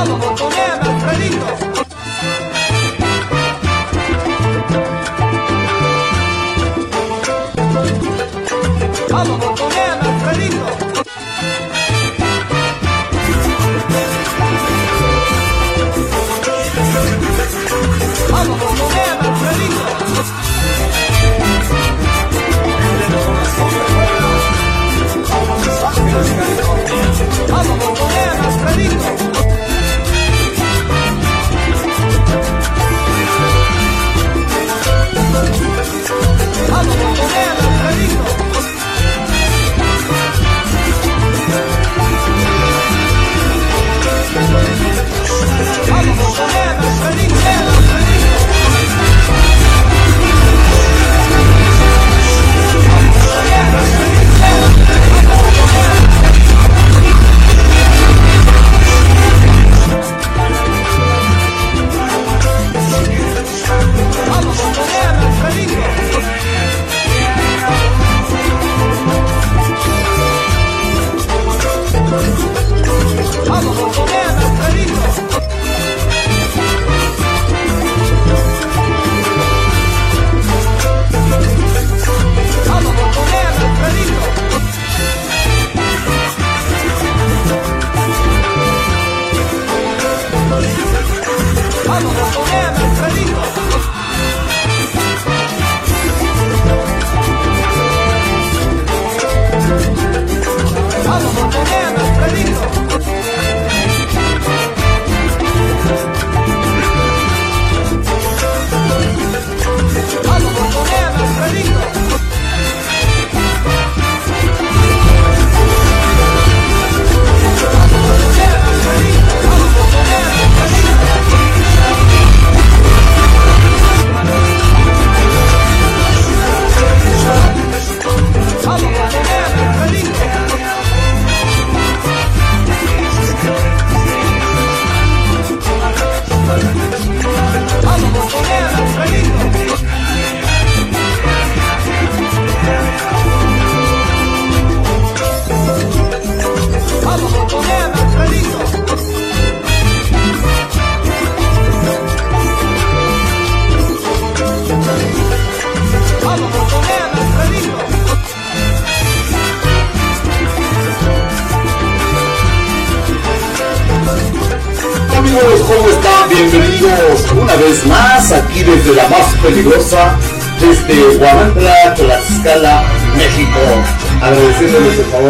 あの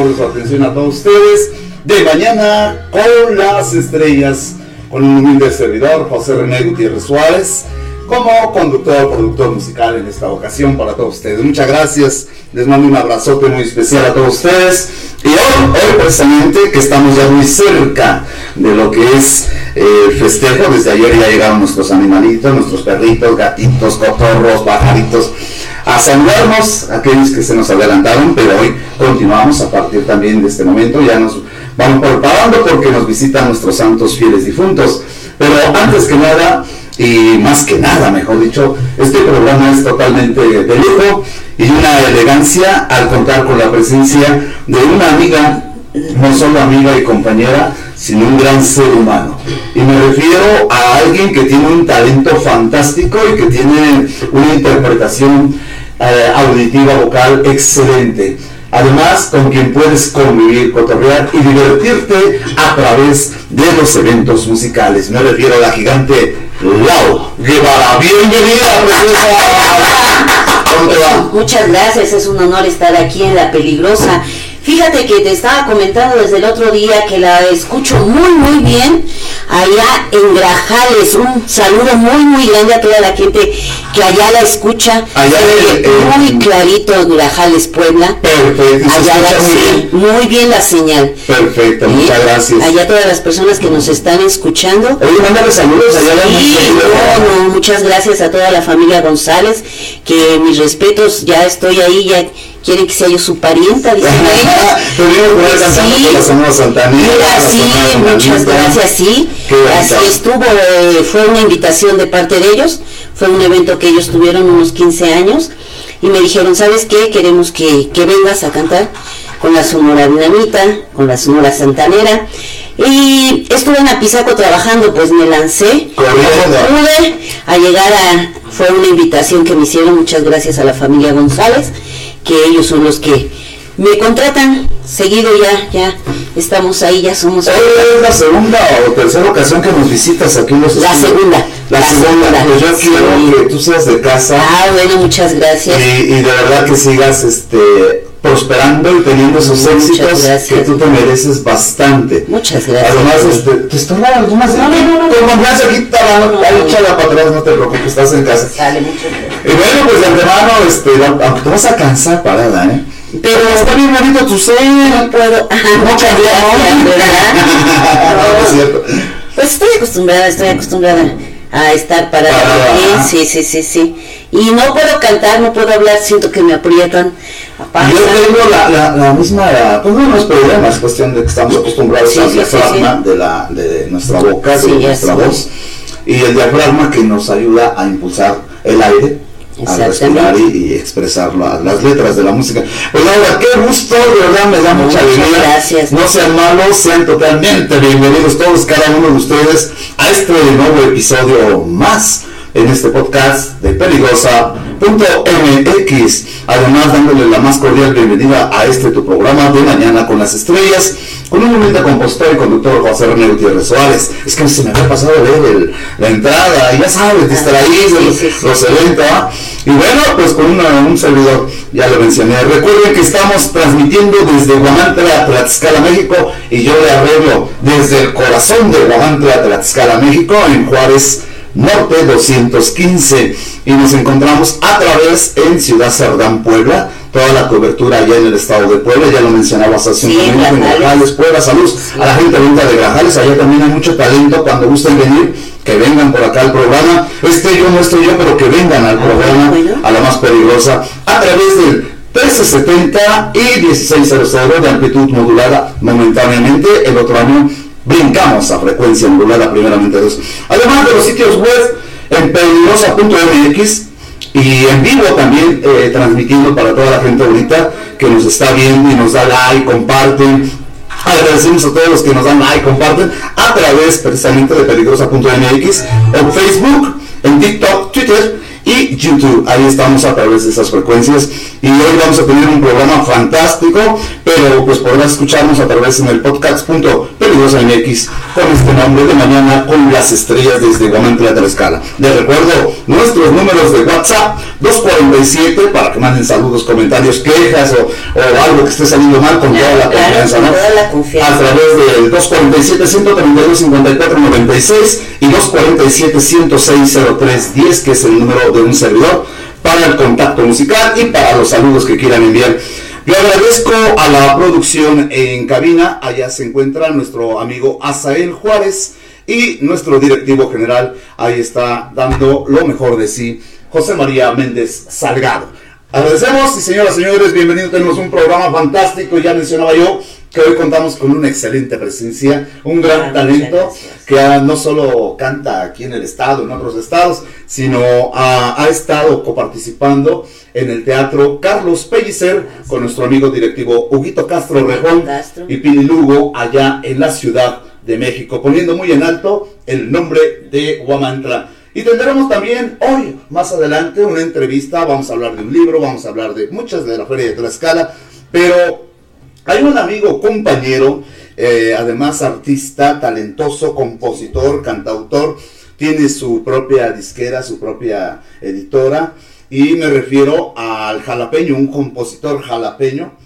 De su atención a todos ustedes. De mañana con las estrellas, con un humilde servidor, José René Gutiérrez Suárez, como conductor, productor musical en esta ocasión para todos ustedes. Muchas gracias. Les mando un abrazote muy especial a todos ustedes. Y hoy, hoy precisamente, que estamos ya muy cerca de lo que es eh, el festejo, desde ayer ya llegaron nuestros animalitos, nuestros perritos, gatitos, cotorros, pajaritos, a aquellos que se nos adelantaron, pero hoy continuamos a partir también de este momento, ya nos vamos preparando porque nos visitan nuestros santos fieles difuntos. Pero antes que nada, y más que nada, mejor dicho, este programa es totalmente de lujo y una elegancia al contar con la presencia de una amiga, no solo amiga y compañera, sino un gran ser humano. Y me refiero a alguien que tiene un talento fantástico y que tiene una interpretación eh, auditiva vocal excelente. Además, con quien puedes convivir, cotorrear y divertirte a través de los eventos musicales. Me refiero a la gigante Lau Guevara. Bienvenida, preciosa. ¿Cómo te va? Muchas gracias, es un honor estar aquí en La Peligrosa. Fíjate que te estaba comentando desde el otro día que la escucho muy muy bien allá en Grajales. Un saludo muy muy grande a toda la gente que allá la escucha. Allá en- muy clarito en Grajales, Puebla. Perfecto, Allá la, muy bien. muy bien la señal. Perfecto, Y muchas gracias. Allá todas las personas que nos están escuchando. Oye, mándale saludos allá a la Sí, no, no, muchas gracias a toda la familia González, que mis respetos, ya estoy ahí, ya quieren que sea yo su parienta, cantando Sí. Mira, sí, muchas gracias, sí. Así estuvo, eh, fue una invitación de parte de ellos, fue un evento que ellos tuvieron unos 15 años. Y me dijeron, ¿sabes qué? Queremos que, que vengas a cantar con la Sonora Dinamita, con la Sonora Santanera. Y estuve en Apizaco trabajando, pues me lancé. Pude a llegar a... Fue una invitación que me hicieron, muchas gracias a la familia González, que ellos son los que me contratan seguido ya, ya estamos ahí, ya somos... ¿Es la segunda o tercera ocasión que nos visitas aquí en los La estudios? segunda, La, la segunda. segunda, Pues yo sí. quiero que tú seas de casa Ah, bueno, muchas gracias. y, y de verdad que sigas este prosperando y teniendo esos Muchas éxitos gracias. que tú te mereces bastante. Muchas gracias. Además, este, te estorba algunas no, no, no, no, con confianza aquí está, No, ahí no. échala para atrás, no te preocupes, estás en casa. Sale, muchas gracias. Y bueno, pues de antemano, este, aunque te vas a cansar parada, ¿eh? Pero está bien bonito tu ser. no puedo. Muchas gracias, ¿verdad? No, es No. cierto. Pues estoy acostumbrada, estoy acostumbrada a estar parada sí, sí, sí, sí. Y no puedo cantar, no puedo hablar, siento que me aprietan. Aparte, Yo tengo la, la, la misma, pues no, no es problema, es cuestión de que estamos acostumbrados Sí, al sí, sí, diafragma De, la, de nuestra boca, de nuestra voz, y el diafragma que nos ayuda a impulsar el aire, a Exactamente. respirar y, y expresar la- las letras de la música. Pues Laura, qué gusto, de verdad me da mucha alegría. gracias. No sean malos, sean totalmente bienvenidos todos, cada uno de ustedes, a este nuevo episodio más en este podcast de peligrosa.mx. Además, dándole la más cordial bienvenida a este tu programa de Mañana con las Estrellas, con un humilde compositor y conductor José René Gutiérrez Suárez. Es que se me había pasado a leer el- la entrada, y ya sabes, distraído, sí, sí, sí. los eventos. ¿ah? Y bueno, pues con una- un servidor, ya lo mencioné. Recuerden que estamos transmitiendo desde Guamantla, Tlaxcala, México, y yo le arreglo desde el corazón de Guamantla, Tlaxcala, México, en Juárez. Norte 215 y nos encontramos a través en Ciudad Cerdán, Puebla, toda la cobertura allá en el estado de Puebla, ya lo mencionabas hace un Sí, momento, en Grajales. Puebla, salud a la gente bonita de Grajales, allá también hay mucho talento, cuando gusten venir, que vengan por acá al programa, este yo no estoy yo, pero que vengan al Ah, programa, a la más peligrosa, a través del 1370 y 1600 de amplitud modulada momentáneamente, el otro año brincamos a frecuencia modulada primeramente Dios. Además de los sitios web en peligrosa.mx y en vivo también eh, transmitiendo para toda la gente ahorita que nos está viendo y nos da like, comparten. Agradecemos a todos los que nos dan like, comparten a través precisamente de peligrosa.mx, en Facebook, en TikTok, Twitter y YouTube. Ahí estamos a través de esas frecuencias y hoy vamos a tener un programa fantástico, pero pues podrás escucharnos a través en el podcast.peligrosa.mx con este nombre de mañana con las estrellas desde Guamantla de la Escala. Les recuerdo nuestros números de WhatsApp 247 para que manden saludos, comentarios, quejas o, o algo que esté saliendo mal con toda la confianza, con ¿no? toda la confianza. A través del 247 132 54 96 y 247 106 03 10 que es el número de un servidor para el contacto musical y para los saludos que quieran enviar. Yo agradezco a la producción en cabina, allá se encuentra nuestro amigo Asael Juárez y nuestro directivo general, ahí está dando lo mejor de sí, José María Méndez Salgado. Agradecemos y señoras y señores, bienvenidos, tenemos un programa fantástico, ya mencionaba yo que hoy contamos con una excelente presencia, un gran Ah, talento que ah, no solo canta aquí en el estado, en otros estados, sino ah, ha estado coparticipando en el teatro Carlos Pellicer con nuestro amigo directivo Huguito Castro Rejón y Pili Lugo allá en la Ciudad de México, poniendo muy en alto el nombre de Huamantla. Y tendremos también hoy, más adelante, una entrevista, vamos a hablar de un libro, vamos a hablar de muchas de la Feria de Tlaxcala, pero hay un amigo, compañero, eh, además artista, talentoso, compositor, cantautor, tiene su propia disquera, su propia editora, y me refiero al jalapeño, un compositor jalapeño,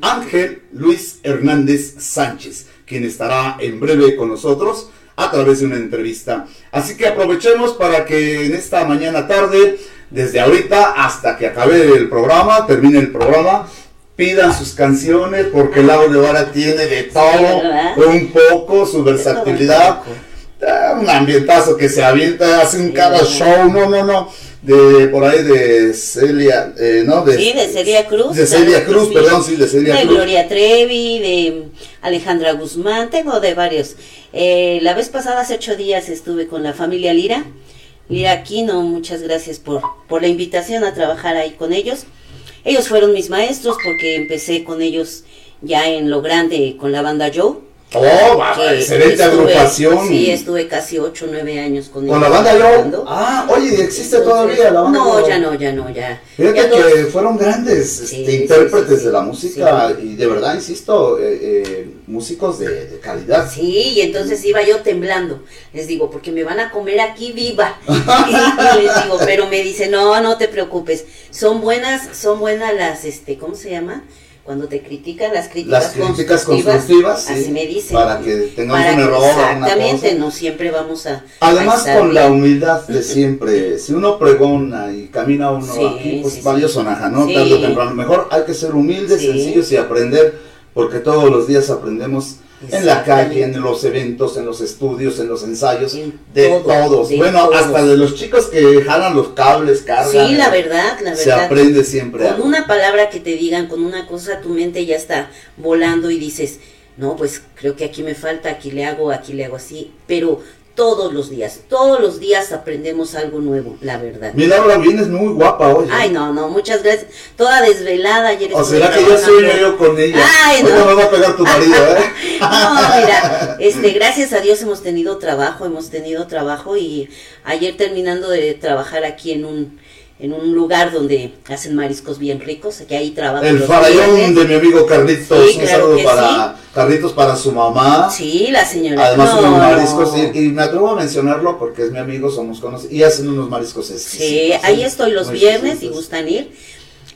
Ángel Luis Hernández Sánchez, quien estará en breve con nosotros a través de una entrevista. Así que aprovechemos para que en esta mañana tarde, desde ahorita hasta que acabe el programa, termine el programa, pidan sus canciones porque Laura Guevara tiene de todo, un poco, su versatilidad. Ah, Un ambientazo que se avienta, hace un Sí, cada show, no, no, no, de por ahí de Celia, eh, ¿no? De, Sí, de Celia Cruz. De Celia Cruz, perdón, sí, de Celia de Cruz. Gloria Trevi, de Alejandra Guzmán, tengo de varios. Eh, la vez pasada, hace ocho días, estuve con la familia Lira. Lira Aquino, muchas gracias por, por la invitación a trabajar ahí con ellos. Ellos fueron mis maestros porque empecé con ellos ya en lo grande con la banda Joe. Oh, excelente estuve- agrupación. Sí, estuve casi 8 o 9 años con Con la banda yo. Ah, oye, ¿existe Entonces, todavía la banda No, Yo? ya no, ya no, ya. Fíjate Ya que fueron grandes Sí, este, sí, intérpretes sí, de la música y de verdad, insisto, eh, eh, músicos de, de calidad. Sí, y entonces iba yo temblando. Les digo, porque me van a comer aquí viva. Y les digo, pero me dice, no, no te preocupes. Son buenas, son buenas las, este, ¿cómo se llama? Cuando te critican las críticas, Las críticas constructivas, sí, así me dicen. para que tengamos Para un error una Exactamente, cosa. no siempre vamos a. Además, con la humildad de siempre, si uno pregona y camina uno Sí, aquí, pues sí, valió sí. sonaja, ¿no? Sí. Tarde o temprano. Mejor hay que ser humildes, sencillos y aprender, porque todos los días aprendemos en la calle, en los eventos, en los estudios, en los ensayos, En de todo, todos. de bueno, todos. hasta de los chicos que jalan los cables, cargan. Sí, la verdad, la Se verdad. aprende siempre. Con algo. una palabra que te digan, con una cosa, tu mente ya está volando y dices, no, pues creo que aquí me falta, aquí le hago, aquí le hago así, pero todos los días, todos los días aprendemos algo nuevo, la verdad. Mi Laura vienes muy guapa hoy. ¿eh? Ay, no, no, muchas gracias. Toda desvelada ayer. ¿O será que trabajando. sueño yo con ella? Ay, Ahorita no. me va a pegar tu marido, ¿eh? No, mira, este, gracias a Dios hemos tenido trabajo, hemos tenido trabajo y ayer terminando de trabajar aquí en un en un lugar donde hacen mariscos bien ricos, que ahí trabajo. El farallón de mi amigo Carlitos. Sí, un claro saludo para Carlitos, para su mamá. Sí, la señora. Además, no, unos mariscos. Y, y me atrevo a mencionarlo porque es mi amigo, somos conocidos. Y hacen unos mariscos Sí, exquisitos. ahí estoy los viernes y exquisitos. gustan ir.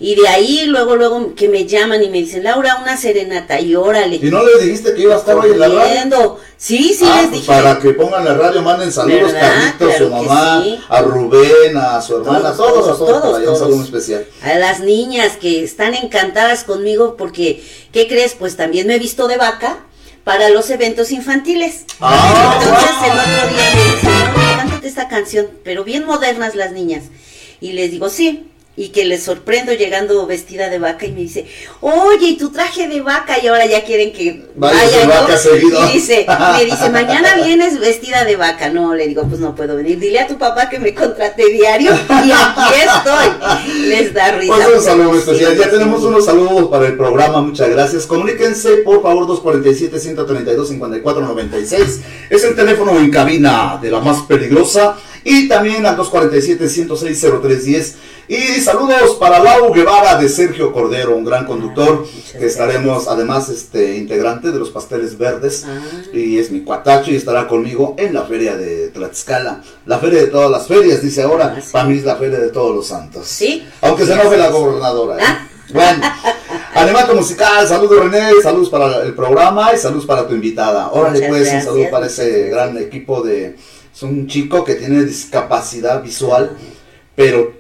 Y de ahí luego, luego que me llaman y me dicen, Laura, una serenata y órale. ¿Y no le dijiste que iba a estar hoy en la radio? Sí, sí, Ah, les pues dije. para que pongan la radio, manden saludos. Carlitos, Claro su mamá, sí. a Rubén, a su hermana, Todos, todos, a todos, todos, todos, un saludo especial. A las niñas que están encantadas conmigo porque, ¿qué crees? Pues también me he visto de vaca para los eventos infantiles. Ah, Entonces wow. el otro día me dicen, "Oye, cántate esta canción, pero bien modernas las niñas. Y les digo, sí. Y que les sorprendo llegando vestida de vaca y me dice, oye, ¿y tu traje de vaca? Y ahora ya quieren que vaya yo. vaca seguido. Y dice, me dice, mañana vienes vestida de vaca. No, le digo, pues no puedo venir. Dile a tu papá que me contrate diario y aquí estoy. Les da risa. Pues un saludo especial. Ya tenemos unos saludos para el programa. Muchas gracias. Comuníquense, por favor, 247-132-5496. Es el teléfono en cabina de la más peligrosa. Y también al 247-106-0310. Y saludos para Lau Guevara de Sergio Cordero, un gran conductor. Ah, muchas que estaremos, además, este integrante de los Pasteles Verdes. Ah. Y es mi cuatacho y estará conmigo en la feria de Tlaxcala. La feria de todas las ferias, dice ahora. Ah, sí. Para mí es la feria de todos los santos. Sí. Aunque se enoje sí, la gobernadora. ¿eh? Bueno, Animato Musical, saludos René, saludos para el programa y saludos para tu invitada. Órale Muchas pues, un saludo para ese gran equipo de... Es un chico que tiene discapacidad visual, pero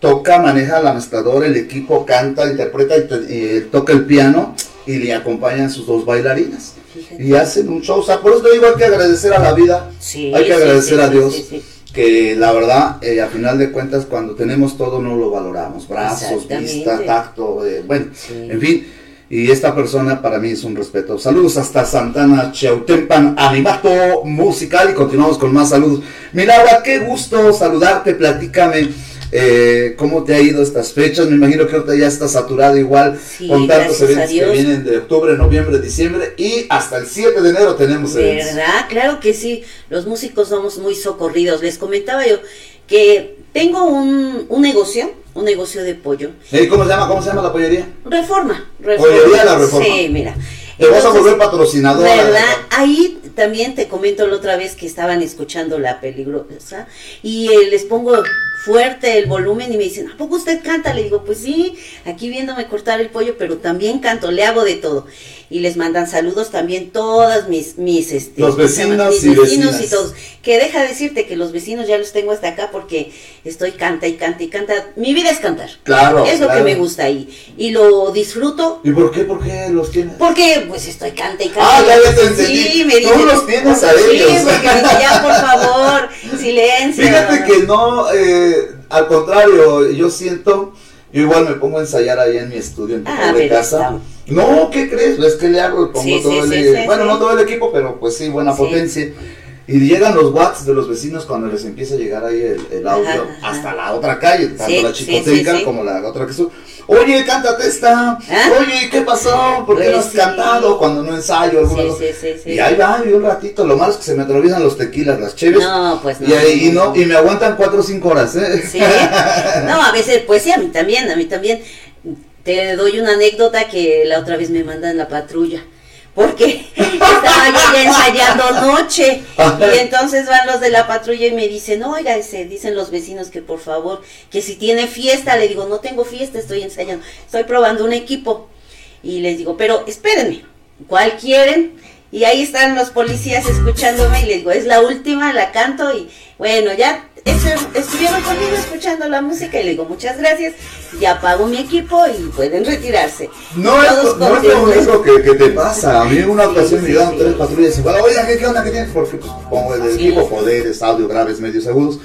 toca, maneja la mezcladora, el equipo canta, interpreta y, y toca el piano y le acompañan sus dos bailarinas. Fíjate. Y hacen un show, o sea, por eso te digo, hay que agradecer a la vida, Sí, hay que agradecer sí, a Dios que la verdad, eh, a final de cuentas, cuando tenemos todo no lo valoramos, brazos, vista, tacto, eh, bueno, en fin, y esta persona para mí es un respeto. Saludos hasta Santana, Cheutempan, Animato Musical y continuamos con más saludos. Milagro, qué gusto saludarte, platícame. Eh, ¿Cómo te ha ido estas fechas? Me imagino que ahorita ya está saturado igual Sí, con tantos eventos que vienen de octubre, noviembre, diciembre y hasta el 7 de enero tenemos eventos. ¿Verdad? Claro que sí, los músicos somos muy socorridos. Les comentaba yo que tengo un, un negocio, un negocio de pollo. Eh, ¿Cómo se llama? ¿Cómo se llama la pollería? Reforma, reforma. Pollería La Reforma. Sí, mira. Te vas a volver patrocinadora. ¿Verdad? Ahí también te comento la otra vez que estaban escuchando la peligrosa y eh, les pongo fuerte el volumen y me dicen, ¿a poco usted canta? Le digo, pues sí, aquí viéndome cortar el pollo, pero también canto, le hago de todo. Y les mandan saludos también todas mis, mis, este, Los vecinos mis y vecinos vecinas. y todos. Que deja decirte que los vecinos ya los tengo hasta acá porque estoy canta y canta y canta. Mi vida es cantar. Claro. es lo que me gusta y, y lo disfruto ¿Y por qué? ¿Por qué los tienes? porque pues estoy canta y canta. Ah, ya, ya te entendí. Sí, me dicen, los tienes a sí, ellos. porque ya, por favor, silencio. Fíjate que no, eh, al contrario, yo siento, yo igual me pongo a ensayar ahí en mi estudio, en tu Ah, de casa. está- No, ¿qué crees? Es que le hago, pongo Sí, todo sí, el, sí, sí, bueno, no todo el equipo, pero pues sí, buena potencia. Y llegan los watts de los vecinos cuando les empieza a llegar ahí el, el audio Ajá, ajá. hasta la otra calle, tanto Sí, la chicoteca sí, sí. como la otra que su. Oye, cántate esta. ¿Ah? Oye, ¿qué pasó? ¿Por qué no has cantado cuando no ensayo? alguna Sí, cosa? sí, sí, sí. Y ahí va, y un ratito. Lo malo es que se me atraviesan los tequilas, las cheves. No, pues no. y, ahí, y no, y me aguantan cuatro o cinco horas, ¿eh? Sí. No, a veces, pues sí, a mí también, a mí también. Te doy una anécdota que la otra vez me mandan la patrulla. Porque estaba yo ya ensayando noche. Y entonces van los de la patrulla y me dicen, oiga, ese, dicen los vecinos que por favor, que si tiene fiesta, le digo, no tengo fiesta, estoy ensayando, estoy probando un equipo. Y les digo, pero espérenme, ¿cuál quieren? Y ahí están los policías escuchándome y les digo, es la última, la canto y bueno, ya estuvieron conmigo escuchando la música y le digo, muchas gracias, ya pago mi equipo y pueden retirarse. No es, no es lo único que, que te pasa. A mí en una Sí, ocasión me llegaron sí. tres patrullas igual. Oiga, ¿qué, qué onda? ¿Qué tienes? Porque pues, pongo el equipo poderes, audio graves, medios agudos.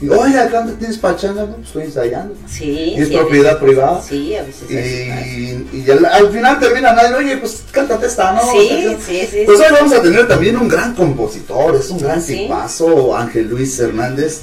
Y oiga, ¿qué onda tienes pachanga? No, pues estoy ensayando. Sí, ¿Es sí, a propiedad veces- privada? Sí, a veces. Y, y al, al final termina nadie, oye, pues cántate esta, ¿no? Sí, sí, sí, Pues sí. hoy vamos a tener también un gran compositor, es un gran tipazo, Ángel Luis Hernández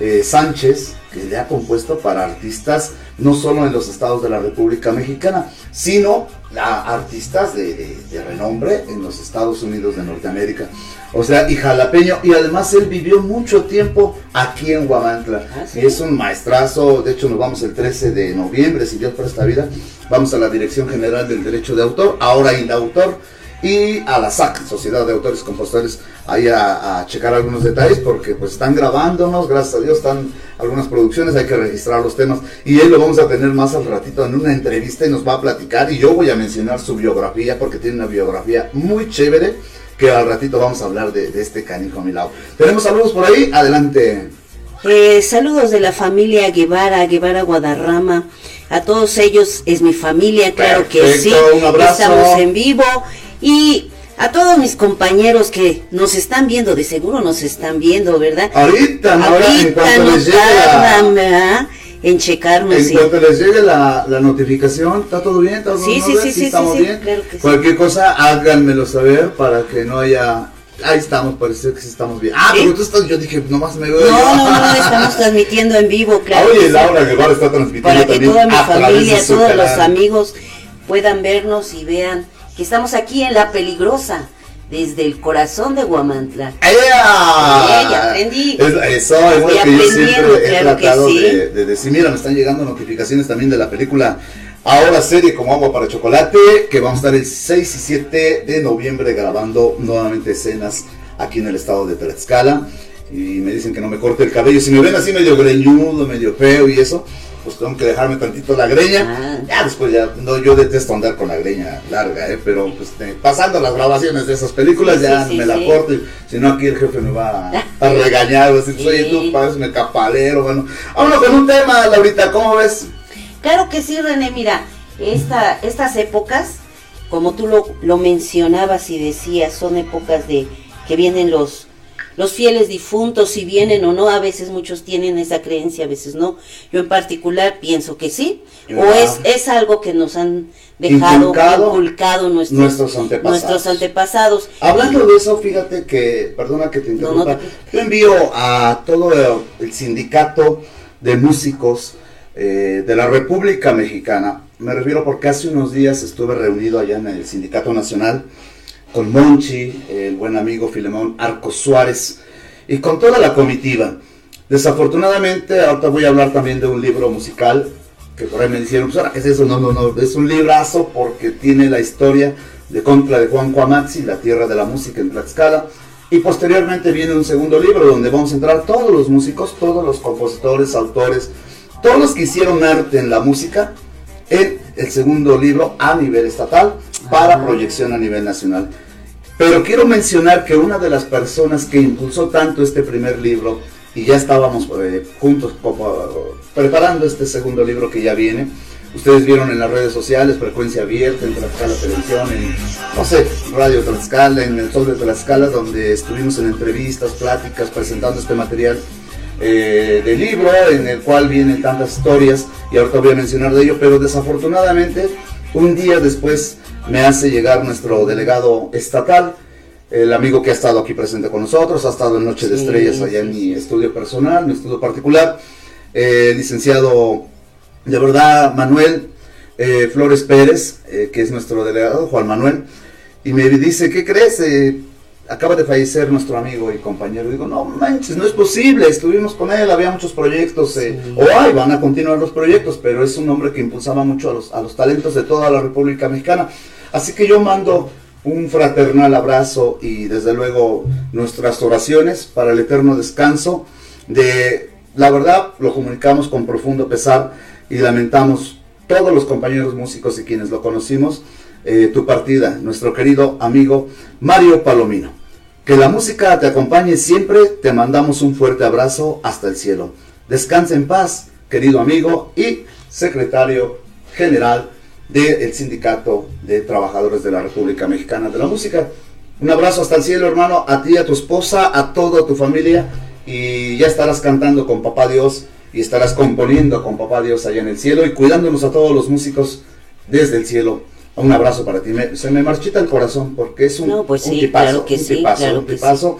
eh, Sánchez, que le ha compuesto para artistas no solo en los estados de la República Mexicana, sino a artistas de, de- de renombre en los Estados Unidos de Norteamérica. O sea, y jalapeño, y además él vivió mucho tiempo aquí en Huamantla. Ah, ¿sí? Y es un maestrazo, de hecho nos vamos el 13 de noviembre, si Dios presta vida, vamos a la Dirección General del Derecho de Autor, ahora Indautor, y a la SAC, Sociedad de Autores y Compositores, ahí a, a checar algunos detalles, porque pues están grabándonos, gracias a Dios, están algunas producciones, hay que registrar los temas, y él lo vamos a tener más al ratito en una entrevista y nos va a platicar, y yo voy a mencionar su biografía, porque tiene una biografía muy chévere, que al ratito vamos a hablar de, de este canijo a mi lado. Tenemos saludos por ahí, adelante. Eh, saludos de la familia Guevara, Guevara Guadarrama. A todos ellos es mi familia, claro que sí. Un abrazo. Estamos en vivo. Y a todos mis compañeros que nos están viendo, de seguro nos están viendo, ¿verdad? Ahorita, ¿no? Ahorita cuanto no tardan, ¿verdad? En checarnos. En sí. cuanto les llegue la, la notificación, ¿está todo bien? ¿Está todo Sí, sí, sí, sí, estamos bien. claro que. Cualquier cosa, háganmelo saber para que no haya. Ahí estamos, parece que sí estamos bien. Ah, Sí. pero tú estás, yo dije, nomás me veo No, no, no, estamos transmitiendo en vivo, claro. que Oye. Laura Guevara está transmitiendo para que también toda mi familia, todos los canal. amigos puedan vernos y vean que estamos aquí en La Peligrosa, desde el corazón de Guamantla. ¡Ea! Ya aprendí. Es- eso es lo que yo siempre he claro tratado sí. de, de decir. Mira, me están llegando notificaciones también de la película Ahora serie como agua para chocolate, que vamos a estar el 6 y 7 de noviembre grabando nuevamente escenas aquí en el estado de Tlaxcala. Y me dicen que no me corte el cabello. Si me ven así medio greñudo, medio feo y eso, pues tengo que dejarme tantito la greña. Ah. Ya después ya, no, yo detesto andar con la greña larga, ¿eh? pero pues eh, pasando las grabaciones de esas películas Sí, ya sí, sí, me la corto. y Si no, aquí el jefe me va a, a regañar, va a decir, oye, tú pareces capalero. Bueno, vámonos con un tema, Laurita, ¿cómo ves? Claro que sí, René, mira, esta, estas épocas, como tú lo, lo mencionabas y decías, son épocas de que vienen los, los fieles difuntos, si vienen o no, a veces muchos tienen esa creencia, a veces no. Yo en particular pienso que sí, o es, es algo que nos han dejado Inculcado inculcado, nuestros, nuestros antepasados. nuestros antepasados. Hablando de eso, fíjate que, perdona que te No, no interrumpa, te yo envío a todo el, el sindicato de músicos eh, de la República Mexicana, me refiero porque hace unos días estuve reunido allá en el Sindicato Nacional con Monchi, el buen amigo Filemón Arco Suárez, y con toda la comitiva. Desafortunadamente, ahorita voy a hablar también de un libro musical, que por ahí me dijeron, pues ahora, ¿qué es eso? No, no, no, es un librazo porque tiene la historia de Contra de Juan Cuamaxi, La Tierra de la Música en Tlaxcala, y posteriormente viene un segundo libro donde vamos a entrar todos los músicos, todos los compositores, autores, todos los que hicieron arte en la música, en el segundo libro a nivel estatal para Ah. proyección a nivel nacional. Pero quiero mencionar que una de las personas que impulsó tanto este primer libro, y ya estábamos eh, juntos preparando este segundo libro que ya viene, ustedes vieron en las redes sociales, Frecuencia Abierta, en Tlaxcala Televisión, en, no sé, Radio Tlaxcala, en el Sol de Tlaxcala, donde estuvimos en entrevistas, pláticas, presentando este material eh, de libro, en el cual vienen tantas historias, y ahorita voy a mencionar de ello, pero desafortunadamente, un día después me hace llegar nuestro delegado estatal, el amigo que ha estado aquí presente con nosotros, ha estado en Noche de Sí, Estrellas allá en mi estudio personal, mi estudio particular, eh, licenciado de verdad Manuel eh, Flores Pérez, eh, que es nuestro delegado, Juan Manuel, y me dice, ¿qué crees? Acaba de fallecer nuestro amigo y compañero. Digo, no manches, no es posible, estuvimos con él, había muchos proyectos, eh, Sí. o hay, van a continuar los proyectos, pero es un hombre que impulsaba mucho a los, a los talentos de toda la República Mexicana. Así que yo mando un fraternal abrazo y desde luego nuestras oraciones para el eterno descanso de, la verdad, lo comunicamos con profundo pesar y lamentamos todos los compañeros músicos y quienes lo conocimos, eh, tu partida, nuestro querido amigo Mario Palomino. Que la música te acompañe siempre, te mandamos un fuerte abrazo hasta el cielo. Descansa en paz, querido amigo y secretario general del Sindicato de Trabajadores de la República Mexicana de la Música. Un abrazo hasta el cielo, hermano, a ti, a tu esposa, a toda tu familia y ya estarás cantando con Papá Dios y estarás componiendo con Papá Dios allá en el cielo y cuidándonos a todos los músicos desde el cielo. Un abrazo para ti. Me- se me marchita el corazón porque es un, No, pues un sí, tipazo, claro que un sí, tipazo, claro un que sí. tipazo.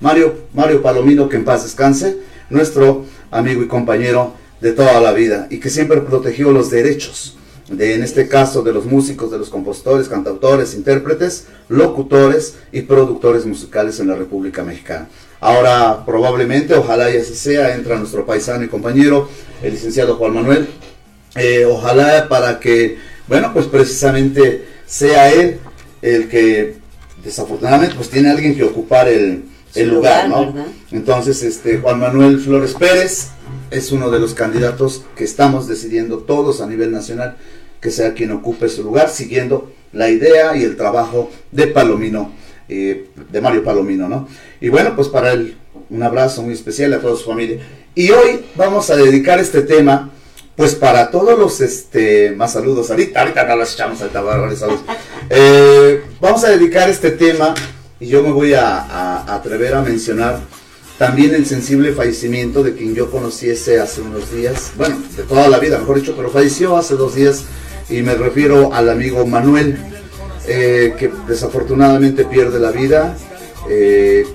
Mario, Mario Palomino, que en paz descanse, nuestro amigo y compañero de toda la vida y que siempre protegió los derechos de, en este caso, de los músicos, de los compositores, cantautores, intérpretes, locutores y productores musicales en la República Mexicana. Ahora, probablemente, ojalá y así sea, entra nuestro paisano y compañero, el licenciado Juan Manuel, eh, ojalá para que, bueno, pues precisamente sea él el que desafortunadamente pues tiene alguien que ocupar el, el lugar, lugar, ¿no? ¿verdad? Entonces, este Juan Manuel Flores Pérez es uno de los candidatos que estamos decidiendo todos a nivel nacional que sea quien ocupe su lugar, siguiendo la idea y el trabajo de Palomino, eh, de Mario Palomino, ¿no? Y bueno, pues para él un abrazo muy especial a toda su familia. Y hoy vamos a dedicar este tema, pues para todos los, este, más saludos, ahorita, ahorita no los echamos, ahorita va a darle saludos. Eh, vamos a dedicar este tema y yo me voy a, a- a atrever a mencionar también el sensible fallecimiento de quien yo conociese hace unos días, bueno, de toda la vida, mejor dicho, pero falleció hace dos días y me refiero al amigo Manuel, eh, que desafortunadamente pierde la vida. Eh,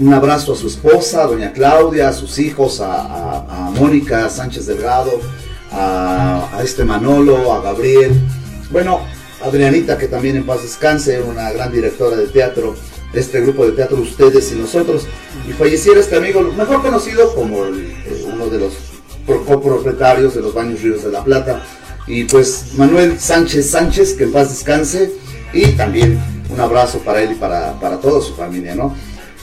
un abrazo a su esposa, a doña Claudia, a sus hijos, a, a- a Mónica Sánchez Delgado, a, a este Manolo, a Gabriel. Bueno, Adrianita, que también en paz descanse, una gran directora de teatro, de este grupo de teatro Ustedes y Nosotros. Y falleciera este amigo, mejor conocido como el- eh, uno de los pro- copropietarios de los Baños Ríos de la Plata. Y pues Manuel Sánchez Sánchez, que en paz descanse. Y también un abrazo para él y para, para toda su familia, ¿no?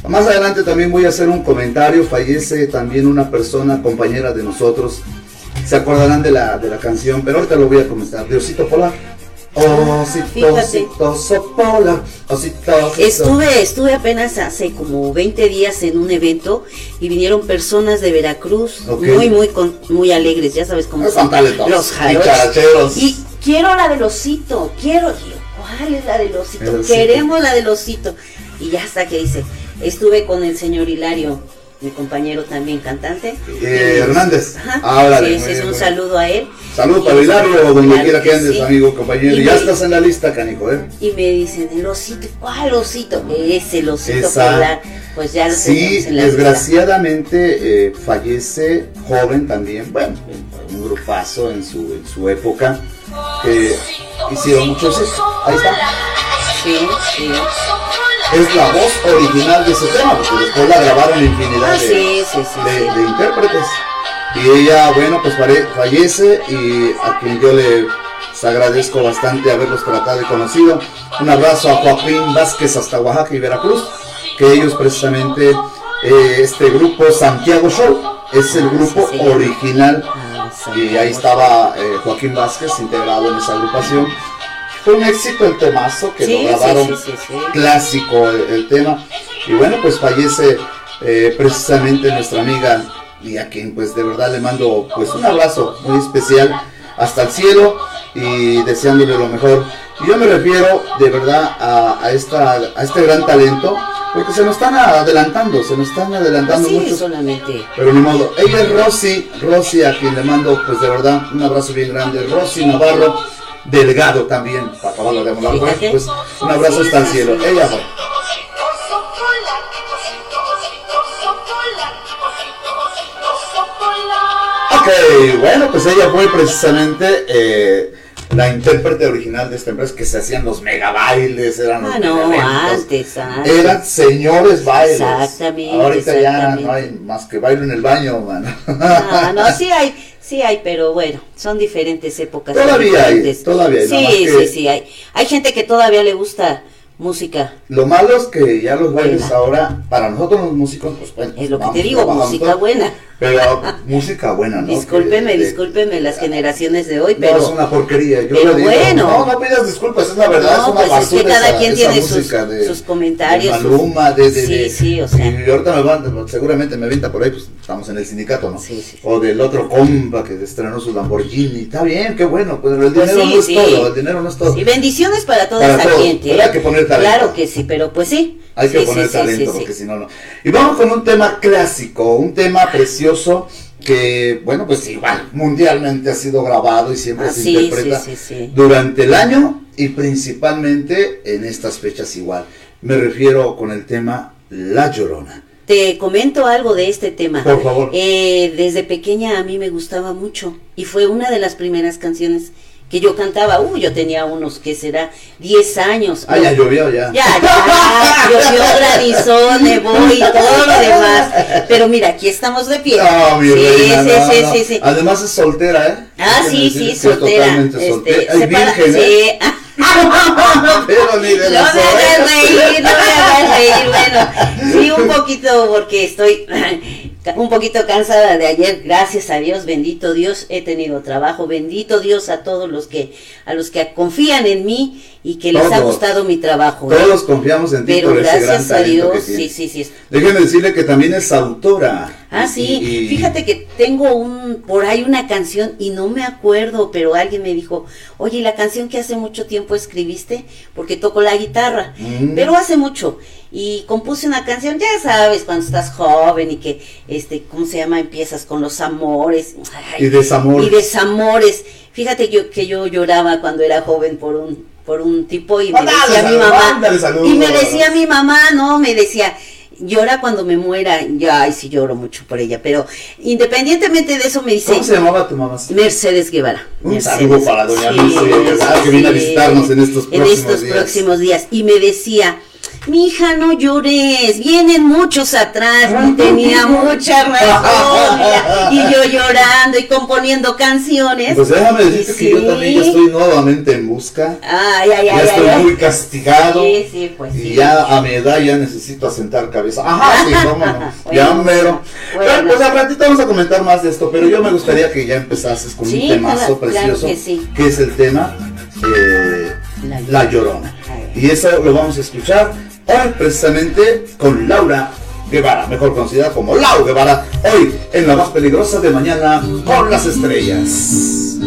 Más adelante también voy a hacer un comentario. Fallece también una persona, compañera de nosotros. Se acordarán de la, de la canción, pero ahorita lo voy a comentar. De Osito Polar. Osito. Osito, Polar. Osito, Osito. Estuve, estuve apenas hace como 20 días en un evento y vinieron personas de Veracruz muy, muy, con- muy alegres, ya sabes cómo son los characheros. Y quiero la del osito, quiero, ¿cuál es la del osito? El osito. Queremos la del osito. Y ya hasta que dice, estuve con el señor Hilario, mi compañero también cantante. Eh, Hernández. Ajá. Ah, Sí, bien, es un saludo a él. Saludos Y para saludo, donde quiera que que andes, sí. amigo, compañero. Y ya me- estás en la lista, canijo, ¿eh? Y me dicen, el osito, ¿cuál osito? Es el osito. Pues ya lo Sí, en la desgraciadamente eh, fallece joven también, bueno, un grupazo en su, en su época, que hicieron muchos. Ahí está. Sí, sí. Es la voz original de ese tema, porque después la grabaron infinidad Ah, de, sí, sí, sí, de- sí. de intérpretes. Y ella, bueno, pues fallece y a quien yo le agradezco bastante haberlos tratado y conocido. Un abrazo a Joaquín Vázquez hasta Oaxaca y Veracruz, que ellos precisamente, eh, este grupo Santiago Show, es el grupo Sí, sí. original Ah, y ahí estaba eh, Joaquín Vázquez integrado en esa agrupación. Fue un éxito el temazo que Sí, lo grabaron sí, sí, sí. clásico el, el tema. Y bueno, pues fallece eh, precisamente nuestra amiga y a quien pues de verdad le mando pues un abrazo muy especial hasta el cielo y deseándole lo mejor. Y yo me refiero de verdad a, a esta, a este gran talento porque se nos están adelantando, se nos están adelantando Sí, muchos. solamente. Pero ni modo. Ella es Rosy, Rosy a quien le mando pues de verdad un abrazo bien grande. Rosy Navarro, Delgado también. Para acabar, de hablar, pues, un abrazo hasta el cielo. Ella fue. Ok, bueno, pues ella fue precisamente eh, la intérprete original de esta empresa que se hacían los mega bailes, eran los ah, no, antes, antes, Eran señores bailes. Exactamente. Ahorita ya no hay más que bailo en el baño, man. Ah, no, sí hay sí hay, pero bueno, son diferentes épocas. Todavía hay, todavía hay, Sí, sí, sí, hay. Hay gente que todavía le gusta música. Lo malo es que ya los bailes ahora, para nosotros los músicos, pues bueno, Es lo que te digo, música todo, buena. Pero música buena, ¿no? Discúlpeme, discúlpeme las generaciones de hoy, No, pero es una porquería. Yo pero digo, bueno. No, no pidas disculpas, es la verdad, No, es una pues es basura que cada esa- quien esa tiene sus- de- sus comentarios, De Maluma, de, de, Sí, de- sí, o sea. Y ahorita me van, seguramente me avienta por ahí, pues estamos en el sindicato, ¿no? Sí, sí. O del otro compa que estrenó su Lamborghini. Está bien, qué bueno, pues el Pues dinero sí, no es sí. todo, el dinero no es todo. Sí, bendiciones para toda Para esa todos, gente. pero hay ¿eh? que poner talento. Claro que sí, pero pues sí. Hay que poner talento porque si no, no. Y vamos con un tema clásico, un tema precioso que, bueno, pues igual, mundialmente ha sido grabado y siempre Ah, se sí, interpreta sí, sí. durante el año y principalmente en estas fechas igual. Me refiero con el tema La Llorona. Te comento algo de este tema. Por favor. Eh, desde pequeña a mí me gustaba mucho y fue una de las primeras canciones que yo cantaba. Uh, yo tenía unos, que será? 10 años. Ah, ya llovió ya. Ya, ya, llovió, granizó, nevó y todo lo demás. Pero mira, aquí estamos de pie. No, mi sí, reina, sí, no, sí, sí, sí. Además es soltera, ¿eh? Ah, sí, sí, soltera. Totalmente Este. Ay, virgen, ¿eh? sí. Pero ni de No me hagas reír, no me hagas reír. Bueno, sí, un poquito porque estoy un poquito cansada de ayer. Gracias a Dios, bendito Dios, he tenido trabajo. Bendito Dios a todos los que a los que confían en mí y que les ha gustado mi trabajo. ¿eh? Todos confiamos en ti Pero por ese gran gracias a Dios, sí, sí, sí. Déjenme decirle que también es autora. Ah, Y- sí, y- fíjate que tengo un, por ahí una canción y no me acuerdo, pero alguien me dijo, oye, la canción que hace mucho tiempo escribiste, porque toco la guitarra, Mm. pero hace mucho, y compuse una canción, ya sabes, cuando estás joven y que, este, ¿cómo se llama? Empiezas con los amores. ay, Y desamores. Y desamores. Fíjate yo, que yo lloraba cuando era joven por un, por un tipo y me decía mi saludos, mamá, y me decía mi mamá, no, me decía, llora cuando me muera, ya, ay, sí lloro mucho por ella, pero independientemente de eso me dice ¿Cómo se llamaba tu mamá? Mercedes Guevara. Un Mercedes. saludo para doña Mercedes, ah, que viene a visitarnos en estos en próximos estos días. próximos días. Y me decía, mi hija, no llores, vienen muchos atrás, y tenía mucha razón, y yo llorando y componiendo canciones. Pues déjame decirte que yo también ya estoy nuevamente en busca. Ay, ay, ya ay, estoy ay, ay. muy castigado. Sí, sí, pues Y sí. ya a mi edad ya necesito asentar cabeza. Ajá, sí, cómo no. ya Bueno, mero. bueno. Bueno, pues al ratito vamos a comentar más de esto, pero yo me gustaría que ya empezases con Sí, un temazo claro, claro precioso, que sí. es el tema eh, La La Llorona. Y eso lo vamos a escuchar hoy precisamente con Laura Guevara, mejor conocida como Lau Guevara, hoy en la más peligrosa de mañana con las estrellas.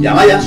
Ya vaya.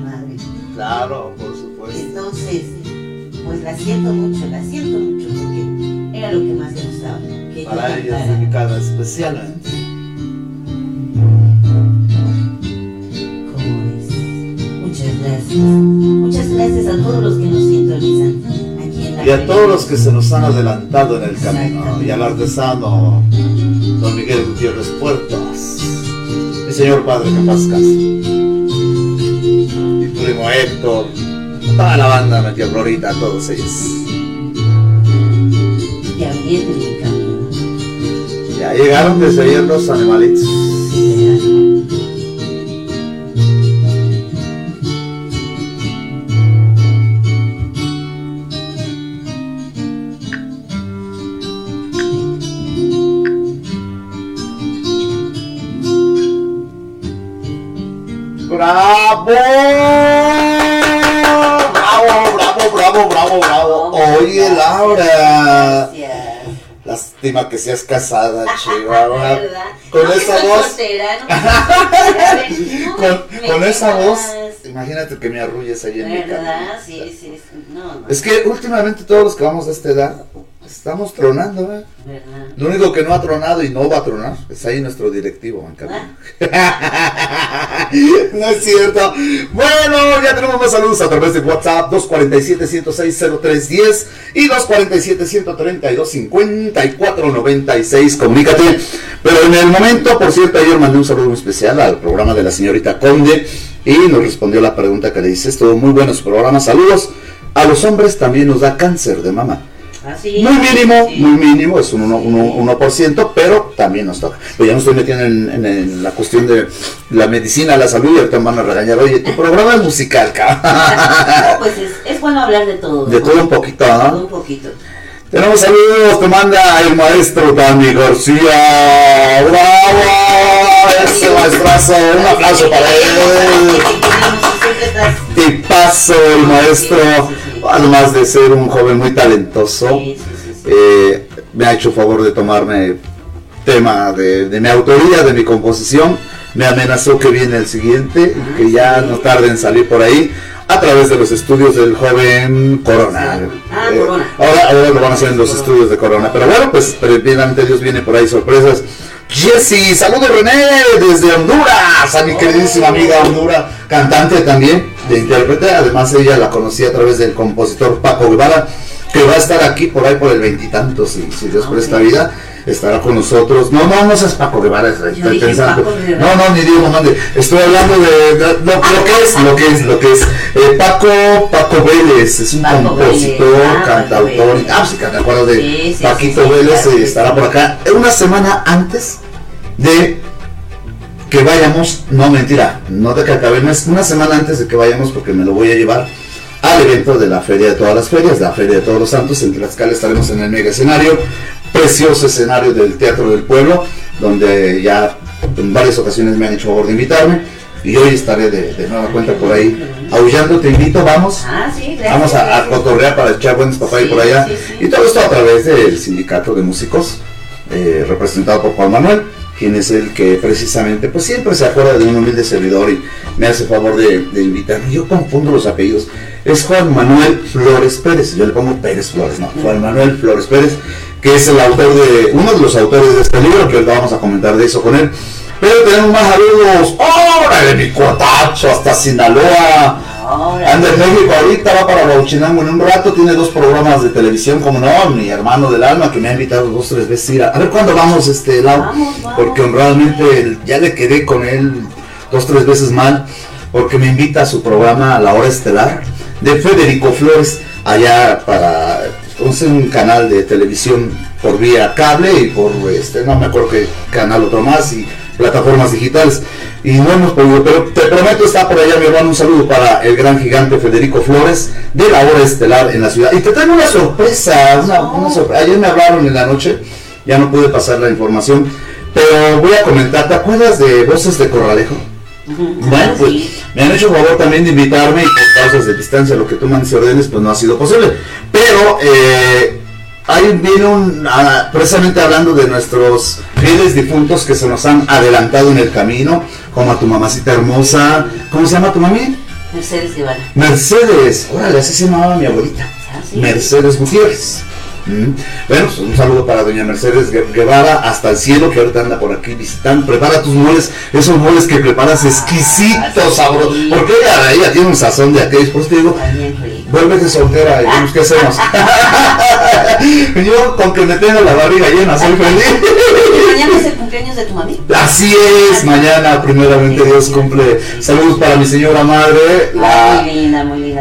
Madre. Claro, por supuesto. Entonces, pues la siento mucho, la siento mucho porque era lo que más le gustaba. Que yo Para ella es dedicada especialmente. ¿Cómo es? Muchas gracias. Muchas gracias a todos los que nos sintonizan aquí en la Y a todos los que se nos han adelantado en el camino. Y al artesano don Miguel Gutiérrez Puertas. Mi señor padre, que paz Mi primo Héctor. Toda la banda, mi tía Florita, todos ellos. Ya vienen en camino. Ya llegaron desde ayer los animalitos. ¡Bravo! ¡Bravo, bravo, bravo, bravo, bravo! Oye, Laura. Lástima que seas casada, Chihuahua. Con No, esa voz. soltera, no, no, Con, esa voz. Imagínate que me arrulles ahí en mi ¿Verdad? cama. Sí, sí, sí. No, no. Es que últimamente todos los que vamos a esta edad estamos tronando. ¿Verdad? Lo único que no ha tronado y no va a tronar es ahí nuestro directivo, camino. no es cierto. Bueno, ya tenemos más saludos a través de WhatsApp 247-106-0310 y 247-132-5496. Comunícate. Pero en el momento, por cierto, ayer mandé un saludo muy especial al programa de la señorita Conde y nos respondió la pregunta que le hice. Estuvo muy bueno su programa. Saludos. A los hombres también nos da cáncer de mama. Así Muy mínimo, sí. muy mínimo, es un 1%, 1%, pero también nos toca. Pero ya no estoy metiendo en, en- en la cuestión de la medicina, la salud, y ahorita me van a regañar. Oye, tu programa es musical, No, cabrón. pues es, es bueno hablar de todo. De ¿no? todo un poquito, De ¿no? todo un poquito. Tenemos saludos, te manda el maestro Dani García. ¡Bravo! Ese maestrazo, un aplauso para él. Tipazo el maestro, además de ser un joven muy talentoso. Eh, me ha hecho favor de tomarme tema de, de mi autoría, de mi composición. Me amenazó que viene el siguiente, que ya no tarde en salir por ahí, a través de los estudios del joven Corona. Ah, Eh, Corona. Ahora, ahora lo van a hacer en los estudios de Corona. Pero bueno, pues primeramente Dios viene por ahí sorpresas. Jessy, saludos René desde Honduras, a mi queridísima amiga Honduras, cantante también, de intérprete. Además ella la conocí a través del compositor Paco Guevara, que va a estar aquí por ahí por el veintitantos, si, si Dios presta Ok. vida, estará con nosotros. No, no, no seas Paco Guevara, estoy pensando. No, no, ni Dios no mande. Estoy hablando de, de- lo, lo que es, lo que es, lo que es. Eh, Paco, Paco Vélez, es un Paco compositor, Vélez, ah, cantautor. Vélez. Ah, sí, que me acuerdo de Sí, sí, Paquito sí, Vélez, claro eh, estará por acá una semana antes de que vayamos, no mentira, no de que acabe el mes, una semana antes de que vayamos, porque me lo voy a llevar al evento de la Feria de todas las ferias, la Feria de todos los Santos, en Tlaxcala estaremos en el mega escenario, precioso escenario del Teatro del Pueblo, donde ya en varias ocasiones me han hecho favor de invitarme, y hoy estaré de, de nueva cuenta por ahí aullando, te invito, vamos. Ah, sí, gracias. Vamos a, a cotorrear para echar buenos papá y Sí, por allá. sí. Y todo esto a través del sindicato de músicos, eh, representado por Juan Manuel, quien es el que precisamente, pues siempre se acuerda de un humilde servidor y me hace favor de, de invitarme. Yo confundo los apellidos. Es Juan Manuel Flores Pérez. Yo le pongo Pérez Flores, no. Juan Manuel Flores Pérez, que es el autor de, uno de los autores de este libro, que ahorita vamos a comentar de eso con él. Pero tenemos más saludos. ¡Órale, mi cuatacho! Hasta Sinaloa. En México ahorita, va para Bauchinango en un rato, tiene dos programas de televisión, como no, mi hermano del alma que me ha invitado dos, tres veces a ir a, a ver cuándo vamos, este, Vamos, vamos. porque honradamente ya le quedé con él dos, tres veces mal, porque me invita a su programa La Hora Estelar de Federico Flores, allá para, es un canal de televisión por vía cable y por, este, no me acuerdo qué canal otro más, y plataformas digitales y no hemos podido, pero te prometo está por allá mi hermano, un saludo para el gran gigante Federico Flores de la hora estelar en la ciudad. Y te traigo una sorpresa, una, una sorpresa. Ayer me hablaron en la noche, ya no pude pasar la información, pero voy a comentar, ¿te acuerdas de Voces de Corralejo? Bueno, pues me han hecho favor también de invitarme y por causas de distancia, lo que tú mandes y ordenes, pues no ha sido posible. Pero eh, ahí viene un, ah, precisamente hablando de nuestros fieles difuntos que se nos han adelantado en el camino, como a tu mamacita hermosa, ¿cómo se llama tu mami? Mercedes Guevara. Mercedes, órale, así se llamaba mi abuelita. Ah, sí. Mercedes Gutiérrez. Mm. Bueno, pues un saludo para doña Mercedes Gue- Guevara hasta el cielo que ahorita anda por aquí visitando. Prepara tus moles, esos moles que preparas exquisitos, sabrosos. sí. Porque ella, ella tiene un sazón de aquellos, por eso te digo, vuélvete soltera y vemos qué hacemos. Yo con que me tenga la barriga llena soy feliz. Mañana es el cumpleaños de tu mami. Así es, mañana primeramente Dios cumple. Saludos para mi señora madre, la,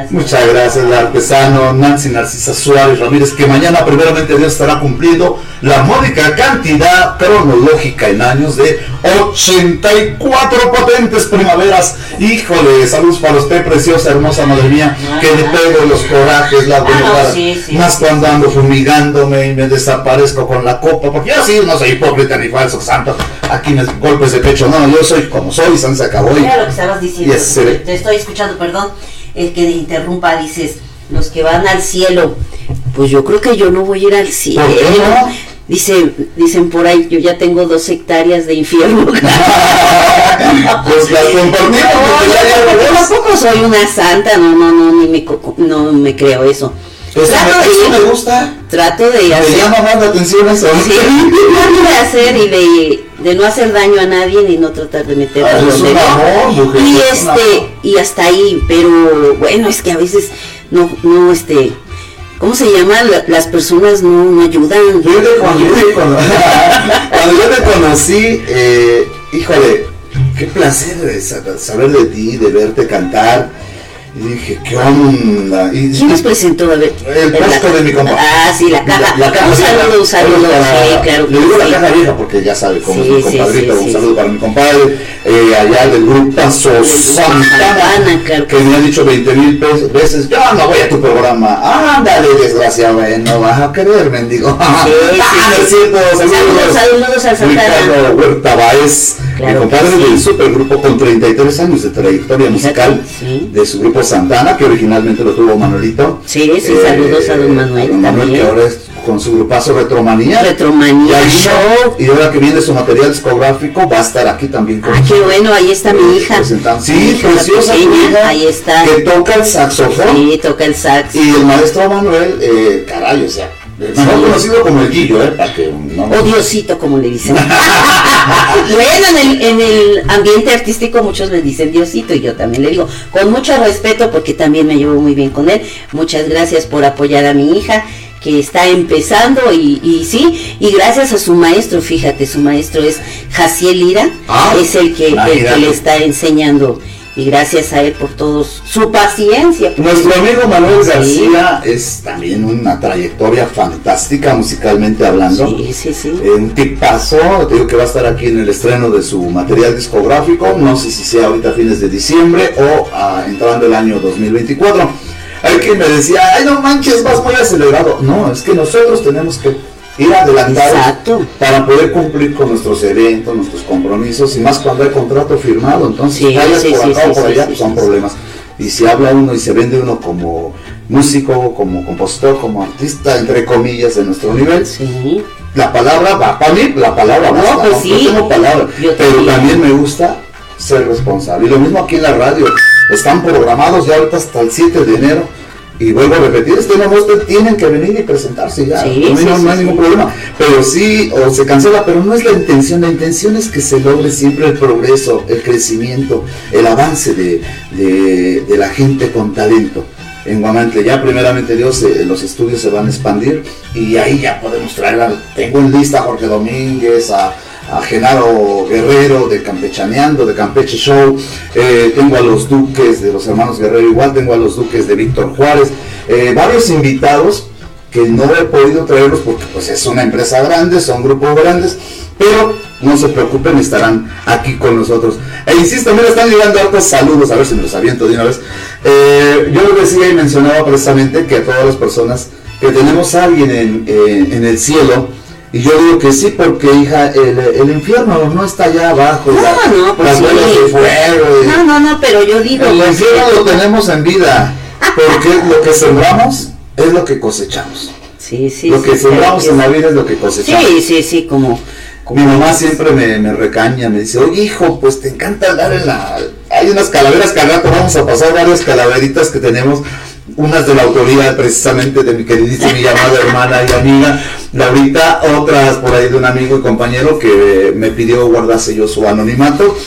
Muchas gracias, la artesano Nancy Narcisa Suárez Ramírez, que mañana primeramente Dios estará cumpliendo la módica cantidad cronológica en años de 84 potentes primaveras. Híjole, saludos para usted, preciosa, hermosa madre mía, que le pego los corajes, las Ah, no, sí, sí, más sí, cuando ando fumigándome y me desaparezco con la copa, porque yo sí no soy hipócrita ni falso santo, aquí me golpes de pecho, no, yo soy como soy, San se acabó Mira lo que estabas diciendo. Yes. Te estoy escuchando, perdón. El que interrumpa, dices, los que van al cielo. Pues yo creo que yo no voy a ir al cielo. ¿Por qué no? Dice, dicen por ahí, yo ya tengo dos hectáreas de infierno. pues las compartimos. No, yo tampoco, soy una santa, no, no, no, ni me, no me creo eso. Eso trato, me, eso me de, gusta. trato de Me hacer, llama más la atención eso. sí, trato de hacer y de, de no hacer daño a nadie ni no tratar de meter Ah, a mujer, Y es este, y hasta ahí, pero bueno, es que a veces no, no, este, ¿cómo se llama? La- las personas no, no ayudan. Cuando, yo te cono- cuando yo te conocí, eh, híjole, qué placer saber de ti, de verte cantar. Y dije, ¿qué onda? Y, ¿Quién nos presentó? A ver. El posco de mi compa. Ah, sí, la caja. La- la caja un saludo, un saludo, sí, claro. Le digo que la sí. caja vieja porque ya sabe cómo Sí, es mi sí, compadrito. sí, un sí. saludo para mi compadre, eh, allá del grupazo Grupo Santana, claro que me ha dicho 20 mil veces, yo no voy a tu programa. Ándale, desgraciado, eh, no vas a querer, mendigo. Sí, sí, Ah, sí. cierto, Saludos, saludos al Santana. Ricardo Huerta Baez, Claro mi compadre sí. del supergrupo con 33 años de trayectoria musical sí. de su grupo Santana, que originalmente lo tuvo Manuelito. Sí, sí, saludos a don Manuel don también. que ahora es con su grupazo Retromanía. Retromanía vino, Show. Y ahora que viene su material discográfico, va a estar aquí también con Ah, qué bueno, ahí está mi hija. Sí, Mi hija, la preciosa pequeña, hija, Ahí está. Que toca el saxofón. Sí, toca el sax. Y el maestro Manuel, eh, caray, o sea, mejor conocido como el Guillo, ¿eh? Para que no. O Diosito, como le dicen. bueno, en el, en el ambiente artístico muchos le dicen Diosito y yo también le digo, con mucho respeto porque también me llevo muy bien con él. Muchas gracias por apoyar a mi hija que está empezando y, y sí, y gracias a su maestro, fíjate, su maestro es Jaciel Lira, Ah, es el que, el que le está enseñando y gracias a él por todos su paciencia. Nuestro amigo Manuel Sí. García es también una trayectoria fantástica musicalmente hablando. Sí, sí, sí. Eh, un tipazo, te digo que va a estar aquí en el estreno de su material discográfico, no sé si sea ahorita a fines de diciembre o ah, entrando el año 2024. Hay quien me decía, ay no manches, vas muy acelerado. No, es que nosotros tenemos que ir adelantados Exacto. para poder cumplir con nuestros eventos, nuestros compromisos y más cuando hay contrato firmado. Entonces, Sí, sí, por acá sí, o por allá, pues son problemas. Y si habla uno y se vende uno como músico, como compositor, como artista, entre comillas, de nuestro nivel, la palabra va, para mí la palabra No, basta, pues ¿no? tengo palabra, Yo pero también. también me gusta ser responsable. Y lo mismo aquí en la radio, están programados ya ahorita hasta el 7 de enero. Y vuelvo a repetir, este muestra, tienen que venir y presentarse ya. Sí, sí, no, sí, no hay ningún problema. Pero sí, o se cancela, pero no es la intención. La intención es que se logre siempre el progreso, el crecimiento, el avance de, de- de la gente con talento en Guamantla. Ya primeramente Dios, eh, los estudios se van a expandir y ahí ya podemos traer, a- tengo en lista a Jorge Domínguez, a, a Genaro Guerrero de Campechaneando, de Campeche Show, eh, tengo a los duques de los hermanos Guerrero igual, tengo a los duques de Víctor Juárez, eh, varios invitados que no he podido traerlos porque pues es una empresa grande, son grupos grandes, pero no se preocupen, estarán aquí con nosotros. E insisto, mira, están llegando hartos saludos, a ver si me los aviento de una vez. Eh, yo decía y mencionaba precisamente que a todas las personas que tenemos a alguien en, en el cielo, y yo digo que sí, porque hija, el, el infierno no está allá abajo, No, la- no, pues las sí. de fuego, y- No, no, no, pero yo digo. el infierno lo tenemos en vida, porque lo que sembramos es lo que cosechamos. Sí, sí. lo que sí, sembramos en la vida es lo que cosechamos. Sí, sí, sí, como. como Mi mamá siempre me, me recaña, me dice, oye hijo, pues te encanta andar en la... Hay unas calaveras que al rato vamos a pasar varias calaveritas que tenemos, unas de la autoría precisamente de mi queridísima y llamada hermana y amiga Laurita, otras por ahí de un amigo y compañero que me pidió guardase yo su anonimato,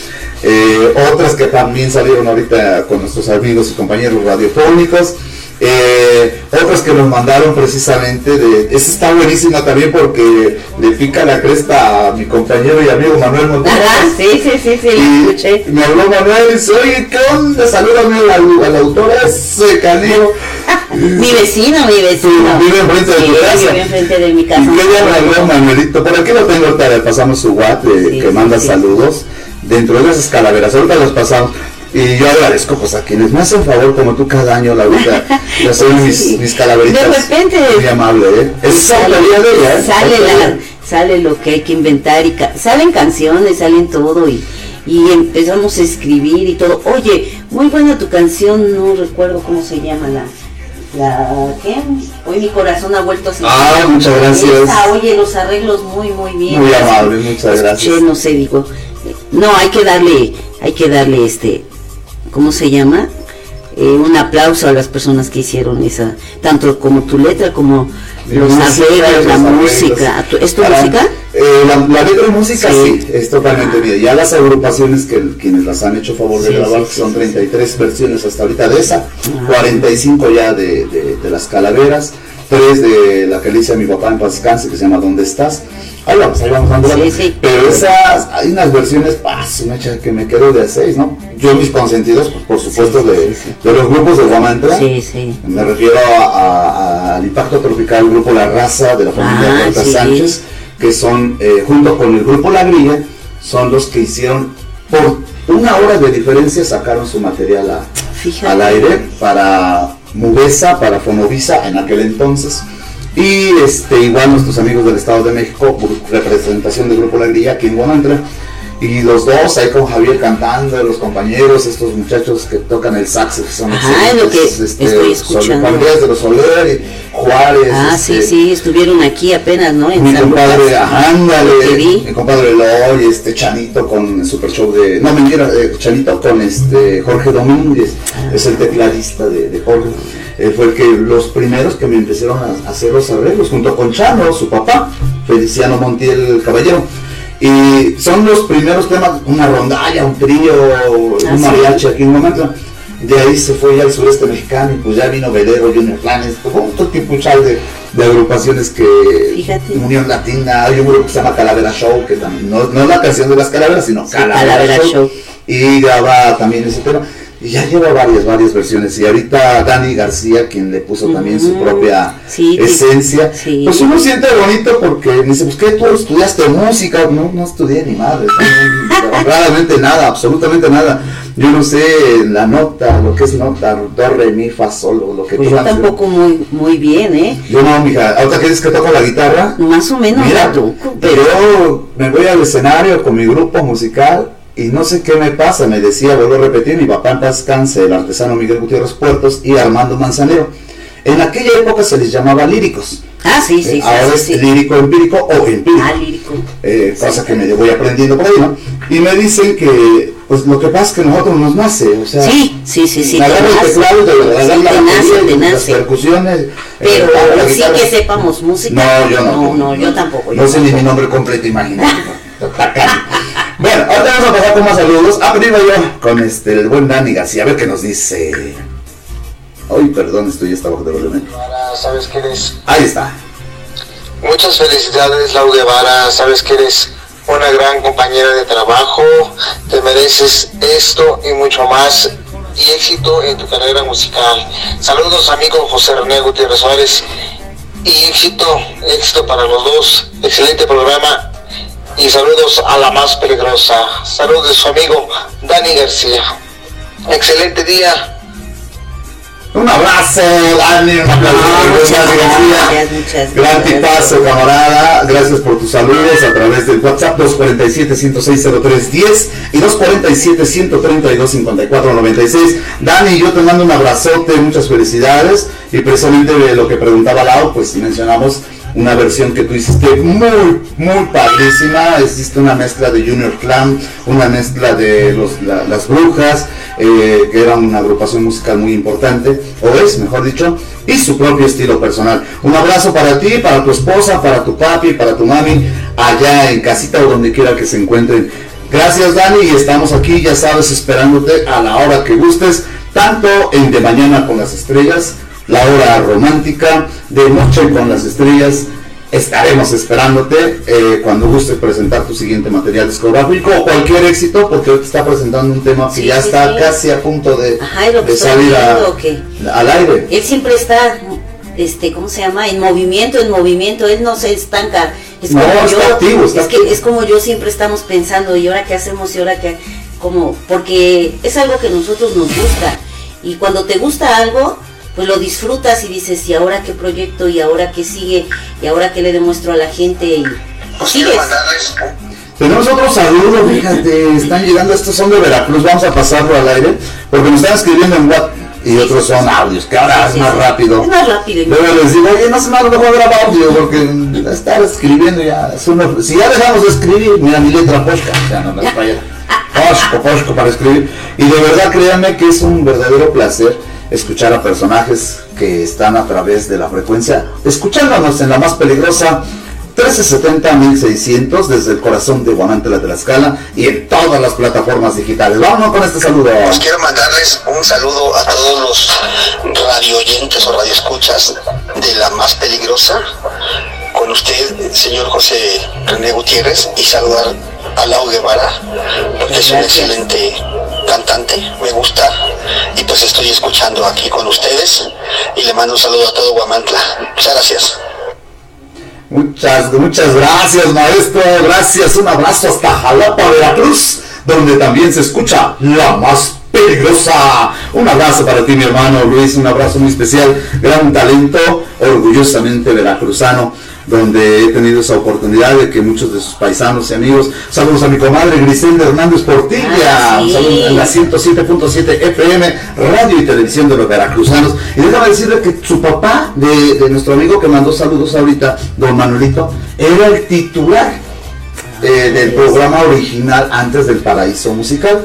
eh, otras que también salieron ahorita con nuestros amigos y compañeros radiofónicos. Eh, otras que nos mandaron precisamente de esa está buenísima también porque le pica la cresta a mi compañero y amigo Manuel Montes Ajá, sí, sí, sí, sí, escuché. y me habló Manuel y dice oye qué onda salúdame a la, a la autora ese caneo Mi vecino, mi vecino. Vive enfrente de sí, tu casa. Vive enfrente de mi y casa. qué día me habló Manuelito por aquí lo tengo ahorita le pasamos su WhatsApp Sí, que sí, manda saludos dentro de esas calaveras ahorita los pasamos y yo agradezco pues a quienes me hacen favor como tú cada año Laurita de hacer mis, Sí. mis calaveritas De repente muy amable ¿eh? es sale, ella ¿eh? sale, la- sale lo que hay que inventar y ca- salen canciones, salen todo y, y empezamos a escribir y todo. Oye, muy buena tu canción, no recuerdo cómo se llama la... La, ¿qué? Hoy mi corazón ha vuelto así. Ah, muchas gracias. Esa, oye, los arreglos muy, muy bien. Muy amable, muchas Escuché, gracias. no sé, digo, no, hay que darle, hay que darle este, ¿cómo se llama? Eh, un aplauso a las personas que hicieron esa, tanto como tu letra como los arreglos, la música. ¿Tu- ¿Es tu Para- música? eh, la, la letra y música Sí. sí, es totalmente mía. Ya las agrupaciones que quienes las han hecho favor de Sí, grabar, sí, son sí, 33 versiones hasta ahorita de esa, Ah. 45 ya de, de- de las calaveras, 3 de la que le hice a mi papá en paz descanse, que se llama ¿Dónde estás? Ahí vamos, ahí vamos Sí, sí. Pero esas, hay unas versiones, su mecha, que me quedo de a 6, ¿no? Yo mis consentidos, pues por supuesto, de, de los grupos de Guamantra. Sí, sí. Me refiero a- a- al impacto tropical, el grupo La Raza de la familia Ah. Sánchez, que son, eh, junto con el grupo La Grilla, son los que hicieron, por una hora de diferencia, sacaron su material a- al aire para Mubesa, para Fonovisa en aquel entonces. Y este, igual nuestros amigos del Estado de México, representación del grupo La Grilla aquí en. Y los dos ahí con Javier cantando, los compañeros, estos muchachos que tocan el sax, que son Ajá, lo que excelentes, estoy escuchando. De los Soler, Juárez. Ah, este, sí, sí, estuvieron aquí apenas, ¿no? En Mi San compadre, Lucas. ándale, mi compadre Eloy, este Chanito con el Super Show de, no mentira, eh, Chanito con este Jorge Domínguez, Ah. es el tecladista de, de Jorge, Él fue el que los primeros que me empezaron a, a hacer los arreglos, junto con Chano, su papá, Feliciano Montiel Caballero. Y son los primeros temas, una rondalla, un trío, un mariachi aquí en momento. De ahí se fue ya al sureste mexicano y pues ya vino Velero, Junior Planes, como otro tipo de, de agrupaciones que Fíjate. Unión Latina, hay un grupo que se llama Calavera Show, que también, no, no es la canción de las calaveras, sino Sí, Calavera, Calavera Show, Show. Y graba también ese tema. Y ya lleva varias, varias versiones. Y ahorita Dani García, quien le puso también su propia Sí, esencia. sí. Pues uno siente bonito porque me dice, pues ¿qué? ¿Tú estudiaste música? No, no estudié ni madre. no, Honradamente nada, absolutamente nada. Yo no sé la nota, lo que es nota, do, re, mi, fa, sol, lo que Pues tú yo tampoco muy, muy bien, ¿eh? Yo no, mija. Ahorita que dices que toco la guitarra, Más o menos Mira, toco, pero me voy al escenario con mi grupo musical y no sé qué me pasa, me decía, vuelvo a repetir, mi papá en paz descanse, el artesano Miguel Gutiérrez Puertos y Armando Manzanero. En aquella época se les llamaba líricos. Ah, sí, sí, sí. Ahora sí, es sí. lírico empírico o empírico. Ah, lírico. eh, cosa que me voy aprendiendo por ahí, ¿no? Y me dicen que, pues lo que pasa es que nosotros nos nace, o sea, Sí, sí, sí, sí. te nace. teclado, la te nace, batería, te las percusiones. eh, Pero la sí que sepamos música. No, yo no. No, no, yo tampoco. yo No sé ni mi nombre completo, imagínate. Bueno, ahora vamos a pasar con más saludos. Ah, pero iba yo con este, el buen Dani García. A ver qué nos dice. Ay, perdón, estoy hasta abajo de volumen. Sabes que eres. Ahí está. Muchas felicidades, Lau Guevara. Sabes que eres una gran compañera de trabajo. Te mereces esto y mucho más. Y éxito en tu carrera musical. Saludos, amigo José René Gutiérrez Suárez. Y éxito, éxito para los dos. Excelente programa. Y saludos a la más peligrosa. Saludos de su amigo Dani García. Excelente día. Un abrazo, Dani. Un aplauso. No, muchas Dani García. gracias, muchas Gran tipazo, camarada. Gracias por tus saludos a través del WhatsApp 247-106-0310 y 247-132-5496. Dani, yo te mando un abrazote, muchas felicidades. Y precisamente de lo que preguntaba Lau, pues mencionamos una versión que tú hiciste muy, muy padrísima. Hiciste una mezcla de Junior Clan, una mezcla de los, la- las brujas, eh, que era una agrupación musical muy importante, o es, mejor dicho, y su propio estilo personal. Un abrazo para ti, para tu esposa, para tu papi, para tu mami, allá en casita o donde quiera que se encuentren. Gracias Dani y estamos aquí, ya sabes, esperándote a la hora que gustes, tanto en De Mañana con las Estrellas, la hora romántica, de Noche con las Estrellas. Estaremos esperándote eh, cuando gustes presentar tu siguiente material discográfico o cualquier éxito, porque hoy te está presentando un tema que Sí, ya sí, está sí. casi a punto de, Ajá, es lo que de estoy salir a- que- al aire. Él siempre está, este, ¿cómo se llama? En movimiento, en movimiento. Él no se estanca. Es No, como está yo. activo, está es activo. que es como yo siempre estamos pensando. ¿Y ahora qué hacemos? ¿Y ahora qué? Como, porque es algo que a nosotros nos gusta. Y cuando te gusta algo, pues lo disfrutas y dices, ¿y ahora qué proyecto? ¿Y ahora qué sigue? ¿Y ahora qué le demuestro a la gente? Y pues sigues. Tenemos otro saludo, fíjate, están llegando, estos son de Veracruz, vamos a pasarlo al aire, porque nos están escribiendo en WhatsApp y otros son audios, que ahora Sí, es más sí. rápido. Es más rápido. Luego les digo, oye, no se me ha mejor grabar audio, porque estar escribiendo ya es una... Si ya dejamos de escribir, mira mi letra posca, sea, no me falla. Posco, posco para escribir. Y de verdad, créanme que es un verdadero placer escuchar a personajes que están a través de la frecuencia, escuchándonos en la más peligrosa 1370-1600 desde el corazón de Guamantla de la Escala y en todas las plataformas digitales. Vámonos con este saludo. Pues quiero mandarles un saludo a todos los radio oyentes o radioescuchas de la más peligrosa con usted, señor José René Gutiérrez, y saludar a Lau Guevara, porque es un excelente cantante, me gusta, y pues estoy escuchando aquí con ustedes, y le mando un saludo a todo Guamantla. Muchas gracias. Muchas, muchas gracias, maestro. Gracias. Un abrazo hasta Jalapa, Veracruz, donde también se escucha la más peligrosa. Un abrazo para ti, mi hermano Luis. Un abrazo muy especial. Gran talento, orgullosamente veracruzano, donde he tenido esa oportunidad de que muchos de sus paisanos y amigos. Saludos a mi comadre Griselda Hernández Portilla. Ah, sí. Un saludo en la 107.7 FM, radio y televisión de los veracruzanos. Y déjame decirle que su papá, de, de nuestro amigo que mandó saludos ahorita, don Manuelito, era el titular eh, del programa original antes del Paraíso Musical,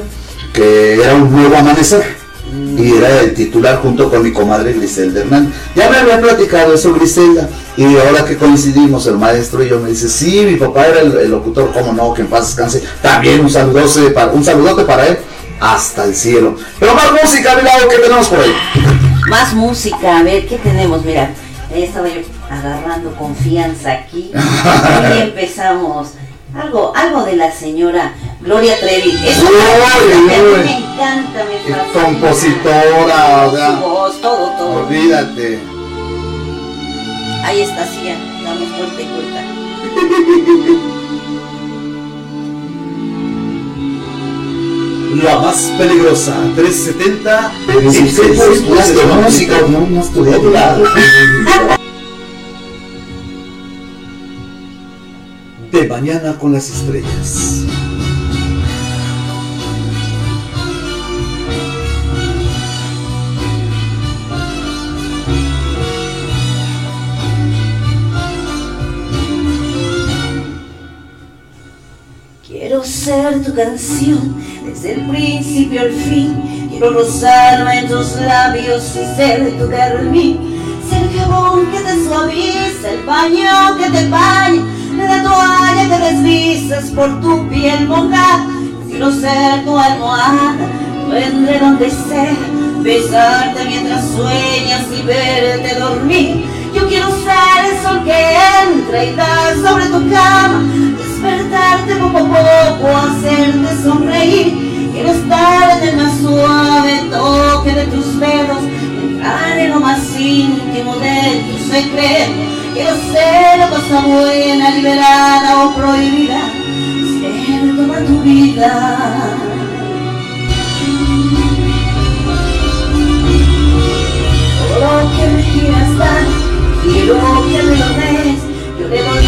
que era un nuevo amanecer. Y era el titular junto con mi comadre Griselda Hernández. Ya me había platicado eso Griselda. Y ahora que coincidimos, el maestro y yo me dice, sí, mi papá era el, el locutor, cómo no, que en paz descanse. También un saludote para, un saludote para él hasta el cielo. Pero más música, mi lado, ¿qué tenemos por ahí? Más música, a ver, ¿qué tenemos? Mira, estaba yo agarrando confianza aquí y empezamos. Algo, algo de la señora Gloria Trevi. Esa Uy, canción que a mí uy. me encanta, me fascina. compositora, o sea, Su voz, todo, todo. olvídate. Ahí está, sí, ya. Damos vuelta y vuelta. La más peligrosa, 370. Pero si usted no estudiaste música, no, no estudié mañana con las estrellas. Quiero ser tu canción desde el principio al fin. Quiero rozarme en tus labios y ser tu carmín. Ser el jabón que te suaviza, el paño que te baña, la toalla que deslizas por tu piel mojada. Quiero ser tu almohada, duende donde sea, besarte mientras sueñas y verte dormir. Yo quiero ser el sol que entra y da sobre tu cama, despertarte poco a poco, hacerte sonreír. Quiero estar en el más suave toque de tus dedos, entrar en lo más íntimo de tu secreto. Quiero ser cosa buena, liberada o prohibida, ser toda tu vida. Que me quieras dar, quiero que me lo des. Yo le doy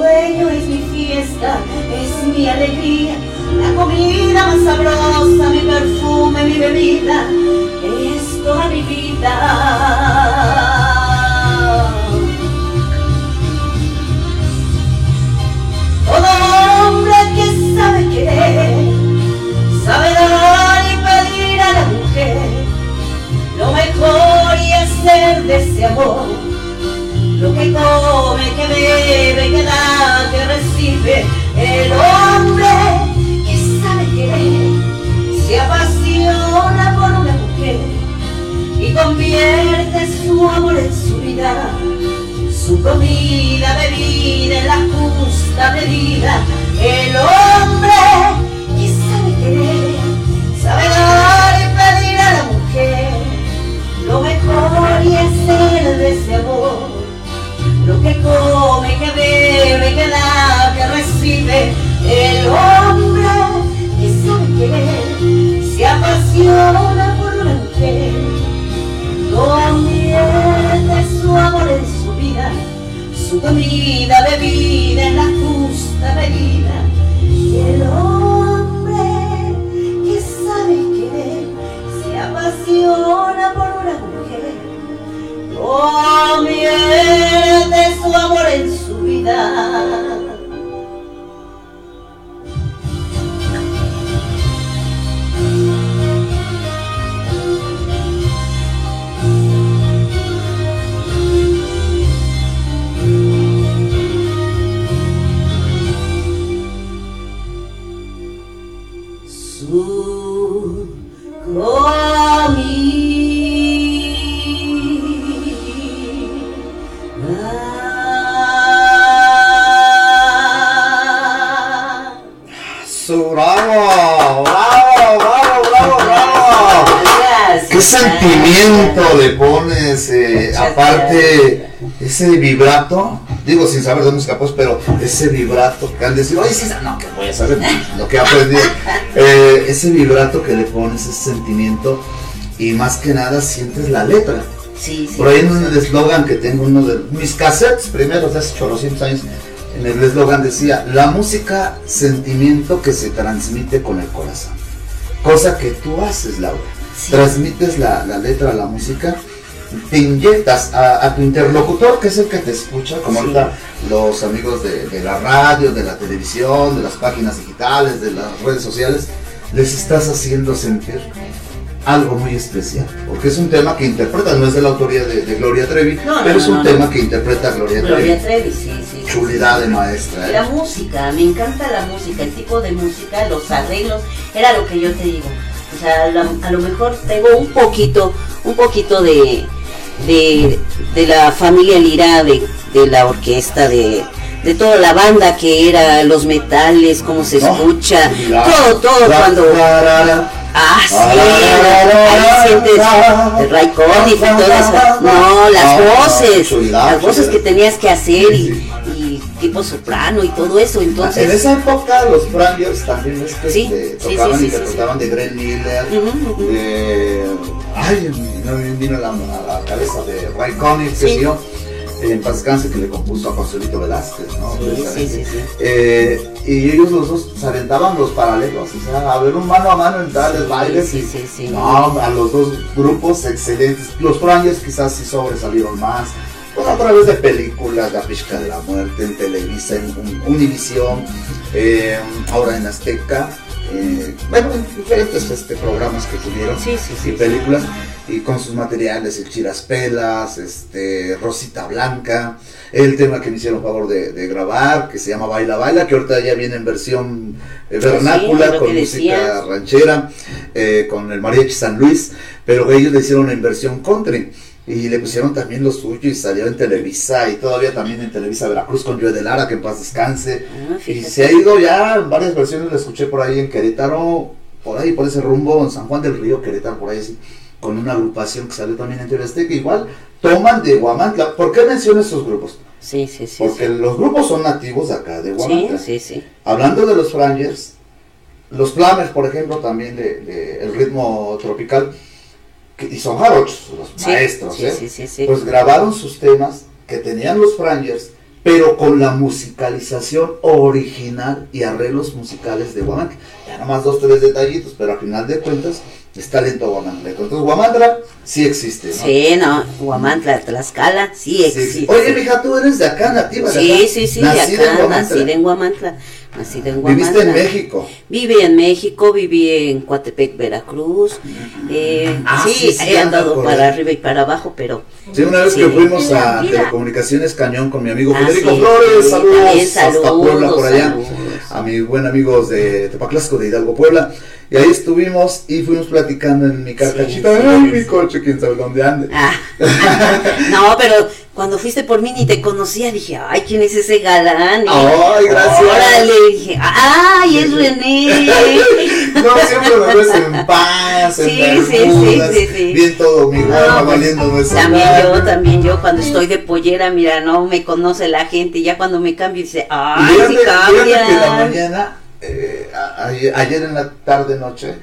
sueño, es mi fiesta, es mi alegría. La comida más sabrosa, mi perfume, mi bebida, es toda mi vida. Todo hombre que sabe querer, sabe dar y pedir a la mujer lo mejor y hacer de ese amor lo que come, que bebe, que da, que recibe el hombre que sabe querer, se apasiona por una mujer y convierte su amor en su vida, su comida, bebida en la justa medida. El hombre que sabe querer, sabe dar y pedir a la mujer lo mejor y hacer de ese amor lo que come, que bebe, que da, que recibe el hombre que sabe querer, se apasiona por una mujer, convierte su amor en su vida, su comida, bebida en la justa medida. El hombre convierte su amor en su vida. Le pones? eh, aparte, ese vibrato, digo sin saber de música, pues, pero ese vibrato que han decidido, oye, sí, no, que voy a saber lo que aprendí. Eh, ese vibrato que le pones, ese sentimiento, y más que nada sientes la letra. Sí, sí. Por ahí en el eslogan que tengo, uno de mis cassettes primeros de hace 800 años, en el eslogan decía, la música, sentimiento que se transmite con el corazón. Cosa que tú haces, Laura. Sí. Transmites la, la letra, la música te inyectas a, a tu interlocutor, que es el que te escucha, como Sí. ahorita los amigos de, de la radio, de la televisión, de las páginas digitales, de las redes sociales, les estás haciendo sentir algo muy especial, porque es un tema que interpreta, no es de la autoría de, de Gloria Trevi, No, no, pero es un no, tema que interpreta Gloria, Gloria Trevi. Trevi, sí, sí. Chulidad de maestra. ¿eh? La música, me encanta la música, el tipo de música, los arreglos, era lo que yo te digo. Sea, a lo mejor tengo un poquito, un poquito de, de, de la familia Lira, de, de la orquesta, de, de toda la banda que era, los metales, cómo se escucha, todo, todo la- cuando... la- Ah, sí, ahí sientes el Ray Conniff y todo eso. No, las voces, las voces que tenías que hacer y tipo soprano y todo eso. En Entonces, esa época los Frangers también es que Sí, este, tocaban sí, y sí, interpretaban de Glenn Miller, de... Ay, no me vino la, a la cabeza de Ray Conniff, que sí yo, en paz que le compuso a Consuelito Velázquez, ¿no? Eh, y ellos los dos se aventaban los paralelos, o sea, a ver un mano a mano en tales bailes. sí, y- sí, sí. No, a los dos grupos excelentes. Los Frangers quizás sí sobresalieron más. Pues a través de películas, La Pizca de la Muerte, en Televisa, en Un- Univisión, eh, ahora en Azteca. eh, bueno, en diferentes este, programas que tuvieron Sí, sí, sí, y películas y con sus materiales, el Chiraspelas, este, Rosita Blanca, el tema que me hicieron favor de, de grabar, que se llama Baila Baila, que ahorita ya viene en versión eh, Sí, vernácula, con música decías. ranchera, eh, con el Mariachi San Luis, pero ellos le hicieron en versión country. Y le pusieron también lo suyo y salió en Televisa y todavía también en Televisa Veracruz con Joe de Lara, que en paz descanse. Ah, Y se ha ido ya en varias versiones, la escuché por ahí en Querétaro, por ahí, por ese rumbo, en San Juan del Río, Querétaro, por ahí, así, con una agrupación que salió también en TV Azteca, igual toman de Guamantla. ¿Por qué menciono estos grupos? Sí, sí, sí. Porque sí. los grupos son nativos de acá, de Sí, Guamantla. sí, sí. Hablando de los Frangers, los Plumbers, por ejemplo, también de, de el ritmo tropical, que- y son jarochos, los Sí, maestros, sí, ¿eh? sí, sí, sí. pues grabaron sus temas que tenían los Frangers, pero con la musicalización original y arreglos musicales de Guamantla. Ya nomás dos, tres detallitos, pero al final de cuentas es talento Guamantla. Entonces Guamantla sí existe, ¿no? Sí, no, Guamantla, Tlaxcala, sí Sí, existe. sí. Oye, mija, tú eres de acá, nativa de Sí, acá. sí, sí, Nacida de en acá, Guamantla. nacida en Guamantla, nacida en Guamantla. Viviste en México. Viví en México, viví en Coatepec, Veracruz. Eh, Ah, sí, sí, sí, he andado para arriba y para abajo, pero Sí, una vez Sí. que fuimos a. Telecomunicaciones Cañón con mi amigo Ah, Federico sí, Flores, sí, saludos, también hasta saludos, Puebla por allá, saludos. a mis buen amigos de Tepaclasco de Hidalgo Puebla, y ahí estuvimos y fuimos platicando en mi carcachita, Sí, sí, ay sí. mi coche, quién sabe dónde ande. Ah. no, pero cuando fuiste por mí ni te conocía, dije, ay, ¿quién es ese galán? Y, Ay, gracias. Órale, dije, ay, es René. No, siempre me ves en paz, en Sí, sí, sí, sí, sí. bien todo mi guapa, No, valiendo nuestra También yo, también yo, cuando estoy de pollera, mira, no me conoce la gente, ya cuando me cambio dice, ay, sí que en la cambia. mañana, eh, a- ayer en la tarde noche,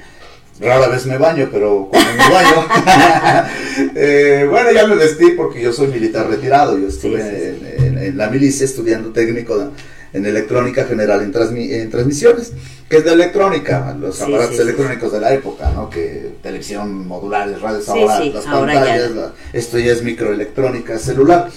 rara vez me baño, pero cuando me baño, eh, bueno, ya me vestí porque yo soy militar retirado, yo estuve Sí, sí, En, en- en la milicia estudiando técnico en electrónica general en, transmi- en transmisiones, que es de electrónica, los aparatos electrónicos de la época, ¿no? Que televisión modulares, radios, ahora las ahora ya. pantallas, la- esto ya es microelectrónica celular.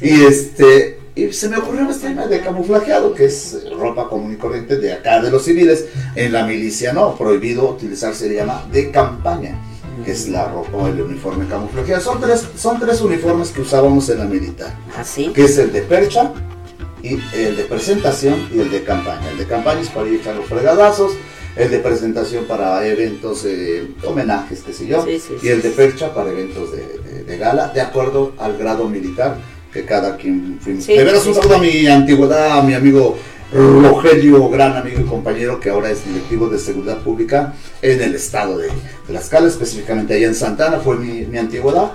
Y este, y se me ocurrió vestirme de camuflajeado, que es ropa común y corriente de acá de los civiles. En la milicia no, prohibido utilizar se le llama de campaña, que es la ropa o el uniforme camuflajeado. Son tres, son tres uniformes que usábamos en la militar, Así. que es el de percha, y el de presentación y el de campaña. El de campaña es para ir a echar los fregadazos, el de presentación para eventos, eh, homenajes, qué sé yo, Sí, sí, y el de percha para eventos de, de- de gala, de acuerdo al grado militar que cada quien fuimos. Sí, de veras, un saludo a mi antigüedad, a mi amigo Rogelio, gran amigo y compañero que ahora es directivo de seguridad pública en el estado de, Tlaxcala, específicamente allá en Santana, fue mi, mi antigüedad.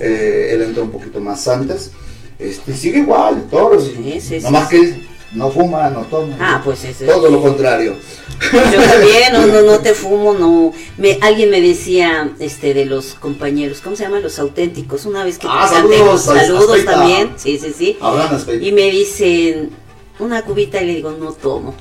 Eh, él entró un poquito más antes. Este, sigue igual, todos. Sí, sí, Nomás que él no fuma, no toma. Ah, pues ese. Todo lo contrario. Yo también, no, no, no te fumo, no. Me, alguien me decía, este, de los compañeros, ¿cómo se llaman? Los auténticos. Una vez que Ah, saludos, saludos también, sí, sí, sí. Hablan. Y me dicen, una cubita y le digo, no tomo.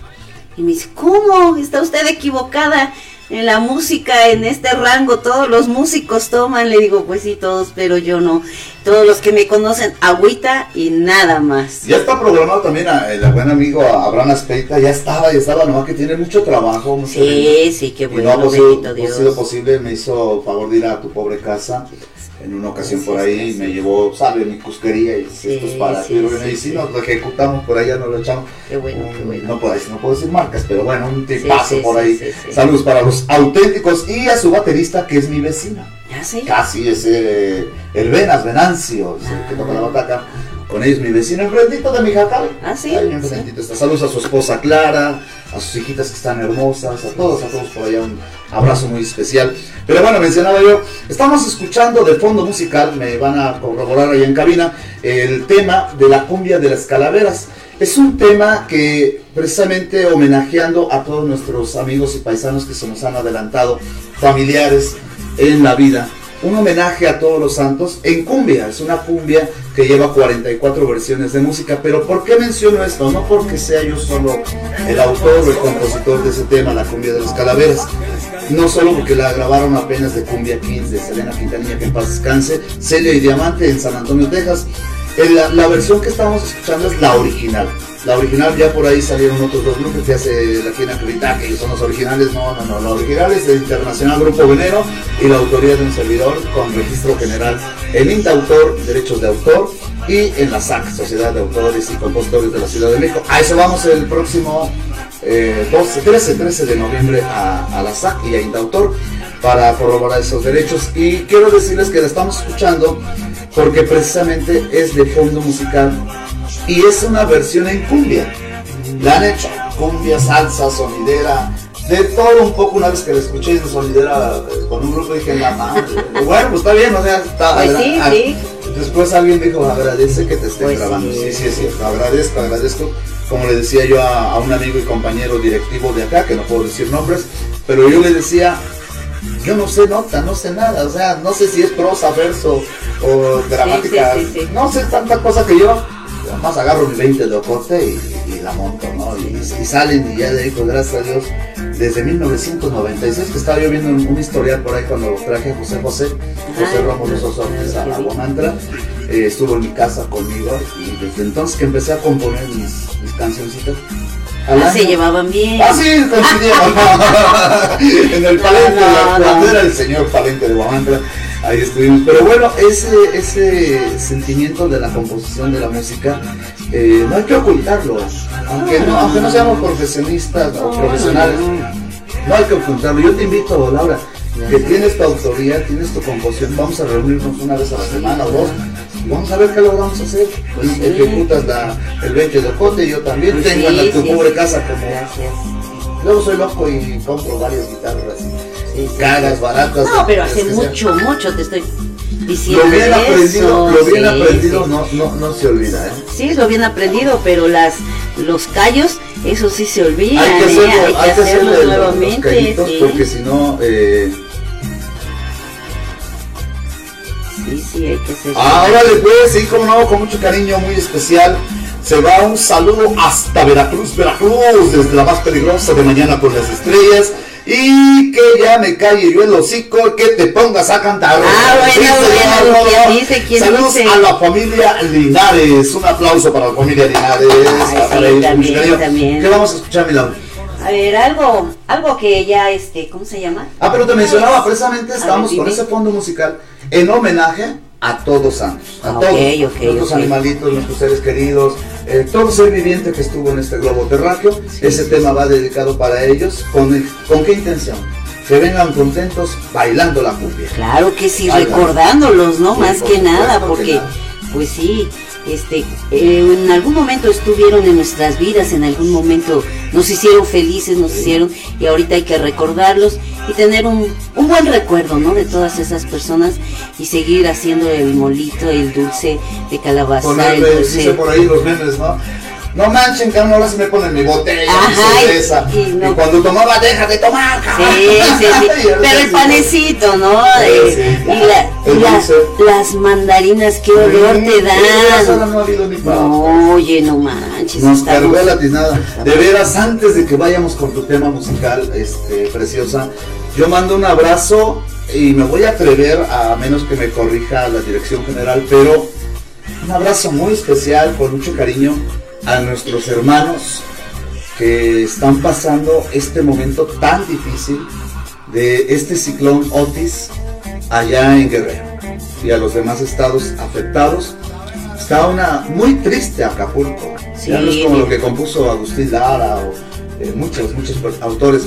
Y me dice, ¿cómo? Está usted equivocada. En la música, en este rango, todos los músicos toman, le digo, pues sí, todos, pero yo no. Todos los que me conocen, agüita y nada más. Ya está programado también a- el buen amigo Abraham Aspeita, ya estaba, ya estaba, nomás que tiene mucho trabajo. mucho Sí, evento. sí, qué Y no bueno, bendito no ha sido posible, me hizo favor de ir a tu pobre casa en una ocasión por ahí, me llevó, sabe, mi cusquería y Sí, esto es para sí, ti, bueno, sí, y si sí. nos lo ejecutamos por allá, nos lo echamos. Qué bueno, qué bueno. No puedo, decir, no puedo decir marcas, pero bueno, un tipazo sí, por sí, ahí. sí, sí. Saludos para los auténticos y a su baterista que es mi vecina. ¿Ya sí? Casi es eh, el Venas Venancio, es el que toca la bataca. Con ellos mi vecino enfrentito de mi jacal. Ah, sí, Ahí enfrentito está. Saludos a su esposa Clara, a sus hijitas que están hermosas, a todos, a todos por allá un abrazo muy especial. Pero bueno, mencionaba yo, estamos escuchando de fondo musical, me van a corroborar ahí en cabina, el tema de la cumbia de las calaveras. Es un tema que precisamente homenajeando a todos nuestros amigos y paisanos que se nos han adelantado, familiares en la vida. Un homenaje a todos los santos en cumbia. Es una cumbia que lleva 44 versiones de música. Pero ¿por qué menciono esto? No porque sea yo solo el autor o el compositor de ese tema, la cumbia de las calaveras. No solo porque la grabaron apenas de Cumbia Kings de Selena Quintanilla, que en paz descanse, Celia y Diamante en San Antonio, Texas. Eh, la versión que estamos escuchando es la original. La original ya por ahí salieron otros dos grupos que hace la quieren acreditar que son los originales. No, no, no. La original es del Internacional Grupo Veneno y la autoría de un servidor con registro general en Intautor, derechos de autor y en la SAC, Sociedad de Autores y Compositores de la Ciudad de México. A eso vamos el próximo eh, 12, 13, 13 de noviembre a, a la SAC y a Intautor para corroborar esos derechos. Y quiero decirles que la estamos escuchando porque precisamente es de fondo musical y es una versión en cumbia. La han hecho cumbia, salsa, sonidera, de todo un poco. Una vez que la escuché en sonidera eh, con un grupo dije, la madre. Bueno, pues está bien, o sea, está. Pues sí, sí. Después alguien dijo, agradece que te estén Pues grabando. sí. Sí, sí, es cierto, agradezco, agradezco. Como le decía yo a, a un amigo y compañero directivo de acá, que no puedo decir nombres, pero yo le decía, yo no sé nota, no sé nada, o sea, no sé si es prosa, verso o gramática, sí, sí, sí. no sé tanta cosa que yo, además agarro mi 20 de ocote y, y la monto, ¿no? Y, y salen y ya de ahí, pues gracias a Dios, desde 1996, que estaba yo viendo un, un historial por ahí cuando traje a José José, José Ay, Rómulo Sosortes a, qué a bien. Guamantra, eh, estuvo en mi casa conmigo y desde entonces que empecé a componer mis, mis cancioncitas. Ah, se llevaban bien. Ah, sí, en el palente, No, no, cuando era el señor palente de Guamantra, ahí estuvimos. Pero bueno, ese, ese sentimiento de la composición de la música, eh, no hay que ocultarlo. Aunque no, aunque no seamos profesionistas o profesionales, no hay que ocultarlo. Yo te invito, Laura, que tienes tu autoría, tienes tu composición, vamos a reunirnos una vez a la semana o dos. Vamos a ver qué logramos hacer. Pues sí. Ejecutas la, el 20 de Ocote, yo también Pues tengo sí, en tu sí, pobre sí, casa como Gracias. Luego soy loco y compro varias guitarras. Caras, baratas. No, pero hace mucho, mucho te estoy diciendo. Lo bien eso. aprendido, lo bien Sí, aprendido sí. no, no, no se olvida, ¿eh? Sí, lo bien aprendido, pero las los callos, eso sí se olvidan. Hay que ¿eh? hacerlo, hay que hay que hacerlo los nuevamente. callitos sí. porque si no, eh, sí, sí, hay que hacerlo. ahora les voy a decir, como no, con mucho cariño, muy especial. Se va un saludo hasta Veracruz, Veracruz, desde la más peligrosa de mañana con las estrellas. Y que ya me calle yo el hocico, que te pongas a cantar. Ah, bueno, bueno, no, ¿quién no. dice? ¿Quién Saludos dice? a la familia Linares. Un aplauso para la familia Linares. Ay, sí, también. ¿Qué vamos a escuchar, Milán? A ver, algo, algo que ya, este, ¿cómo se llama? Ah, pero te mencionaba, precisamente estamos ver, con ese fondo musical en homenaje a todos santos, a Ah, todos ok, ok, nuestros ok. animalitos, nuestros seres queridos, eh, todo ser viviente que estuvo en este globo terráqueo. Ese tema va dedicado para ellos. ¿Con, el- ¿con qué intención? Que vengan contentos bailando la cumbia. Claro que sí, recordándolos, ¿no? Sí, Más que nada, que porque, nada. pues sí, este, eh, en algún momento estuvieron en nuestras vidas, en algún momento nos hicieron felices, nos hicieron, y ahorita hay que recordarlos y tener un, un buen recuerdo, ¿no? De todas esas personas y seguir haciendo el molito, el dulce de calabaza, el Ponerle, dice dulce. por ahí los memes, ¿no? No manchen, cabrón, ahora se me ponen mi botella, mi Ajá, y- cerveza. y Y, no- cuando tomaba, deja de tomar, cabrón. Sí, sí. Y Pero el panecito, ¿no? Sí, Eh, y la- y la- las mandarinas, qué olor Sí, te dan. no ha habido ni para- No, oye, no manches. Nos estamos- cargó la tiznada. De veras, antes de que vayamos con tu tema musical, este, preciosa, yo mando un abrazo y me voy a atrever, a menos que me corrija la dirección general, pero un abrazo muy especial, con mucho cariño, a nuestros hermanos que están pasando este momento tan difícil de este ciclón Otis allá en Guerrero y a los demás estados afectados. Está una muy triste Acapulco. Sí, ya no es como lo que compuso Agustín Lara o eh, muchos, muchos autores.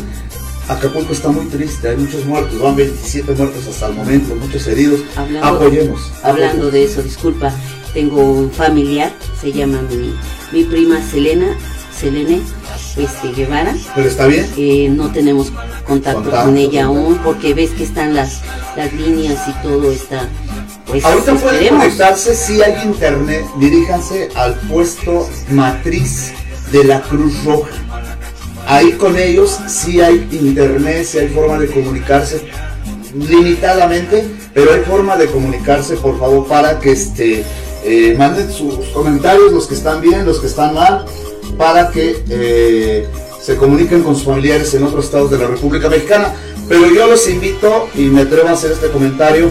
Acapulco está muy triste, hay muchos muertos, van 27 muertos hasta el momento, muchos heridos. Hablando- Apoyemos. Hablando de eso, disculpa, tengo un familiar, se llama mi, mi prima Selena, Selene este, Guevara. Pero está bien. Eh, no tenemos contacto Contacto, con ella contacto. aún porque ves que están las, las líneas y todo está. Pues Ahorita pueden esperemos. conectarse si hay internet, diríjanse al puesto matriz de la Cruz Roja. Ahí con ellos sí hay internet, sí hay forma de comunicarse limitadamente, pero hay forma de comunicarse, por favor, para que este eh, manden sus comentarios, los que están bien, los que están mal, para que eh, se comuniquen con sus familiares en otros estados de la República Mexicana. Pero yo los invito, y me atrevo a hacer este comentario,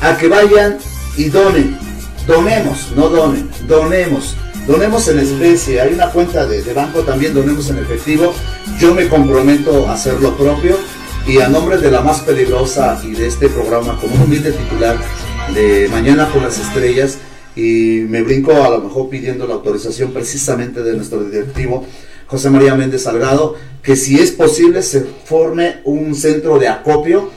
a que vayan y donen. Donemos, no donen, donemos. Donemos en especie. Hay una cuenta de, de banco también, donemos en efectivo. Yo me comprometo a hacer lo propio. Y a nombre de la más peligrosa y de este programa, como humilde titular de Mañana con las Estrellas, y me brinco a lo mejor pidiendo la autorización precisamente de nuestro directivo, José María Méndez Salgado, que si es posible se forme un centro de acopio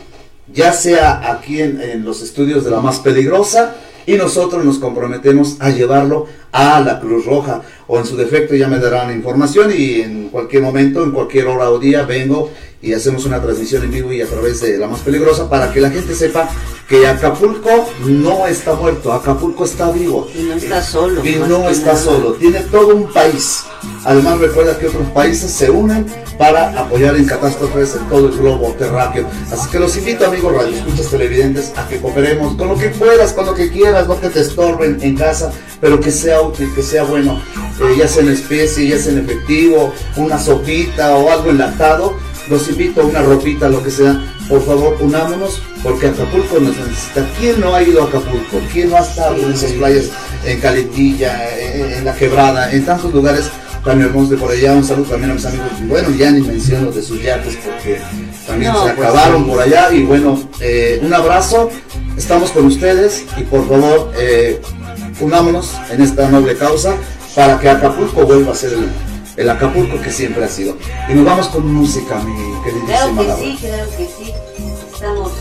ya sea aquí en, los estudios de la más peligrosa y nosotros nos comprometemos a llevarlo a la Cruz Roja. O en su defecto ya me darán información y en cualquier momento, en cualquier hora o día vengo y hacemos una transmisión en vivo y a través de la más peligrosa para que la gente sepa que Acapulco no está muerto, Acapulco está vivo. Y no está solo. Y no está nada. solo, tiene todo un país. Además recuerda que otros países se unen para apoyar en catástrofes en todo el globo terráqueo. Así que los invito amigos radioescuchas televidentes a que cooperemos con lo que puedas, con lo que quieras, no que te estorben en casa, pero que sea útil, que sea bueno, eh, ya sea en especie, ya sea en efectivo, una sopita o algo enlatado. Los invito a una ropita, lo que sea. Por favor, unámonos porque Acapulco nos necesita. ¿Quién no ha ido a Acapulco? ¿Quién no ha estado en esas playas en Calentilla, en, en La Quebrada, en tantos lugares tan hermosos de por allá? Un saludo también a mis amigos. Bueno, ya ni menciono de sus yates porque también No, se pues acabaron sí. por allá. Y bueno, eh, un abrazo. Estamos con ustedes y por favor, eh, unámonos en esta noble causa para que Acapulco vuelva a ser el, el Acapulco que siempre ha sido. Y nos vamos con música, mi queridísima Claro que sí, claro que sí. Estamos.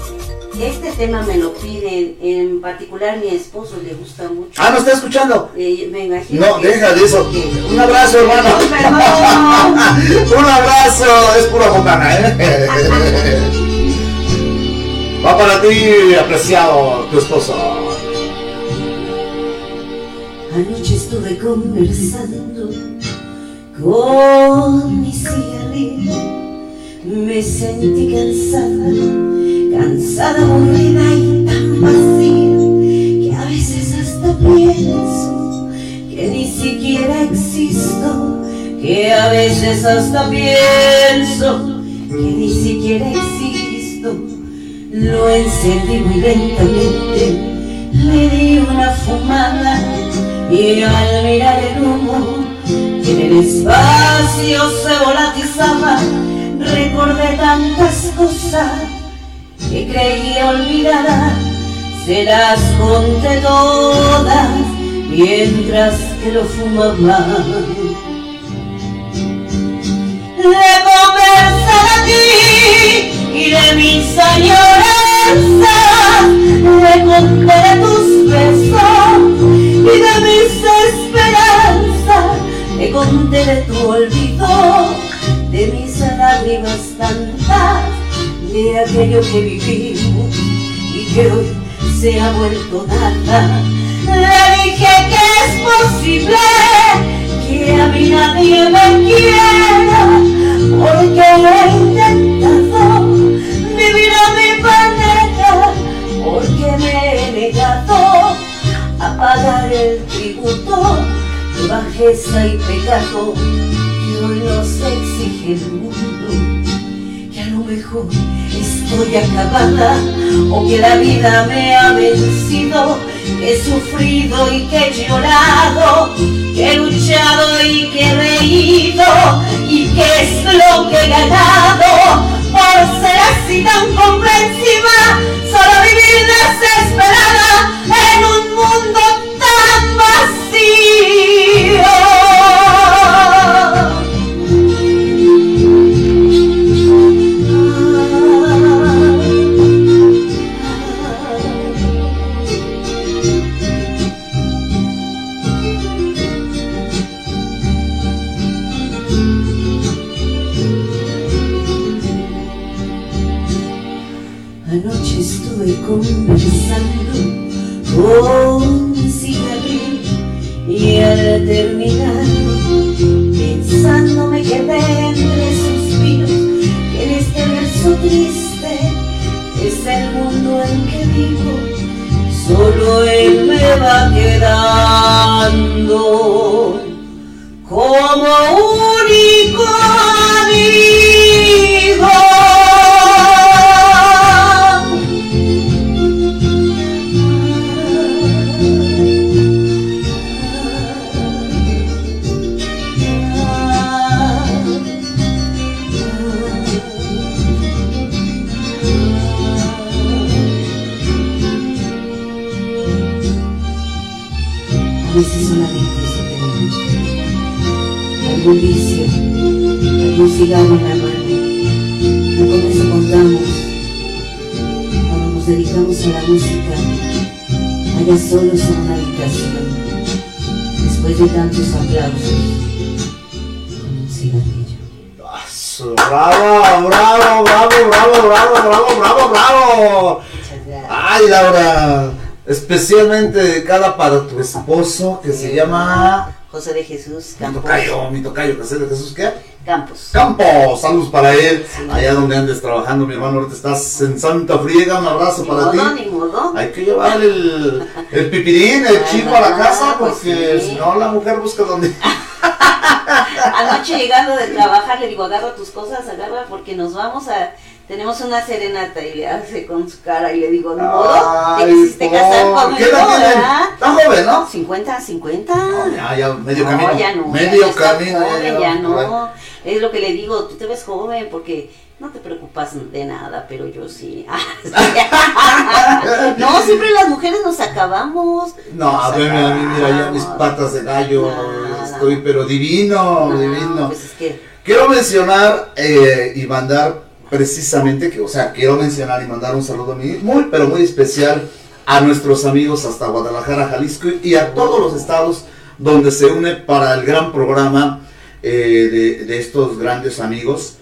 Este tema me lo piden, en particular mi esposo le gusta mucho. Ah, ¿no está escuchando? Eh, me imagino. No, deja de eso. que- Un abrazo, hermano. No, perdón. Un abrazo, es pura botana, ¿eh? Va para ti, apreciado tu esposo. Anoche estuve conversando con mi cigarrillo. Me sentí cansada, cansada, aburrida y tan vacía que a veces hasta pienso que ni siquiera existo. Que a veces hasta pienso que ni siquiera existo. Lo encendí muy lentamente, le di una fumada y al mirar el humo en el espacio se volatizaba, recordé tantas cosas que creía olvidadas, se las conté todas mientras que lo fumaba. De conversar a ti y de mis añoranzas, le conté de tus besos y de esperanzas, de tu olvido, de mis lágrimas tantas, de aquello que vivimos y que hoy se ha vuelto nada. Le dije que es posible que a mí nadie me quiera, porque he intentado vivir a mi manera, porque me he negado a pagar el tributo bajeza y pecado que hoy nos exige el mundo. Que a lo mejor estoy acabada o que la vida me ha vencido, he sufrido y que he llorado, que he luchado y que he reído y que es lo que he ganado por ser así tan comprensiva, solo vivir desesperada en un mundo. Anoche estuve conversando con especialmente dedicada para tu esposo que se llama José de Jesús mi Campos. tocayo, mi tocayo, José de Jesús, ¿qué? Campos. Campos, saludos para él, Sí. allá donde andes trabajando, mi hermano, ahorita estás en Santa Friega, un abrazo Ni para ti. modo, ni modo. Hay que llevar el, el pipirín, el Ah, chico a la casa, pues porque sí. si no la mujer busca donde... Anoche llegando de trabajar le digo, agarra tus cosas, agarra porque nos vamos a... Tenemos una serenata y le hace con su cara y le digo, ¿de modo? ¿Te quisiste casar conmigo. Está joven, ¿no? 50, 50. No, ya, ya, medio No, camino. ya no. medio ya camino. joven, ya, no. Es lo que le digo, tú te ves joven porque no te preocupas de nada, pero yo sí. no, siempre las mujeres nos acabamos. No, a Nos ver, a mí, mira, ya mis patas de gallo, Nada. estoy pero divino, No, divino. Pues es que Quiero mencionar eh, y mandar precisamente, que, o sea, quiero mencionar y mandar un saludo muy, muy, pero muy especial a nuestros amigos hasta Guadalajara, Jalisco y a todos los estados donde se une para el gran programa eh, de, de estos grandes amigos,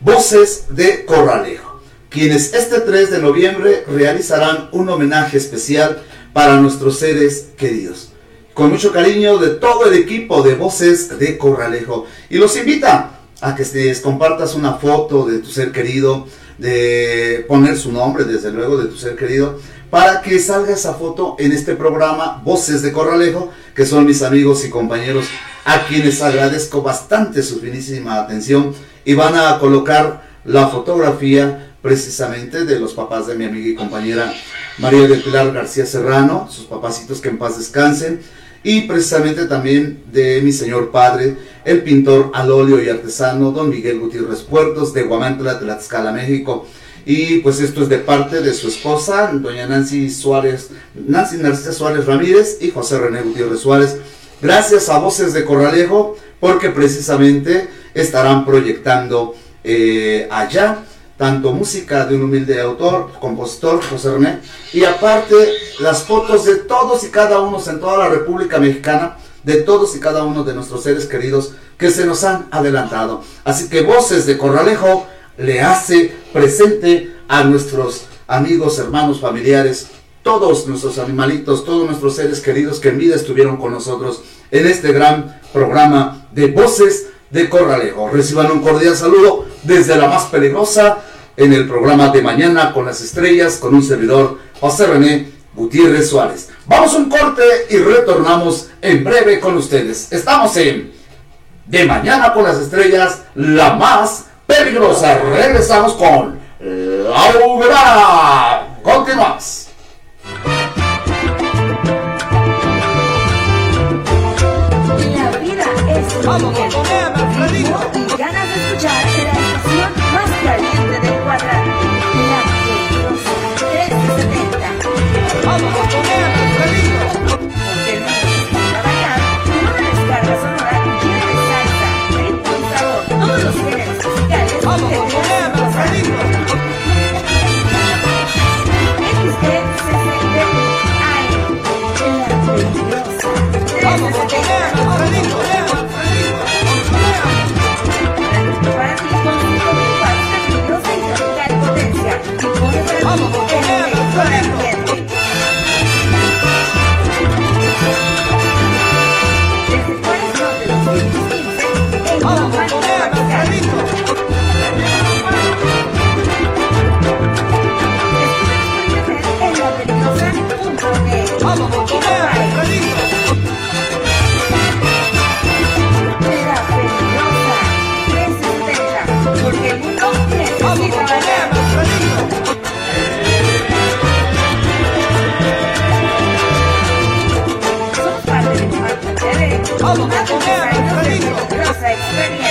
Voces de Corralejo, quienes este 3 de noviembre realizarán un homenaje especial para nuestros seres queridos. Con mucho cariño de todo el equipo de Voces de Corralejo. Y los invita a que les compartas una foto de tu ser querido, de poner su nombre, desde luego, de tu ser querido, para que salga esa foto en este programa Voces de Corralejo, que son mis amigos y compañeros, a quienes agradezco bastante su finísima atención y van a colocar la fotografía precisamente de los papás de mi amiga y compañera María del Pilar García Serrano, sus papacitos que en paz descansen, y precisamente también de mi señor padre, el pintor al óleo y artesano don Miguel Gutiérrez Puertos de Guamantla, Tlaxcala, México. Y pues esto es de parte de su esposa, doña Nancy Suárez, Nancy Narcisa Suárez Ramírez y José René Gutiérrez Suárez. Gracias a Voces de Corralejo, porque precisamente estarán proyectando eh, allá tanto música de un humilde autor, compositor, José René, y aparte las fotos de todos y cada uno en toda la República Mexicana, de todos y cada uno de nuestros seres queridos que se nos han adelantado. Así que Voces de Corralejo le hace presente a nuestros amigos, hermanos, familiares, todos nuestros animalitos, todos nuestros seres queridos que en vida estuvieron con nosotros en este gran programa de Voces de Corralejo. Reciban un cordial saludo desde la más peligrosa en el programa de mañana con las estrellas, con un servidor, José René Gutiérrez Suárez. Vamos a un corte y retornamos en breve con ustedes. Estamos en De Mañana con las Estrellas, la más peligrosa. Regresamos con La Uberá. Continuamos. La vida es Olha o documento, Danilo.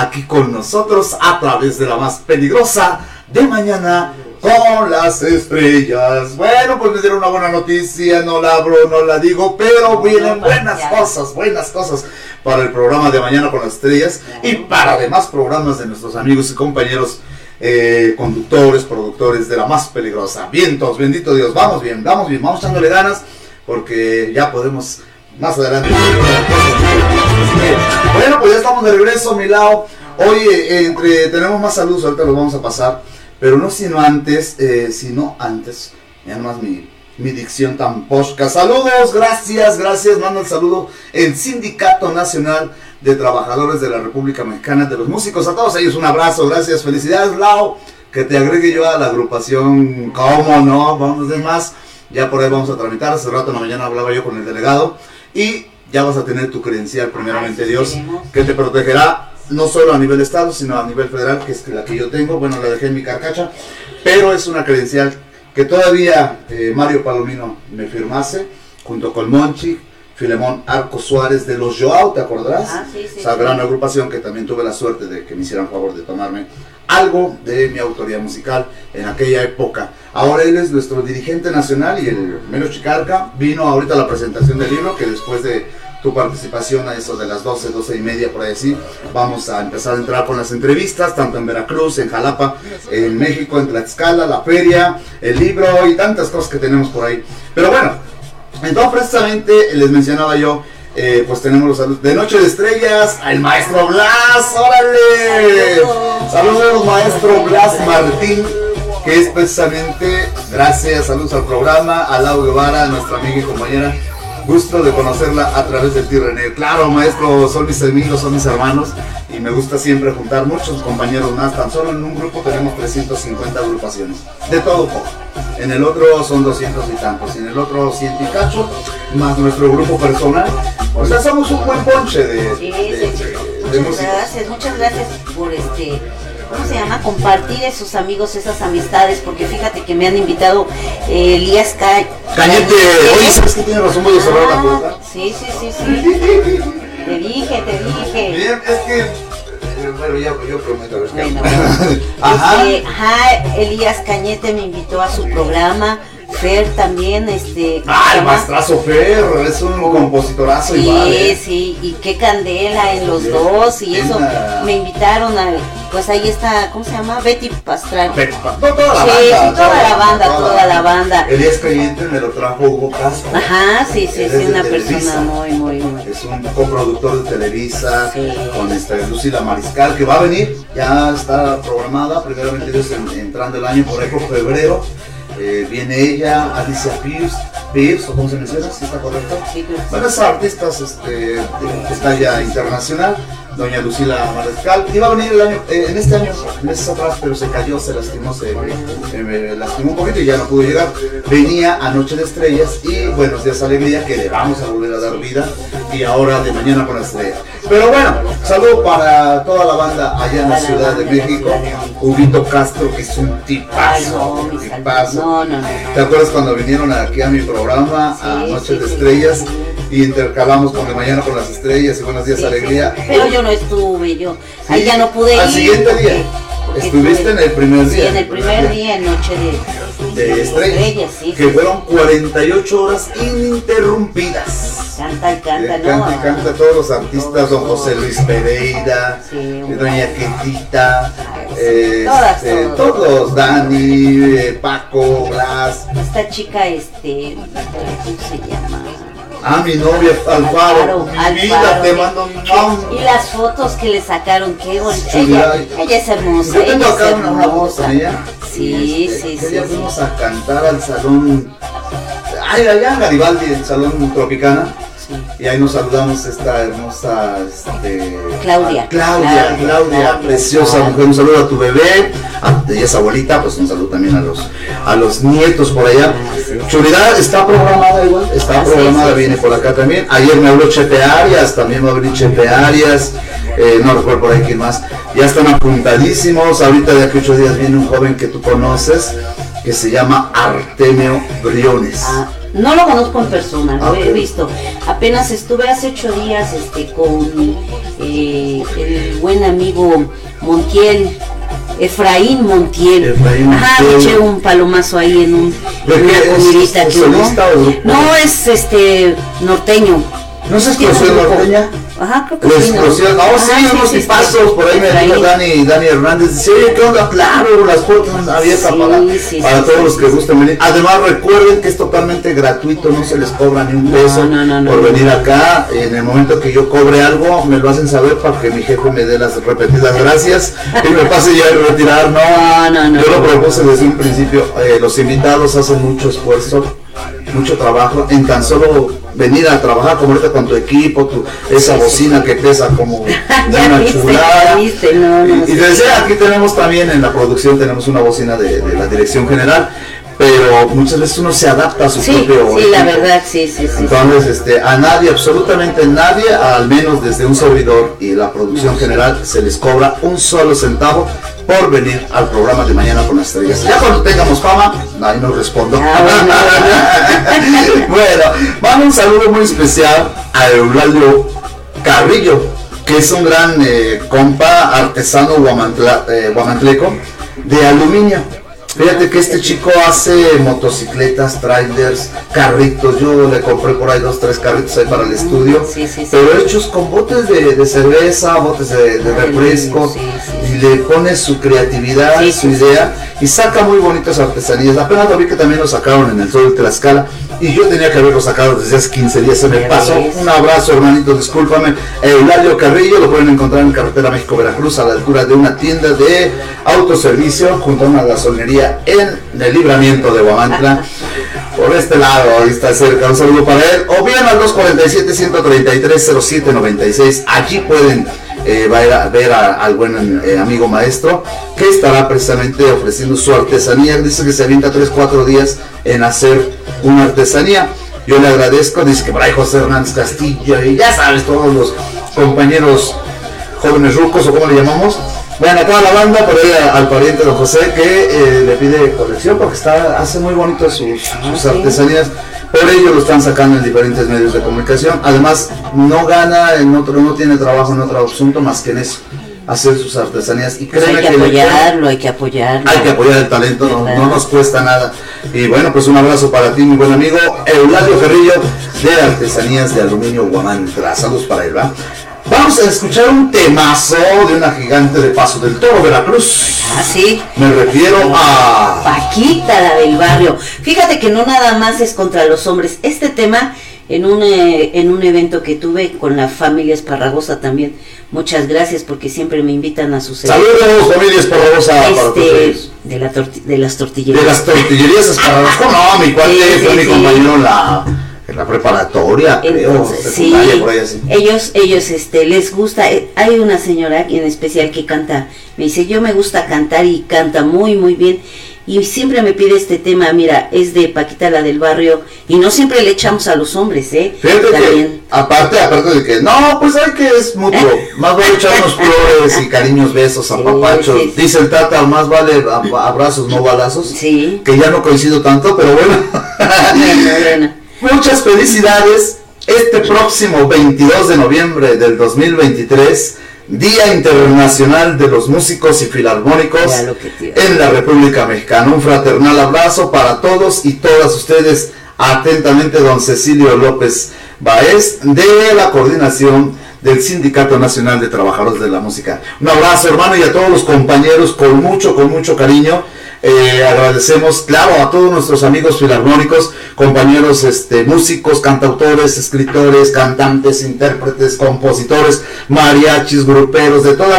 Aquí con nosotros a través de la más peligrosa de mañana con las estrellas. Bueno, pues me dieron una buena noticia, no la abro, no la digo, pero vienen buenas cosas, buenas cosas para el programa de mañana con las estrellas y para demás programas de nuestros amigos y compañeros eh, conductores, productores de la más peligrosa. Vientos, bendito Dios, vamos bien, vamos bien, vamos echándole ganas porque ya podemos más adelante. Bueno, pues ya estamos de regreso, mi lado. Hoy eh, entre tenemos más saludos, ahorita los vamos a pasar, pero no sino antes, eh, sino antes, ya nomás mi, mi dicción tan posca. Saludos, gracias, gracias, mando el saludo el Sindicato Nacional de Trabajadores de la República Mexicana, de los músicos, a todos ellos un abrazo, gracias, felicidades, Lau, que te agregue yo a la agrupación, ¿cómo no? Vamos de más, ya por ahí vamos a tramitar, hace rato en la mañana hablaba yo con el delegado y ya vas a tener tu credencial, primeramente Dios, que te protegerá no solo a nivel estado, sino a nivel federal, que es la que yo tengo, bueno, la dejé en mi carcacha, pero es una credencial que todavía eh, Mario Palomino me firmase, junto con Monchi, Filemón Arco Suárez de los Joao, ¿te acordarás? Ah, sí, sí, Esa sí. gran agrupación que también tuve la suerte de que me hicieran favor de tomarme algo de mi autoría musical en aquella época. Ahora él es nuestro dirigente nacional y el Melo Chicarca vino ahorita a la presentación del libro que después de tu participación a eso de las 12, 12 y media por ahí así, vamos a empezar a entrar con las entrevistas, tanto en Veracruz, en Jalapa, en México, en Tlaxcala, la feria, el libro y tantas cosas que tenemos por ahí. Pero bueno, entonces precisamente les mencionaba yo, eh, pues tenemos los saludos de Noche de Estrellas, al maestro Blas, órale. Saludos maestro Blas Martín, que es precisamente, gracias, saludos al programa, a Lau Guevara, nuestra amiga y compañera. Gusto de conocerla a través del tío René. Claro, maestro, son mis amigos, son mis hermanos y me gusta siempre juntar muchos compañeros más. Tan solo en un grupo tenemos 350 agrupaciones. De todo poco. En el otro son 200 y tantos. Y en el otro 100 y cacho, más nuestro grupo personal. O sea, somos un buen ponche de, de- de- de Muchas músicos. gracias, muchas gracias por este, ¿cómo se llama? Compartir esos amigos, esas amistades, porque fíjate que me han invitado eh, Elías Ca... Cañete, oye, ¿sabes que tiene razón? Voy a cerrar la Ah, puerta. sí, sí, sí, sí. Te dije, te dije. Bien, es que bueno, ya, yo prometo Bueno. Ajá. Este, ajá, Elías Cañete me invitó a su programa. Fer también, este. ¿cómo Ah, el maestrazo Fer, es un compositorazo Sí, igual. ¿eh? sí, y qué candela en los Sí. dos y eso. Me invitaron a, pues ahí está, ¿cómo se llama? Betty Pastrana. Betty Pa- no, toda la Sí, banda. sí, toda la banda, toda la banda. Elías Cayente me lo trajo Hugo Castro. Ajá, sí, sí, sí, es de una Televisa. persona muy, muy, muy. Es un coproductor de Televisa Sí. con esta Lucila Mariscal que va a venir, ya está programada, primeramente Dios en- entrando el año por ahí por febrero. Eh, viene ella, Alicia Pierce, Pierce, o cómo se menciona, si está correcto. Sí, es artistas este, de talla internacional, doña Lucila Mariscal. Iba a venir el año, eh, en este año, meses atrás, pero se cayó, se lastimó, se eh, lastimó un poquito y ya no pudo llegar. Venía a Noche de Estrellas y Buenos Días Alegría, que le vamos a volver a dar vida, y ahora de mañana con la estrella. Pero bueno, saludo para toda la banda allá en la Ciudad de México. Huguito Castro, que es un tipazo, un tipazo. ¿Te acuerdas cuando vinieron aquí a mi programa, a Sí, Noches sí, de sí. Estrellas, y intercalamos con de mañana con las estrellas y Buenos Días Sí, sí. Alegría? Pero yo no estuve, yo. Sí, Ahí ya no pude al ir. siguiente porque- día. porque Estuviste estuve- en el primer Sí, día. en el primer día, en noche de, de estrellas, sí. que fueron 48 horas ininterrumpidas. Canta y canta, Eh, ¿no? Canta y canta todos los artistas, don José Luis Pereira, Sí, eh, doña Ay, sí. eh, Todas, este, todas. todos, Dani, eh, Paco, Blas, Esta chica, este, ¿cómo se llama? a mi novia Alfaro, Alfaro, mi vida Alfaro. te mando un Y las fotos que le sacaron, qué bonita. Ella, ella es hermosa. Yo tengo ella acá es una, foto con ella. Sí, Este, sí, que sí. sí. fuimos a cantar al salón. Ay, allá en Garibaldi, el salón Tropicana. Sí. Y ahí nos saludamos esta hermosa este, Claudia. Claudia, Claudia, preciosa mujer. Un saludo a tu bebé, a, ella es abuelita, pues un saludo también a los a los nietos por allá. Chulidad está programada igual, está programada, viene por acá también. Ayer me habló Chepe Arias, también va a venir Chepe Arias. eh, no recuerdo por ahí quién más. Ya están apuntadísimos. Ahorita de aquí ocho días viene un joven que tú conoces que se llama Artemio Briones. Ah, no lo conozco en persona, lo he visto. Apenas estuve hace ocho días este, con eh, el buen amigo Montiel, Efraín Montiel. Efraín Ajá, Montiel. eché un palomazo ahí en, un, ¿De en una comidita ¿Es que hubo. solista o grupo? No, es este norteño. ¿No se grupo. norteña? Ajá, creo que La sí, ¿no? explosión, no, Ajá, sí, unos sí, tipazos, por ahí me dijo. Dani, Dani Hernández, dice, oye, ¿qué onda? Claro, las puertas están abiertas Sí, para, sí, para sí, todos sí, los sí, que sí. gusten venir. Además, recuerden que es totalmente gratuito, no se les cobra ni un peso no, no, no, por venir acá. En el momento que yo cobre algo, me lo hacen saber para que mi jefe me dé las repetidas gracias y me pase ya a retirar. No, No, no, no. yo lo propuse desde un principio. Eh, los invitados hacen mucho esfuerzo mucho trabajo en tan solo venir a trabajar como ahorita con tu equipo, tu, esa bocina que pesa como una chulada. ya viste, no, no, y, decía, aquí tenemos también en la producción tenemos una bocina de, de la dirección general, pero muchas veces uno se adapta a su Sí, propio sí, la equipo. verdad, sí, sí, sí. Entonces, este, a nadie, absolutamente nadie, al menos desde un servidor y la producción general, se les cobra un solo centavo por venir al programa de Mañana con las Estrellas. Ya cuando tengamos fama, ahí nos respondo. Ah, bueno, mando un saludo muy especial a Eulalio Carrillo, que es un gran eh, compa artesano guamantla- eh, guamantleco de aluminio. Fíjate que este chico hace motocicletas, trailers, carritos. Yo le compré por ahí dos, tres carritos ahí para el estudio. Sí, sí, sí. Pero hechos con botes de, de cerveza, botes de, de refresco. Y le pone su creatividad, su idea. Y saca muy bonitas artesanías. Apenas lo vi que también lo sacaron en el Sol de Tlaxcala. Y yo tenía que haberlo sacado desde hace 15 días. Se me pasó. Un abrazo, hermanito. Discúlpame. Eulalio Carrillo lo pueden encontrar en carretera México-Veracruz a la altura de una tienda de autoservicio junto a una gasolinería en el libramiento de Guamantla. Por este lado, ahí está cerca. Un saludo para él. O bien al 247-133-0796. Allí pueden eh, va a ir a ver al buen eh, amigo maestro que estará precisamente ofreciendo su artesanía. Dice que se avienta 3-4 días en hacer una artesanía. Yo le agradezco, dice que por ahí José Hernández Castillo y ya sabes, todos los compañeros jóvenes rucos o como le llamamos. Bueno, a toda la banda, por ahí al pariente de José que eh, le pide colección porque está, hace muy bonito sus, sus sí. artesanías. Por ello lo están sacando en diferentes medios de comunicación. Además, no gana en otro, no tiene trabajo en otro asunto más que en eso. hacer sus artesanías y Pues hay que que le pueden- apoyarlo, hay que apoyarlo. hay que apoyar el talento, no nos cuesta nada. Y bueno, pues un abrazo para ti, mi buen amigo Eulalio Ferrillo de Artesanías de Aluminio Guamantra. Saludos para él, ¿va? Vamos a escuchar un temazo de una gigante de Paso del Toro, Veracruz. Ah, sí. Me refiero a... Paquita, la del barrio. Fíjate que no nada más es contra los hombres. Este tema, en un, eh, en un evento que tuve con la familia Esparragosa también, muchas gracias porque siempre me invitan a sus. Saludos, familia Esparragosa, Este, de, la de las tortillerías. De las tortillerías Esparragosa. ¿Cómo no? Mi cuate Sí, fue sí, mi compañero la, en la preparatoria, creo, sí, secundaria, por ahí así. ellos, ellos, este, les gusta, eh, hay una señora en especial que canta, me dice, yo me gusta cantar y canta muy, muy bien, y siempre me pide este tema, mira, es de Paquita la del barrio, y no siempre le echamos a los hombres, ¿eh? Fíjate que, También. aparte, aparte de que, no, pues hay que es mutuo. Más vale echarnos flores y cariños, besos, apapachos. sí, sí. Dice el Tata, más vale ab- abrazos, no balazos. Sí. Que ya no coincido tanto, pero bueno. Bueno, bueno. Muchas felicidades. Este próximo 22 de noviembre del 2023, Día Internacional de los Músicos y Filarmónicos en la República Mexicana. Un fraternal abrazo para todos y todas ustedes. Atentamente, don Cecilio López Baez, de la coordinación del Sindicato Nacional de Trabajadores de la Música. Un abrazo, hermano, y a todos los compañeros con mucho, con mucho cariño. Eh, agradecemos, claro, a todos nuestros amigos filarmónicos, compañeros este, músicos, cantautores, escritores, cantantes, intérpretes, compositores, mariachis, gruperos, de todos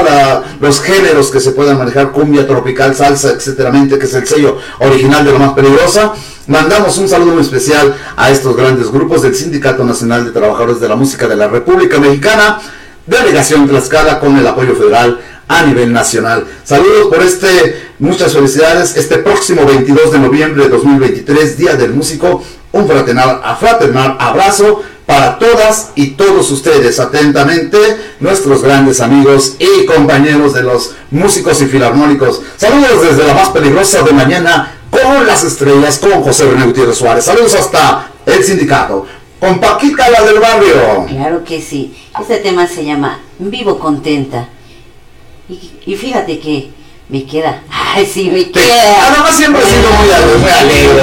los géneros que se puedan manejar, cumbia, tropical, salsa, etcétera, que es el sello original de lo más peligrosa. Mandamos un saludo muy especial a estos grandes grupos del Sindicato Nacional de Trabajadores de la Música de la República Mexicana, Delegación Tlaxcala con el apoyo federal a nivel nacional. Saludos por este, muchas felicidades. Este próximo 22 de noviembre de 2023, Día del Músico, un fraternal, a fraternal abrazo para todas y todos ustedes. Atentamente, nuestros grandes amigos y compañeros de los músicos y filarmónicos. Saludos desde la más peligrosa de mañana con las estrellas, con José René Gutiérrez Suárez. Saludos hasta el sindicato. Con Paquita, la del barrio. Claro que sí. Este tema se llama Vivo Contenta. Y, y fíjate que me queda. Ay, sí, me queda. Además siempre he sido muy alegre.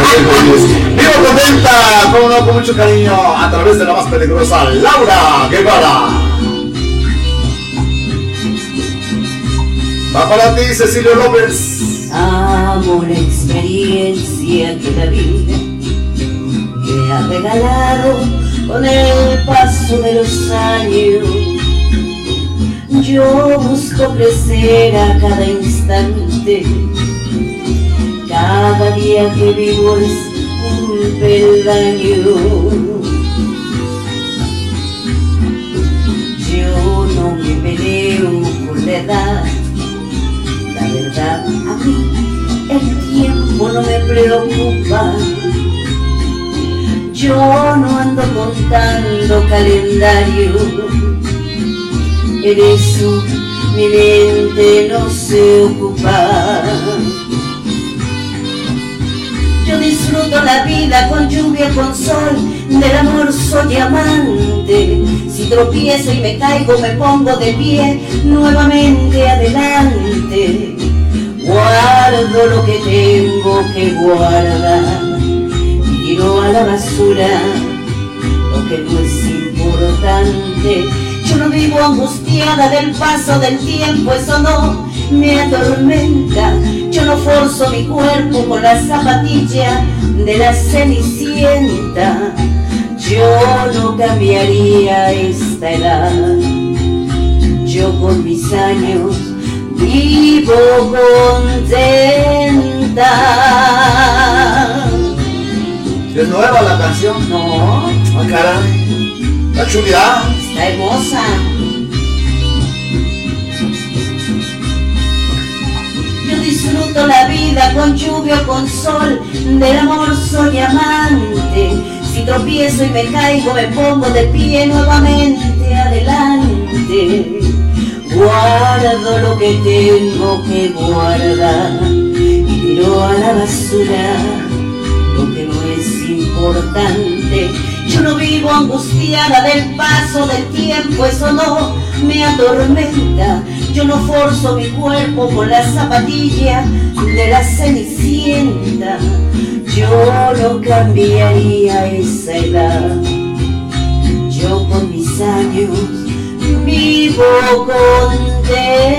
Vivo contenta, como no, con mucho cariño, a través de la más peligrosa, Laura Guevara. Va para ti, Cecilio López. Amo la experiencia que la vida me ha regalado con el paso de los años. Yo busco crecer a cada instante. Cada día que vivo es un peldaño. Yo no me peleo por la edad. La verdad, a mí el tiempo no me preocupa. Yo no ando contando calendario. En eso mi mente no se ocupa. Yo disfruto la vida con lluvia, con sol, del amor soy amante. Si tropiezo y me caigo, me pongo de pie, nuevamente adelante. Guardo lo que tengo que guardar, tiro a la basura lo que no es importante. Yo no vivo angustiada del paso del tiempo, eso no me atormenta. Yo no forzo mi cuerpo con la zapatilla de la cenicienta. Yo no cambiaría esta edad. Yo con mis años vivo contenta. Es nueva la canción. No, Ah, caray. La chulidad. Está hermosa. Yo disfruto la vida con lluvia o con sol, del amor soy amante. Si tropiezo y me caigo, me pongo de pie nuevamente adelante. Guardo lo que tengo que guardar y tiro a la basura lo que no es importante. Yo no vivo angustiada del paso del tiempo, eso no me atormenta. Yo no forzo mi cuerpo con la zapatilla de la cenicienta. Yo no cambiaría esa edad. Yo con mis años vivo contenta.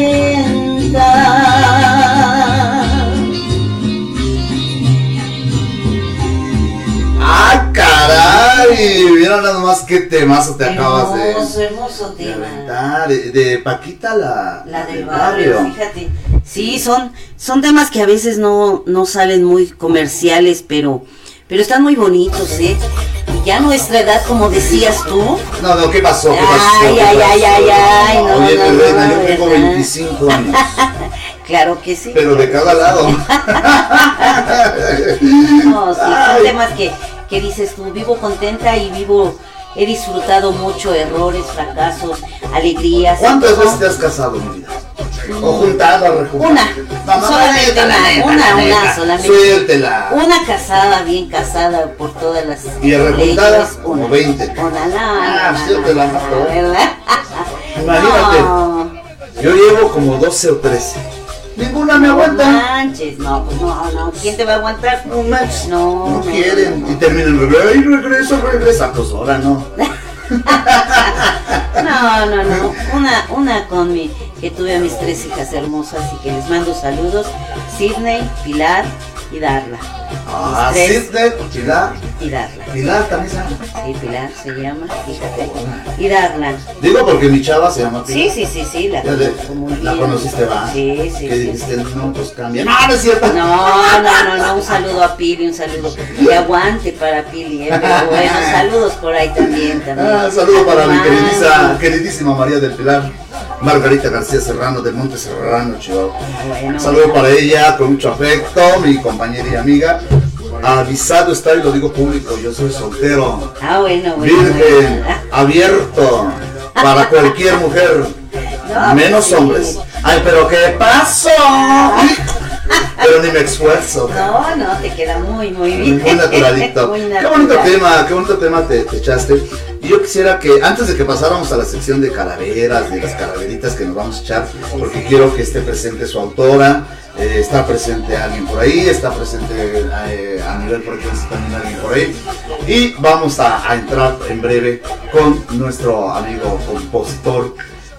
¡Ah, caray! Mira nada más qué temazo te acabas de, Hermoso, hermoso tema. aventar. De, de Paquita la, La del barrio, fíjate. Sí, son, son temas que a veces no, no salen muy comerciales, pero, pero están muy bonitos, ¿eh? Y ya nuestra edad, como decías tú, No, no, ¿qué pasó? ¿Qué Ay, pasó? ¿Qué ay, ay, pasó? ay, ay, no, Oye, no, reina, no, yo tengo ¿verdad? 25 años, claro que sí. pero de cada lado. No, sí, son Ay. temas que, que dices tú, vivo contenta y vivo, he disfrutado mucho errores, fracasos, alegrías. ¿Cuántas veces te has casado, mi vida? ¿O juntado, rejuntado? Una, No, solamente la una, neta, una, una solamente. Suéltela. Una casada, bien casada por todas las ¿Y rejuntada? Como una. 20. Una, no, Ah, no, sí, no, te la no, mató. ¿verdad? Imagínate. Yo llevo como 12 o 13. Ninguna me no aguanta. manches, no, pues no, no, ¿quién te va a aguantar? No manches. No, No no, quieren. no. Y terminan, ay, regresa, regresa. Pues ahora no. No, no, no, una, una con mi, que tuve a mis tres hijas hermosas y que les mando saludos, Sidney, Pilar y Darla. Ah, Sidney, Pilar. y Darla. Pilar también se llama. Sí, Pilar se llama, fíjate. Y Darla. Digo porque mi chava se llama Pilar. Sí, sí, sí, sí, la de- conociste, va. Sí, sí, Que sí. dijiste, no, pues cambia. No, no es cierto. No, no, no, no, un saludo a Pili, un saludo de aguante para Pili, ¿eh? pero bueno, saludos por ahí también, también. Ah, saludo para mi queridísima, queridísima María del Pilar, Margarita García Serrano del Monte Serrano, Chihuahua. Bueno, Saludo para ella con mucho afecto, mi compañera y amiga. Avisado está y lo digo público, yo soy soltero, Ah, bueno, bueno. virgen, bueno. abierto para cualquier mujer, No, menos sí. hombres. Ay, pero ¿qué pasó? Pero ni me esfuerzo. No, no, te queda muy, muy bien. Muy naturalito. Muy Qué natural. bonito tema, qué bonito tema te, te echaste. Y yo quisiera que antes de que pasáramos a la sección de calaveras, de las calaveritas que nos vamos a echar, porque quiero que esté presente su autora, eh, está presente alguien por ahí, está presente eh, a nivel frecuencia también alguien por ahí. Y vamos a, a entrar en breve con nuestro amigo compositor.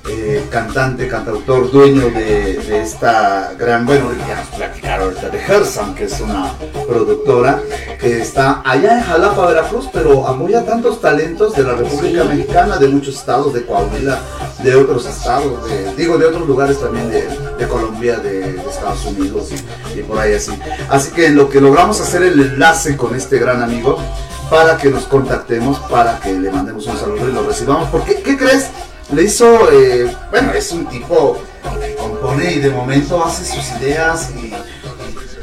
Eh, cantante, cantautor, dueño de, de esta gran, bueno, ya nos platicaron ahorita de Hersan, que es una productora que está allá en Jalapa, Veracruz, pero apoya tantos talentos de la República Sí. Mexicana, de muchos estados, de Coahuila, de otros estados, de, digo, de otros lugares también de, de Colombia, de, de Estados Unidos y, y por ahí así. Así que en lo que logramos hacer el enlace con este gran amigo, para que nos contactemos, para que le mandemos un saludo y lo recibamos, porque, ¿qué crees? Le hizo, eh, bueno, es un tipo que compone y de momento hace sus ideas y, y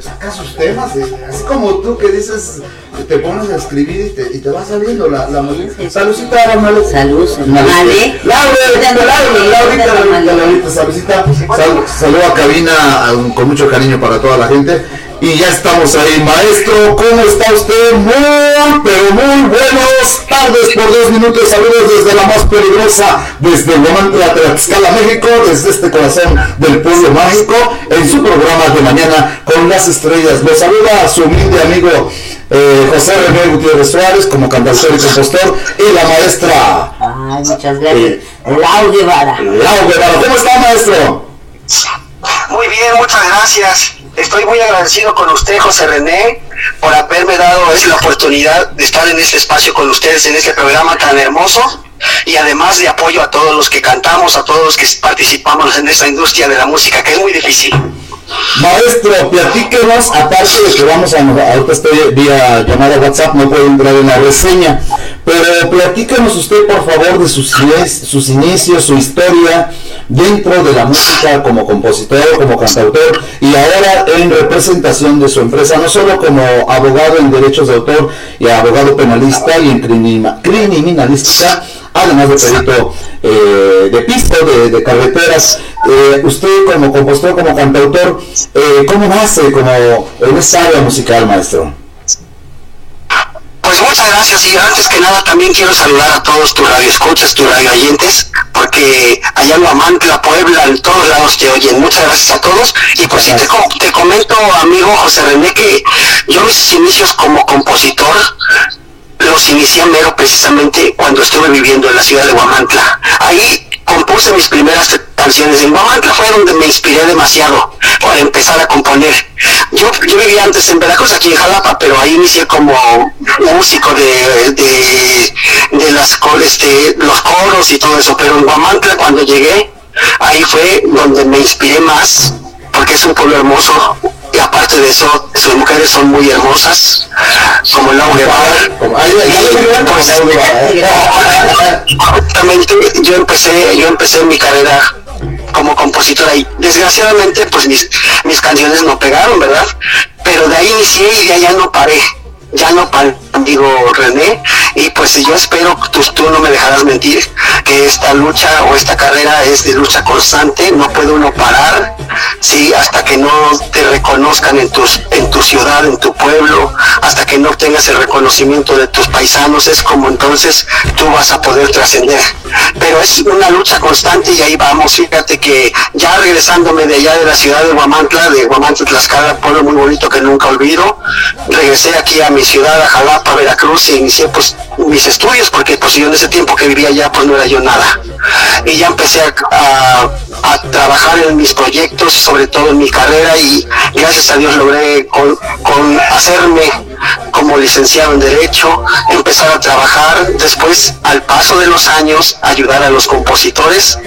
saca sus temas, eh, así como tú que dices, te pones a escribir y te, y te va saliendo la, la música. Saludcita, Ramalo. Salud, Vale. Laura, Laura, Laurita, Laurita, Laurita, saludcita. Sal- Saludo a cabina a- con mucho cariño para toda la gente. Y ya estamos ahí, maestro. ¿Cómo está usted? Muy, pero muy buenos tardes por dos minutos. Saludos desde la más peligrosa, desde Guamantla, Tlaxcala, México, desde este corazón del pueblo mágico, en su programa de mañana con las estrellas. Lo saluda a su humilde amigo eh, José René Gutiérrez Suárez, como cantautor y compositor, y la maestra Ay, muchas gracias. Lau Guevara. Lau Guevara. ¿Cómo está, maestro? Muy bien, muchas gracias. Estoy muy agradecido con usted, José René, por haberme dado la oportunidad de estar en este espacio con ustedes, en este programa tan hermoso. Y además de apoyo a todos los que cantamos, a todos los que participamos en esta industria de la música, que es muy difícil. Maestro, platíquenos, aparte de que vamos a, ahorita estoy vía llamada WhatsApp, no puedo entrar en la reseña, pero platíquenos usted por favor de sus, sus inicios, su historia dentro de la música como compositor, como cantautor y ahora en representación de su empresa, no solo como abogado en derechos de autor y abogado penalista y en criminalística, además de perito eh, de pisto, de, carreteras. Eh, usted como compositor, como cantautor, eh, ¿cómo nace como en esa área musical, maestro? Pues muchas gracias y antes que nada también quiero saludar a todos tus radioescuchas, tus radioyentes, que allá en Huamantla, Puebla, en todos lados te oyen. Muchas gracias a todos. Y pues sí, te, te comento, amigo José René, que yo mis inicios como compositor los inicié mero precisamente cuando estuve viviendo en la ciudad de Huamantla. Ahí compuse mis primeras canciones. En Huamantla fue donde me inspiré demasiado para empezar a componer. Yo, yo vivía antes en Veracruz, aquí en Jalapa, pero ahí inicié como músico de, de, de las, este, los coros y todo eso. Pero en Huamantla cuando llegué, ahí fue donde me inspiré más, porque es un pueblo hermoso. Y aparte de eso, sus mujeres son muy hermosas, como Laura Pues, Guevara, ¿eh? Yo empecé, yo empecé mi carrera como compositora y desgraciadamente pues mis, mis canciones no pegaron, ¿verdad? Pero de ahí inicié y de allá no paré, ya no paré, amigo René, y pues yo espero que tú, no me dejarás mentir, que esta lucha o esta carrera es de lucha constante, no puede uno parar, sí, hasta que no te reconozcan en tu ciudad, en tu pueblo, hasta que no tengas el reconocimiento de tus paisanos, es como entonces tú vas a poder trascender. Pero es una lucha constante y ahí vamos, fíjate que ya regresándome de allá de la ciudad de Huamantla, de Huamantla, Tlaxcala, pueblo muy bonito que nunca olvido, regresé aquí a mi ciudad, a Jalapa, Veracruz, y inicié pues mis estudios, porque pues yo en ese tiempo que vivía allá pues no era yo nada. Y ya empecé a, a- trabajar en mis proyectos, sobre todo en mi carrera, y gracias a Dios logré con, con hacerme como licenciado en Derecho, empezar a trabajar, después al paso de los años ayudar a los compositores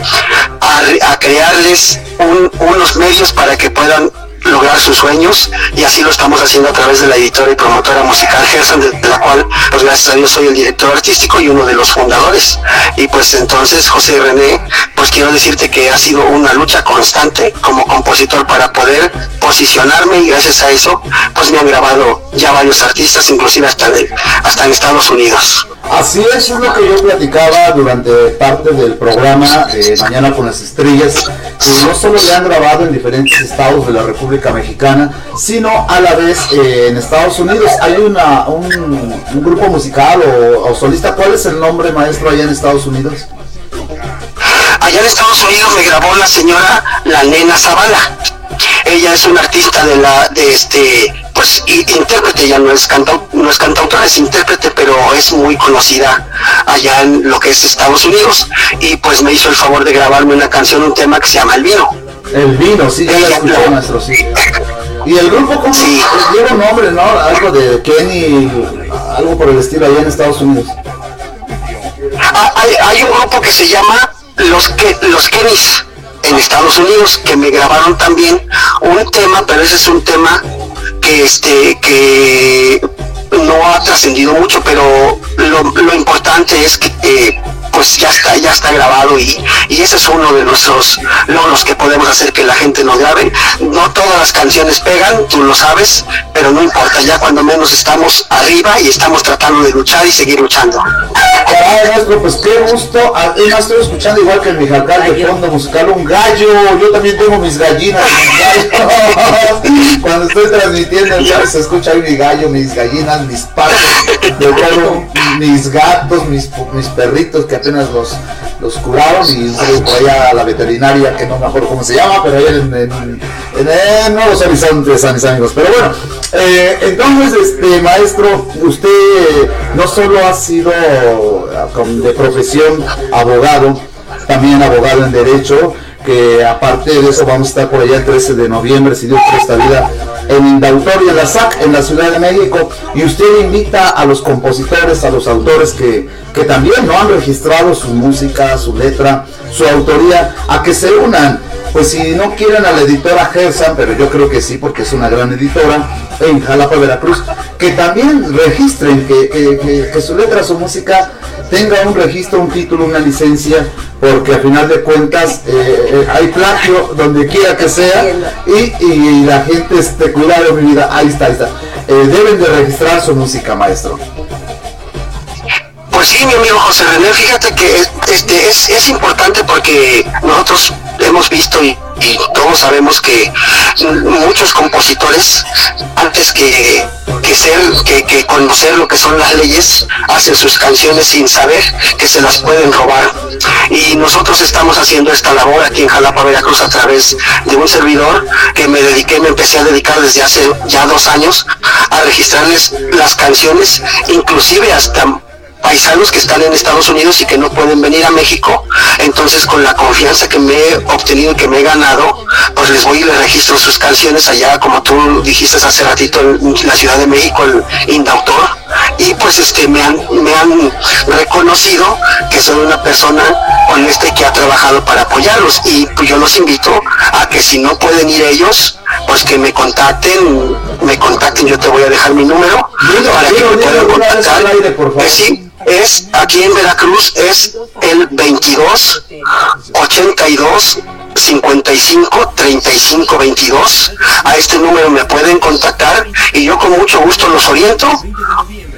a, a crearles un- unos medios para que puedan lograr sus sueños y así lo estamos haciendo a través de la editora y promotora musical Gerson, de, de la cual pues gracias a Dios soy el director artístico y uno de los fundadores. Y pues entonces José René pues quiero decirte que ha sido una lucha constante como compositor para poder posicionarme y gracias a eso pues me han grabado ya varios artistas inclusive hasta en, hasta en Estados Unidos. Así es, es lo que yo platicaba durante parte del programa de Mañana con las Estrellas, que no solo le han grabado en diferentes estados de la República Mexicana, sino a la vez eh, en Estados Unidos. Hay una, un, grupo musical o, solista, ¿cuál es el nombre maestro allá en Estados Unidos? Allá en Estados Unidos me grabó la señora La Nena Zavala. Ella es una artista de la, de este, pues intérprete, ya no es cantau- no es cantautora, es intérprete, pero es muy conocida allá en lo que es Estados Unidos. Y pues me hizo el favor de grabarme una canción, un tema que se llama El Vino. El vino, sí, ya lo escuché, maestro, sí. Y el grupo, ¿cómo? Sí. Lleva un nombre, ¿no? Algo de Kenny, algo por el estilo allá en Estados Unidos. Ah, hay, hay un grupo que se llama Los, que, los Kennys en Estados Unidos que me grabaron también un tema, pero ese es un tema que este que no ha trascendido mucho, pero lo, lo importante es que eh, pues ya está, ya está grabado y, y ese es uno de nuestros logros que podemos hacer que la gente nos grabe. No todas las canciones pegan, tú lo sabes, pero no importa, ya cuando menos estamos arriba y estamos tratando de luchar y seguir luchando. Maestro, pues qué gusto. Además, estoy escuchando igual que en mi jacal de fondo musical un gallo. Yo también tengo mis gallinas. mis. Cuando estoy transmitiendo, ya se escucha ahí mi gallo, mis gallinas, mis patos, mis gatos, mis, mis perritos que apenas los, los curaron y un por allá a la veterinaria, que no me acuerdo cómo se llama, pero allá en, en, Nuevos Horizontes, a mis amigos. Pero bueno, eh, entonces, este maestro, usted no solo ha sido con- de profesión abogado, también abogado en derecho, que aparte de eso vamos a estar por allá el 13 de noviembre, si Dios presta vida, en Indautorio, en la SAC, en la Ciudad de México, y usted invita a los compositores, a los autores que, que también no han registrado su música, su letra, su autoría, a que se unan. Pues si no quieren a la editora Gersan, pero yo creo que sí, porque es una gran editora, en Jalapa, Veracruz, que también registren, que, que- su letra, su música tenga un registro, un título, una licencia, porque a final de cuentas eh, eh, hay plagio donde quiera que sea y, y la gente, este, cuidado mi vida, ahí está, ahí está. Eh, deben de registrar su música, maestro. Pues sí, mi amigo José René, fíjate que este es, es importante porque nosotros hemos visto y, todos sabemos que muchos compositores antes que, que ser que, que conocer lo que son las leyes hacen sus canciones sin saber que se las pueden robar. Y nosotros estamos haciendo esta labor aquí en Jalapa Veracruz a través de un servidor que me dediqué me empecé a dedicar desde hace ya dos años a registrarles las canciones inclusive hasta paisanos que están en Estados Unidos y que no pueden venir a México, entonces con la confianza que me he obtenido y que me he ganado, pues les voy y les registro sus canciones allá, como tú dijiste hace ratito, en la Ciudad de México, el Indautor, y pues este me han, me han reconocido que soy una persona honesta y que ha trabajado para apoyarlos, y pues yo los invito a que si no pueden ir ellos, pues que me contacten, me contacten, yo te voy a dejar mi número para que me puedan contactar. al aire, por favor. Eh, sí, es aquí en Veracruz es el 22 82 55 35 22 a este número me pueden contactar y yo con mucho gusto los oriento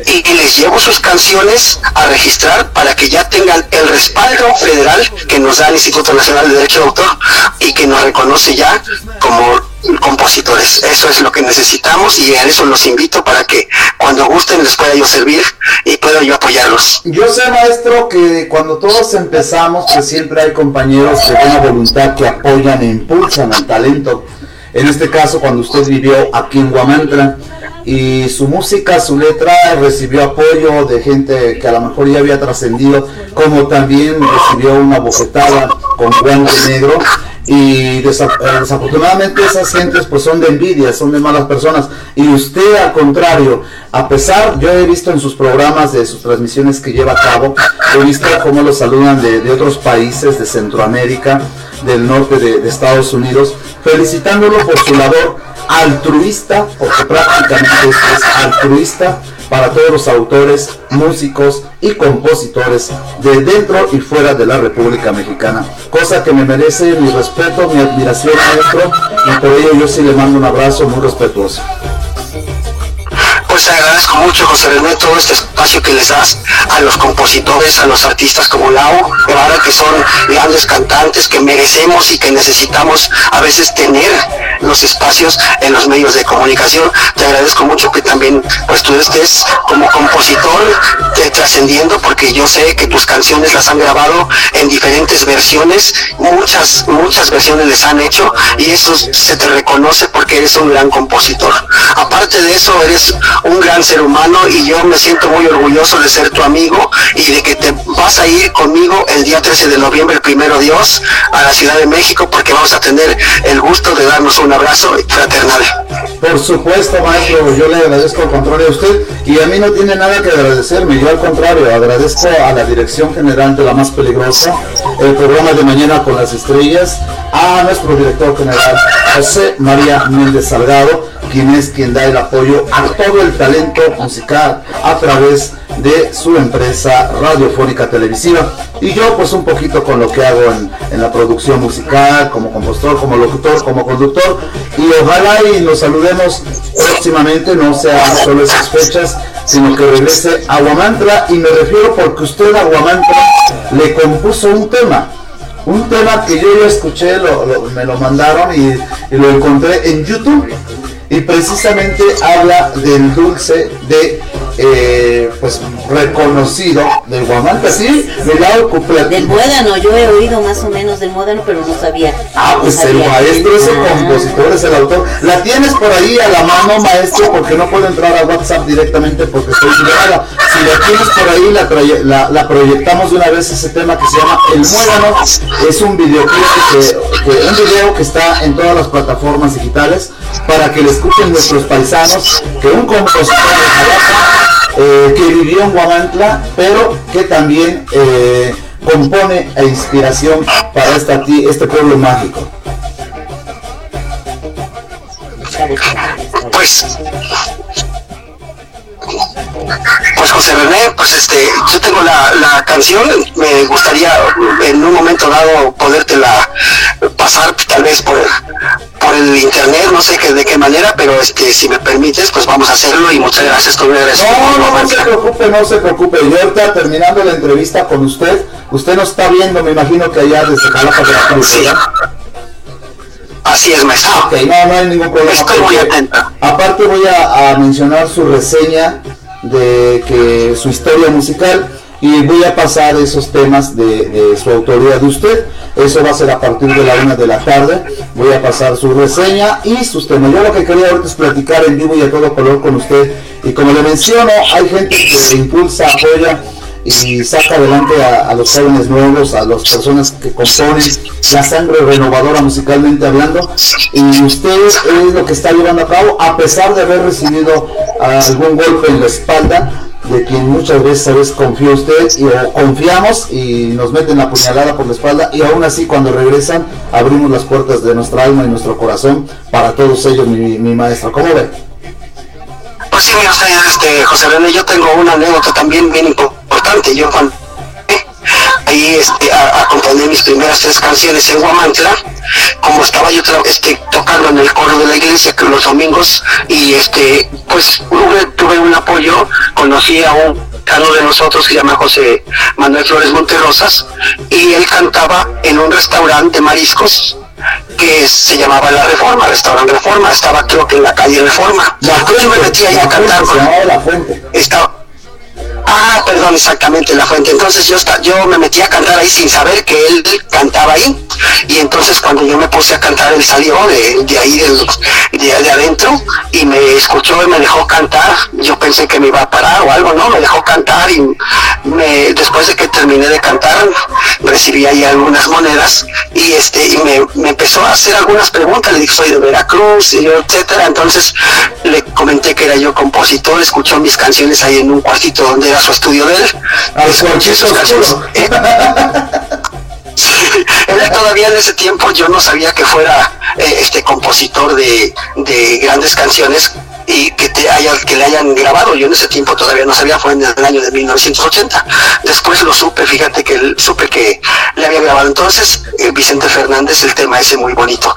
y les llevo sus canciones a registrar para que ya tengan el respaldo federal que nos da el Instituto Nacional de Derecho de Autor y que nos reconoce ya como compositores. Eso es lo que necesitamos y a eso los invito para que cuando gusten les pueda yo servir y pueda yo apoyarlos. Yo sé, maestro, que cuando todos empezamos, pues siempre hay compañeros de buena voluntad que apoyan e impulsan al talento. En este caso, cuando usted vivió aquí en Guamantra y su música, su letra recibió apoyo de gente que a lo mejor ya había trascendido, como también recibió una bofetada con guante negro y eh, desafortunadamente esas gentes pues son de envidia, son de malas personas. Y usted al contrario, a pesar, yo he visto en sus programas de sus transmisiones que lleva a cabo, he visto cómo lo saludan de, de otros países de Centroamérica, del norte de, de Estados Unidos, felicitándolo por su labor altruista, porque prácticamente es altruista para todos los autores, músicos y compositores de dentro y fuera de la República Mexicana. Cosa que me merece mi respeto, mi admiración, maestro, y por ello yo sí le mando un abrazo muy respetuoso. Pues te agradezco mucho, José René, todo este espacio que les das a los compositores, a los artistas como Lau, Guevara, que son grandes cantantes que merecemos y que necesitamos a veces tener los espacios en los medios de comunicación. Te agradezco mucho que también pues tú estés como compositor te- trascendiendo porque yo sé que tus canciones las han grabado en diferentes versiones, muchas, muchas versiones les han hecho y eso se te reconoce porque eres un gran compositor. Aparte de eso, eres un gran ser humano y yo me siento muy orgulloso de ser tu amigo y de que te vas a ir conmigo el día 13 de noviembre, primero Dios, a la Ciudad de México porque vamos a tener el gusto de darnos un abrazo fraternal. Por supuesto, maestro, yo le agradezco al contrario a usted y a mí no tiene nada que agradecerme, yo al contrario, agradezco a la Dirección General de la Más Peligrosa, el programa de Mañana con las Estrellas, a nuestro director general José María Méndez Salgado, quien es quien da el apoyo a todo el talento musical a través de su empresa radiofónica televisiva. Y yo pues un poquito con lo que hago en, la producción musical, como compositor, como locutor, como conductor. Y ojalá y nos saludemos próximamente, no sea solo esas fechas, sino que regrese a Aguamantra y me refiero porque usted a Aguamantra le compuso un tema. Un tema que yo ya escuché, lo- lo- me lo mandaron y, y lo encontré en YouTube y precisamente habla del dulce de eh, pues reconocido del Guamanta, sí, del lado cupla- Del muédano, yo he oído más o menos del muédano, pero no sabía. Ah, no pues el maestro es el Ah. compositor, es el autor. La tienes por ahí a la mano, maestro, porque no puedo entrar a WhatsApp directamente porque estoy liberada. Si la tienes por ahí, la, la, la proyectamos de una vez ese tema que se llama El Muégano. Es un videoclip que, que- un video que está en todas las plataformas digitales para que le escuchen nuestros paisanos que un compositor de Jalapa eh, que vivió en Guamantla, pero que también eh, compone e inspiración para esta, este pueblo mágico. Pues pues José René, pues este, yo tengo la, la canción, me gustaría en un momento dado podértela pasar tal vez por, por el internet, no sé qué, de qué manera, pero este, si me permites, pues vamos a hacerlo y muchas gracias, muy agradecido No, no, no se preocupe, no se preocupe. Yo ahorita terminando la entrevista con usted, usted nos está viendo, me imagino que allá desde Jalapa, Veracruz, ¿verdad? Así es, maestro. Ok, no, no hay ningún problema. Estoy muy atenta. Aparte voy a, a mencionar su reseña de que su historia musical y voy a pasar esos temas de, su autoría de usted. Eso va a ser a partir de la una de la tarde. Voy a pasar su reseña y sus temas. Yo lo que quería ahorita es platicar en vivo y a todo color con usted. Y como le menciono, hay gente que impulsa, apoya y saca adelante a, a los jóvenes nuevos, a las personas que componen la sangre renovadora musicalmente hablando y usted es lo que está llevando a cabo a pesar de haber recibido algún golpe en la espalda de quien muchas veces a veces confía usted y o confiamos y nos meten la puñalada por la espalda y aún así cuando regresan abrimos las puertas de nuestra alma y nuestro corazón para todos ellos mi, mi maestra ¿cómo ve? Pues sí, mira este, José René, yo tengo una anécdota también bien importante. Yo cuando ahí este, a, a componer mis primeras tres canciones en Guamantla, como estaba yo este, tocando en el coro de la iglesia que los domingos y este pues tuve, un apoyo, conocí a un cano de nosotros que se llama José Manuel Flores Monterrosas y él cantaba en un restaurante de mariscos que se llamaba La Reforma, Restaurante Reforma, estaba creo que en la calle Reforma. Entonces yo me metí ahí la a cantar con, la estaba ah perdón exactamente la fuente. Entonces yo esta- yo me metí a cantar ahí sin saber que él cantaba ahí. Y entonces cuando yo me puse a cantar él salió de, de ahí de, de adentro y me escuchó y me dejó cantar. Yo pensé que me iba a parar o algo no me dejó cantar y me, después de que terminé de cantar recibí ahí algunas monedas y este y me, me empezó a hacer algunas preguntas. Le dije soy de Veracruz y yo, etcétera. Entonces le comenté que era yo compositor escuchó mis canciones ahí en un cuartito donde era su estudio de él Al él todavía en ese tiempo yo no sabía que fuera eh, este compositor de, de grandes canciones y que te haya, que le hayan grabado. Yo en ese tiempo todavía no sabía, fue en el año de 1980. Después lo supe, fíjate que supe que le había grabado entonces eh, Vicente Fernández el tema ese muy bonito.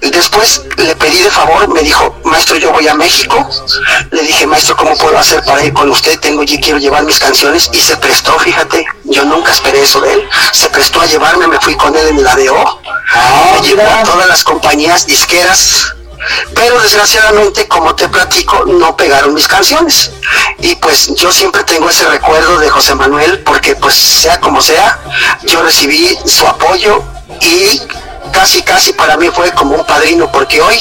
Después le pedí de favor, me dijo, maestro, yo voy a México. Le dije, maestro, ¿cómo puedo hacer para ir con usted? Tengo y quiero llevar mis canciones. Y se prestó, fíjate, yo nunca esperé eso de él. Se prestó a llevarme, me fui con él en la DO. Ah, me llevó a todas las compañías disqueras. Pero desgraciadamente, como te platico, no pegaron mis canciones. Y pues yo siempre tengo ese recuerdo de José Manuel, porque pues sea como sea, yo recibí su apoyo y casi casi para mí fue como un padrino porque hoy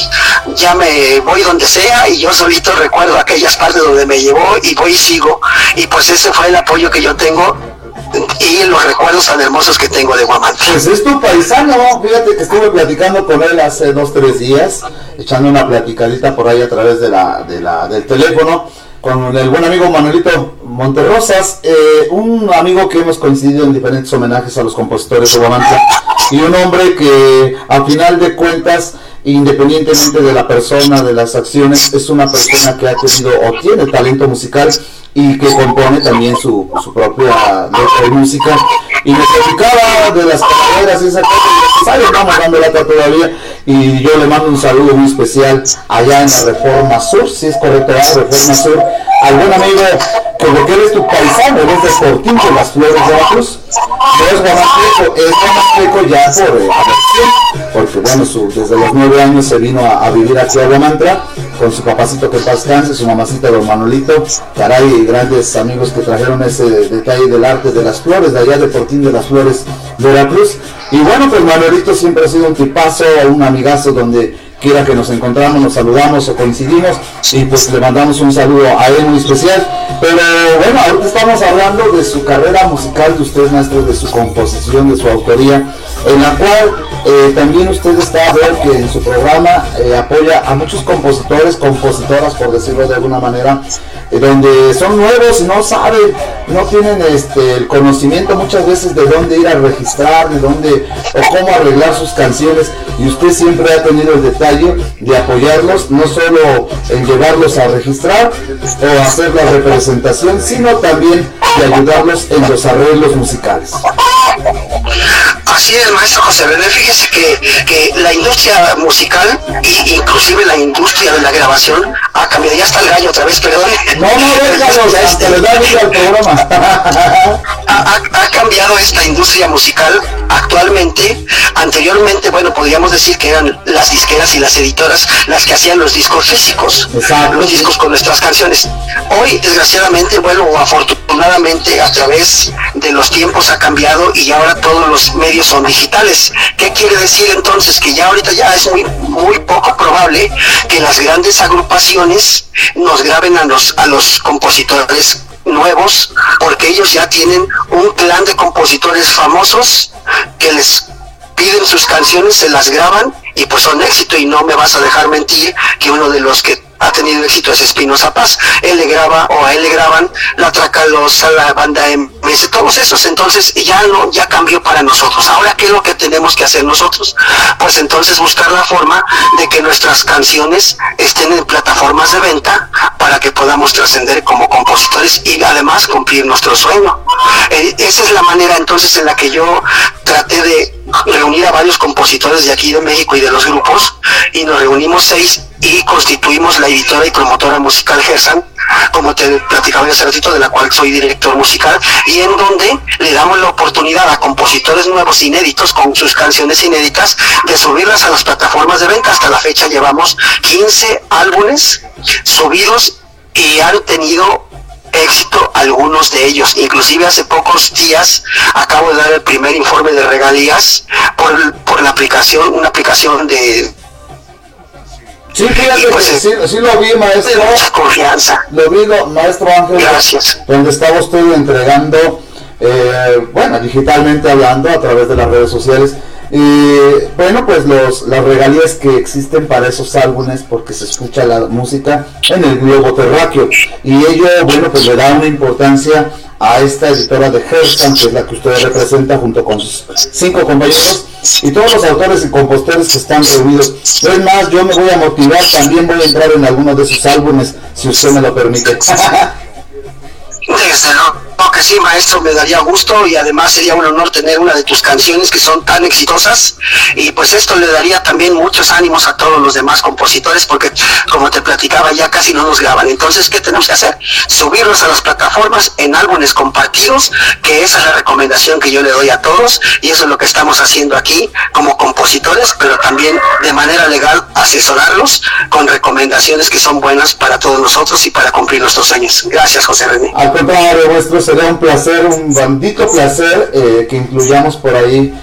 ya me voy donde sea y yo solito recuerdo aquellas partes donde me llevó y voy y sigo y pues ese fue el apoyo que yo tengo y los recuerdos tan hermosos que tengo de Guamantla. Pues es tu paisano, fíjate que estuve platicando con él hace dos, tres días, echando una platicadita por ahí a través de la, de la, del teléfono, con el buen amigo Manuelito Monterrosas, eh, un amigo que hemos coincidido en diferentes homenajes a los compositores de Guamantla, y un hombre que a final de cuentas, independientemente de la persona, de las acciones, es una persona que ha tenido o tiene talento musical y que compone también su, su propia letra música. Y me platicaba de las calaveras y esa cosa dando lata todavía y yo le mando un saludo muy especial allá en la Reforma Sur, si es correcto, la Reforma Sur, al buen amigo que porque él es tu paisano, él es de Fortín de las Flores de Veracruz, no es guanajuato, es guanajuato ya por eh, porque bueno, su- desde los nueve años se vino a, a vivir aquí a Guamantra con su papacito que paz descanse, su mamacita don Manolito, caray, grandes amigos que trajeron ese detalle del arte de las flores, de allá de Fortín de las Flores, Veracruz. Y bueno, pues Manolito siempre ha sido un tipazo, un amigazo donde quiera que nos encontramos, nos saludamos o coincidimos y pues le mandamos un saludo a él muy especial. Pero bueno, ahorita estamos hablando de su carrera musical, de usted maestro, de su composición, de su autoría, en la cual eh, también usted está a ver que en su programa eh, apoya a muchos compositores, compositoras por decirlo de alguna manera, donde son nuevos no saben, no tienen este, el conocimiento muchas veces de dónde ir a registrar, de dónde o cómo arreglar sus canciones y usted siempre ha tenido el detalle de apoyarlos, no solo en llevarlos a registrar o hacer la representación, sino también de ayudarlos en los arreglos musicales. Así es, maestro José René. Fíjese que, que la industria musical e inclusive la industria de la grabación ha cambiado. Ya está el gallo otra vez, perdón. No, no, déjalo, da vida al programa. ha, ha- ha cambiado esta industria musical actualmente. Anteriormente, bueno, podríamos decir que eran las disqueras y las editoras las que hacían los discos físicos, Exacto. los discos con nuestras canciones. Hoy, desgraciadamente, bueno, o afortunadamente, a través de los tiempos ha cambiado y ahora todos los medios son digitales. ¿Qué quiere decir entonces? Que ya ahorita ya es muy, muy poco probable que las grandes agrupaciones nos graben a los, a los compositores nuevos porque ellos ya tienen un clan de compositores famosos que les piden sus canciones, se las graban y pues son éxito y no me vas a dejar mentir que uno de los que ha tenido éxito es Espinosa Paz. Él le graba o a él le graban la Tracalosa, la banda MS, todos esos. Entonces ya no, ya cambió para nosotros. Ahora, ¿qué es lo que tenemos que hacer nosotros? Pues entonces buscar la forma de que nuestras canciones estén en plataformas de venta para que podamos trascender como compositores y además cumplir nuestro sueño. Eh, esa es la manera entonces en la que yo traté de reunir a varios compositores de aquí de México y de los grupos y nos reunimos seis y constituimos la editora y promotora musical Gersan, como te platicaba hace ratito, de la cual soy director musical, y en donde le damos la oportunidad a compositores nuevos inéditos con sus canciones inéditas de subirlas a las plataformas de venta. Hasta la fecha llevamos 15 álbumes subidos y han tenido éxito algunos de ellos. Inclusive hace pocos días acabo de dar el primer informe de regalías por, por la aplicación, una aplicación de, Sí, fíjate que sí, sí lo vi, de maestro. mucha confianza. Lo vi, lo- maestro Ángel, Gracias. donde estaba usted entregando, eh, bueno, digitalmente hablando a través de las redes sociales. Y bueno, pues los, las regalías que existen para esos álbumes, porque se escucha la música en el globo terráqueo. Y ello, bueno, pues le da una importancia a esta editora de Herstan, que es la que usted representa junto con sus cinco compañeros y todos los autores y compositores que están reunidos. Es más, yo me voy a motivar, también voy a entrar en alguno de sus álbumes, si usted me lo permite. Desde luego que sí, maestro, me daría gusto y además sería un honor tener una de tus canciones que son tan exitosas y pues esto le daría también muchos ánimos a todos los demás compositores porque como te platicaba ya casi no nos graban. Entonces, ¿qué tenemos que hacer? Subirlos a las plataformas en álbumes compartidos, que esa es la recomendación que yo le doy a todos y eso es lo que estamos haciendo aquí como compositores, pero también de manera legal asesorarlos con recomendaciones que son buenas para todos nosotros y para cumplir nuestros sueños. Gracias, José René. Contrario, nuestro sería un placer, un bandito placer eh, que incluyamos por ahí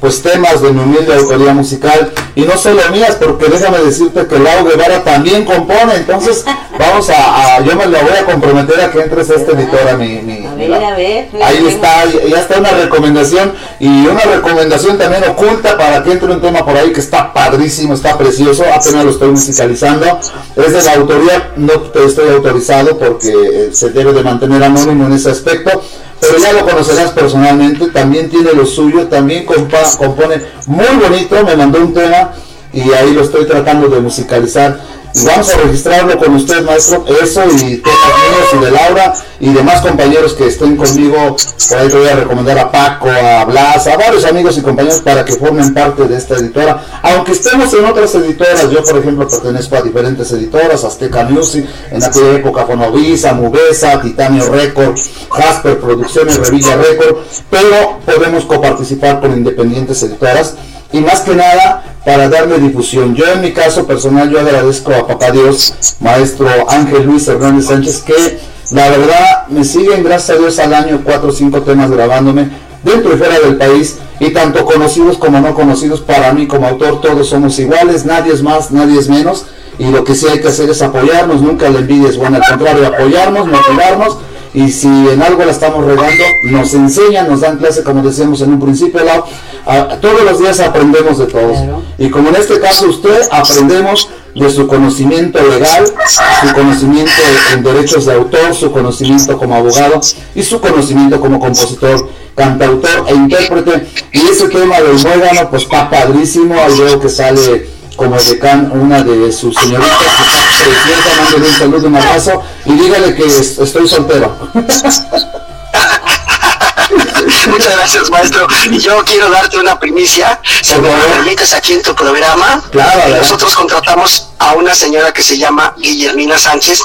pues temas de mi humilde autoría musical. Y no solo mías porque déjame decirte que Lau Guevara también compone. Entonces vamos a, a- yo me lo voy a comprometer a que entres a esta editora mi, mi- A ver, a ver. ahí está ya está una recomendación y una recomendación también oculta para que entre un tema por ahí que está padrísimo está precioso. Apenas lo estoy musicalizando. Es de la autoría no te estoy autorizado porque eh, se debe de mantener anónimo en ese aspecto pero ya lo conocerás personalmente, también tiene lo suyo, también compone muy bonito, me mandó un tema y ahí lo estoy tratando de musicalizar. Vamos a registrarlo con usted, maestro, eso y temas míos y de Laura y demás compañeros que estén conmigo. Por ahí te voy a recomendar a Paco, a Blas, a varios amigos y compañeros para que formen parte de esta editora. Aunque estemos en otras editoras, yo por ejemplo pertenezco a diferentes editoras, Azteca Music, en aquella época Fonovisa, Mubesa, Titanio Record, Jasper Producciones, Revilla Record, pero podemos coparticipar con independientes editoras y más que nada para darle difusión. Yo en mi caso personal yo agradezco a papá Dios, maestro Ángel Luis Hernández Sánchez, que la verdad me siguen gracias a Dios al año cuatro o cinco temas grabándome dentro y fuera del país y tanto conocidos como no conocidos para mí como autor todos somos iguales, nadie es más, nadie es menos y lo que sí hay que hacer es apoyarnos, nunca la envidia es buena, al contrario, apoyarnos, motivarnos y si en algo la estamos regando, nos enseñan, nos dan clase, como decíamos en un principio, Lau, a- todos los días aprendemos de todos. Claro. Y como en este caso usted, aprendemos de su conocimiento legal, su conocimiento en derechos de autor, su conocimiento como abogado y su conocimiento como compositor, cantautor e intérprete. Y ese tema del muégano, pues está padrísimo, veo que sale como decán una de sus señoritas que está mándele un saludo, un abrazo y dígale que es- estoy soltero. Muchas gracias, maestro. Y yo quiero darte una primicia. Si me favor. permites aquí en tu programa, Claro, nosotros contratamos a una señora que se llama Guillermina Sánchez,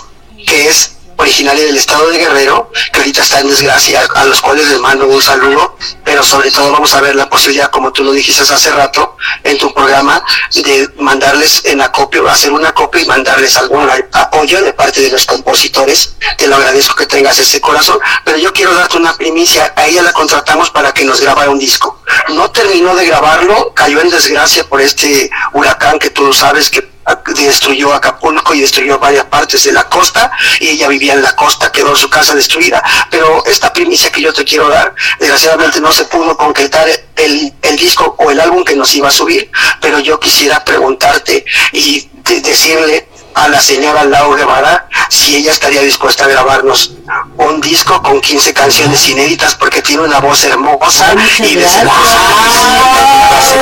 que es originaria del estado de Guerrero, que ahorita está en desgracia, a los cuales les mando un saludo, pero sobre todo vamos a ver la posibilidad, como tú lo dijiste hace rato en tu programa, de mandarles en acopio, hacer un acopio y mandarles algún apoyo de parte de los compositores. Te lo agradezco que tengas ese corazón, pero yo quiero darte una primicia. A ella la contratamos para que nos grabara un disco. No terminó de grabarlo, cayó en desgracia por este huracán que tú sabes que destruyó Acapulco y destruyó varias partes de la costa y ella vivía en la costa, quedó su casa destruida. Pero esta primicia que yo te quiero dar, desgraciadamente no se pudo concretar el, el disco o el álbum que nos iba a subir, pero yo quisiera preguntarte y de- decirle a la señora Lau Guevara si ella estaría dispuesta a grabarnos un disco con 15 canciones inéditas porque tiene una voz hermosa muchas y de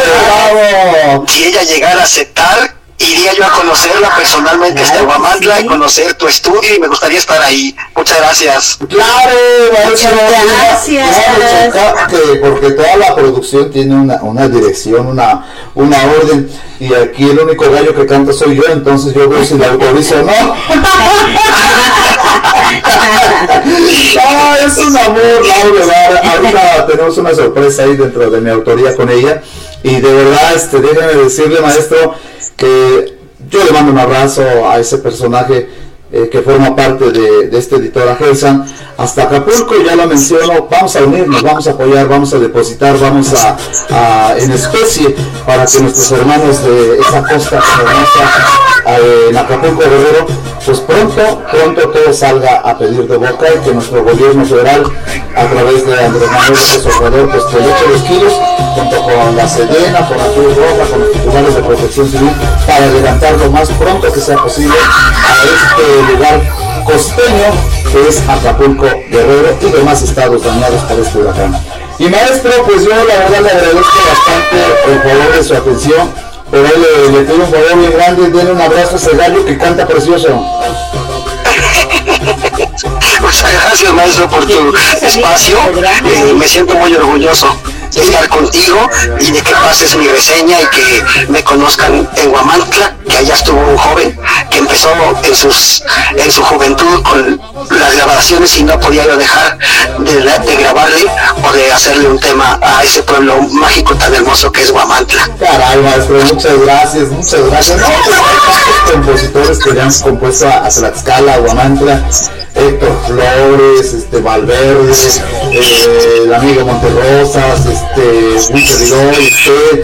¡Bravo! si ella llegara a aceptar, iría yo a conocerla personalmente hasta Claro Guamantla sí. y conocer tu estudio y me gustaría estar ahí. Muchas gracias. Claro, maestro. gracias. Que porque toda la producción tiene una, una dirección, una, una orden. Y aquí el único gallo que canta soy yo, entonces yo veo si la autorizo o no. No, es un amor, Laura. Ahorita tenemos una sorpresa ahí dentro de mi autoría con ella. Y de verdad, este, déjeme decirle, maestro, que yo le mando un abrazo a ese personaje eh, que forma parte de, de este editor Gelsan. Hasta Acapulco, ya lo menciono, vamos a unirnos, vamos a apoyar, vamos a depositar, vamos a, en especie para que nuestros hermanos de esa costa hermosa eh, en Acapulco Guerrero, pues pronto, pronto todo salga a pedir de boca y que nuestro gobierno federal, a través de Andrés Manuel López Obrador, pues le eche los kilos, junto con la Sedena, con la Cruz Roja, con los titulares de protección civil, para adelantar lo más pronto que sea posible a este lugar costeño que es Acapulco Guerrero y demás estados dañados por este huracán. Y maestro, pues yo la verdad le agradezco bastante el favor de su atención, pero le pido un favor muy grande, denle un abrazo a ese gallo que canta precioso. Muchas gracias, maestro, por tu espacio. Eh, me siento muy orgulloso de estar contigo y de que pases mi reseña y que me conozcan en Huamantla, que allá estuvo un joven que empezó en sus en su juventud con las grabaciones y no podía yo dejar de, de grabarle o de hacerle un tema a ese pueblo mágico tan hermoso que es Huamantla. Caray, maestro, muchas gracias, muchas gracias. Pues compositores que le han compuesto a, Tlaxcala, a Guamantla, Héctor Flores, este Valverde, eh, el amigo Monterrosas, este Vidal, usted,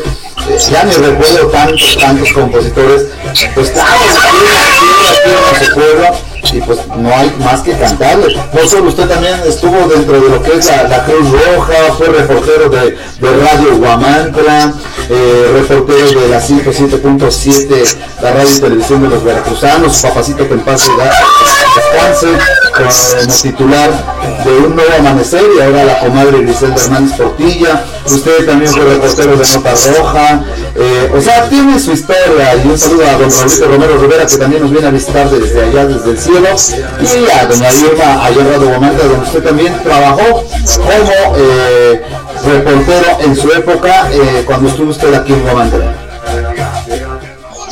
eh, ya ni recuerdo tantos, tantos compositores. Pues claro, aquí, aquí, aquí nuestro pueblo y pues no hay más que cantarle. No solo usted también estuvo dentro de lo que es la, Cruz Roja, fue reportero de, Radio Guamantla, eh, reportero de la 107.7, la radio y televisión de los veracruzanos, papacito que en paz titular de Un Nuevo Amanecer y ahora la comadre Griselda Hernández Portilla, usted también fue reportero de Nota Roja, eh, o sea, tiene su historia y un saludo a don Raulito Romero Rivera que también nos viene a visitar desde allá, desde el cielo, y a doña Irma allá en Radio Guamantla, donde usted también trabajó como eh, reportero en su época eh, cuando estuvo usted aquí en Guamantla.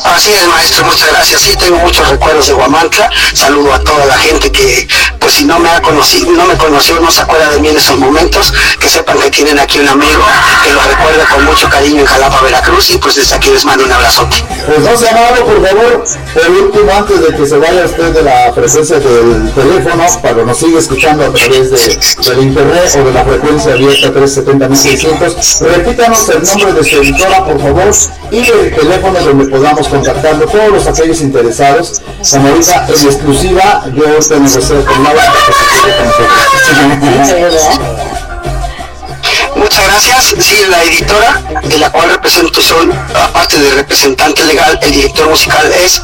Así es, maestro, muchas gracias. Sí, tengo muchos recuerdos de Guamantla. Saludo a toda la gente que, si no me ha conocido, no me conoció, no se acuerda de mí en esos momentos, que sepan que tienen aquí un amigo que los recuerda con mucho cariño en Jalapa, Veracruz, y pues desde aquí les mando un abrazote. Pues no se amado, por favor, por último, antes de que se vaya usted de la frecuencia del teléfono, para nos sigue escuchando a través de, del internet o de la frecuencia abierta 370.600, repítanos el nombre de su editora, por favor, y el teléfono donde podamos contactarlo, todos los aquellos interesados, como ahorita en exclusiva, yo para que se quede con. Muchas gracias. Sí, la editora de la cual represento soy, aparte de representante legal, el director musical es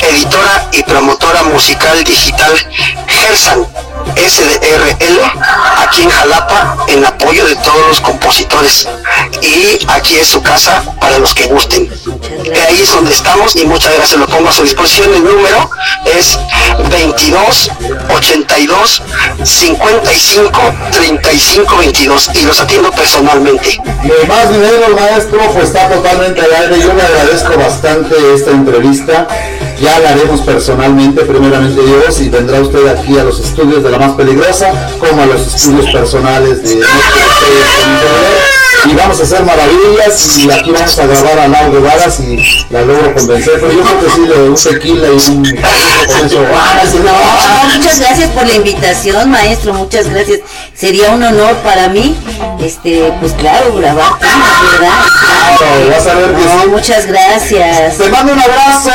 editora y promotora musical digital Gersan. SDRL aquí en Jalapa en apoyo de todos los compositores y aquí es su casa para los que gusten. Ahí es donde estamos y muchas gracias, lo pongo a su disposición. El número es 22 82 55 35 22 y los atiendo personalmente. Ni más menos, maestro, pues está totalmente al aire. Yo le agradezco bastante esta entrevista. Ya la haremos personalmente, primeramente Dios, y vendrá usted aquí a los estudios de la más peligrosa, como a los estudios personales de nuestro y vamos a hacer maravillas y aquí vamos a grabar a Lau Varas y la logro convencer, pero yo creo que sí, le un tequila y un eso, ah, sí, no. No, muchas gracias por la invitación, maestro, muchas gracias. Sería un honor para mí, este, pues claro, grabar ¿verdad? Claro, vas a ver que No, sí. muchas gracias. Te mando un abrazo,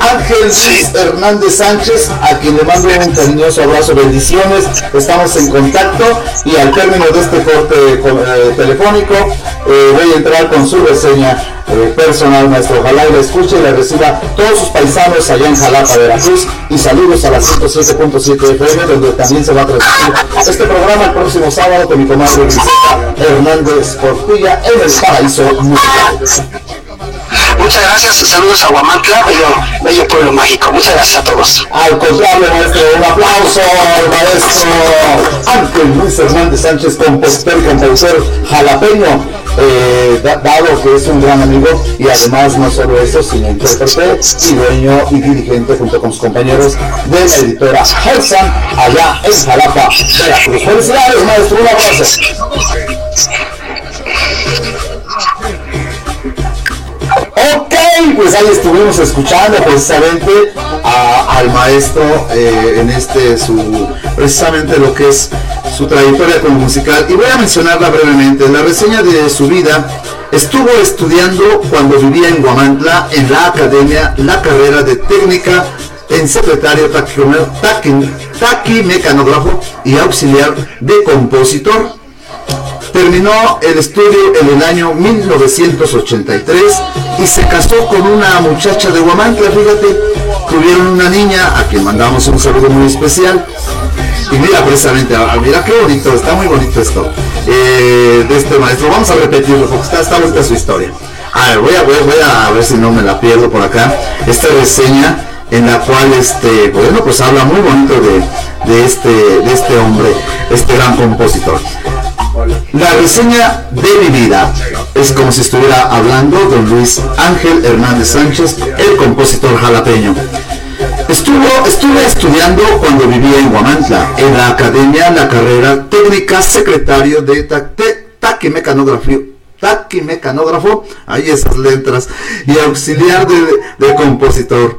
Ángel Luis Hernández Sánchez, a quien le mando un cariñoso abrazo, bendiciones, estamos en contacto y al término de este corte eh, telefónico eh, voy a entrar con su reseña eh, personal, maestro. Ojalá y la escuche y la reciba todos sus paisanos allá en Jalapa, Veracruz y saludos a la 107.7 FM, donde también se va a transmitir este programa el próximo sábado con mi comadre Hernández Portilla en el Paraíso Musical. Muchas gracias, saludos a Huamantla, bello, bello pueblo mágico. Muchas gracias a todos. Al contrario, maestro, un aplauso al maestro Ángel Luis Hernández Sánchez, compositor y cantautor jalapeño, eh, da- dado que es un gran amigo y además no solo eso, sino intérprete y dueño y dirigente junto con sus compañeros de la editora Helsan, allá en Jalapa, Veracruz. Felicidades, maestro, un abrazo. Ok, pues ahí estuvimos escuchando precisamente al maestro eh, en este su precisamente lo que es su trayectoria como musical y voy a mencionarla brevemente. La reseña de su vida estuvo estudiando cuando vivía en Guamantla en la academia la carrera de técnica en secretario taquime- taqui- taquimecanógrafo y auxiliar de compositor. Terminó el estudio en el año 1983 y se casó con una muchacha de Huamantla, fíjate. Tuvieron una niña a quien mandamos un saludo muy especial. Y mira precisamente, ah, mira qué bonito, está muy bonito esto. eh, de este maestro. Vamos a repetirlo porque está, está bonita su historia. A ver, voy a, voy, voy a ver si no me la pierdo por acá. Esta reseña en la cual este, bueno, pues habla muy bonito de, de este, de este hombre, este gran compositor. La reseña de mi vida es como si estuviera hablando don Luis Ángel Hernández Sánchez, el compositor jalapeño. Estuvo, estuve estudiando cuando vivía en Guamantla, en la academia, la carrera técnica secretario de taquimecanografía taquimecanógrafo, ahí esas letras, y auxiliar de, de compositor.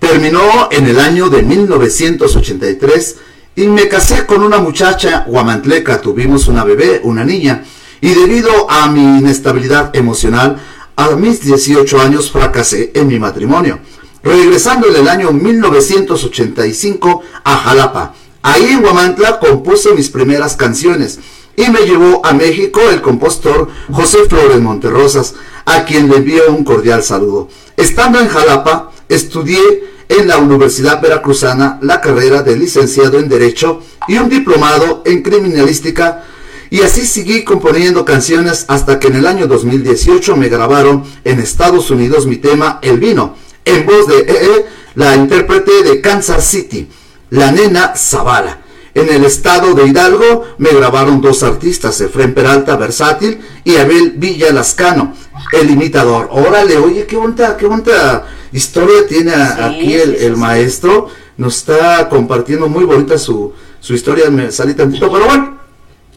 Terminó en el año de 1983 y me casé con una muchacha guamantleca, tuvimos una bebé, una niña, y debido a mi inestabilidad emocional, a mis 18 años fracasé en mi matrimonio. Regresando en el año 1985 a Jalapa, ahí en Guamantla compuse mis primeras canciones y me llevó a México el compositor José Flores Monterrosas, a quien le envío un cordial saludo. Estando en Jalapa, estudié en la Universidad Veracruzana la carrera de licenciado en Derecho y un diplomado en Criminalística y así seguí componiendo canciones hasta que en el año 2018 me grabaron en Estados Unidos mi tema El Vino, en voz de EE, la intérprete de Kansas City, la nena Zavala. En el estado de Hidalgo me grabaron dos artistas, Efren Peralta Versátil y Abel Villa Lascano, el imitador. Órale, oye, qué bonita, qué bonita historia tiene Sí, aquí el, maestro. Nos está compartiendo muy bonita su, su historia, me salí tantito, pero bueno.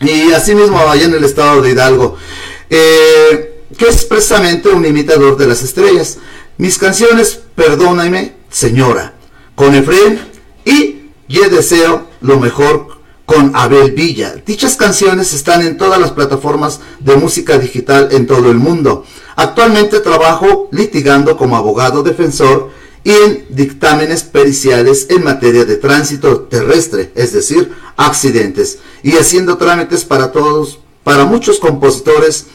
Y así mismo allá en el estado de Hidalgo, eh, que es precisamente un imitador de las estrellas. Mis canciones, Perdóname, Señora, con Efren y Yo Deseo lo mejor con Abel Villa. Dichas canciones están en todas las plataformas de música digital en todo el mundo. Actualmente trabajo litigando como abogado defensor y en dictámenes periciales en materia de tránsito terrestre, es decir, accidentes, y haciendo trámites para todos, para muchos compositores,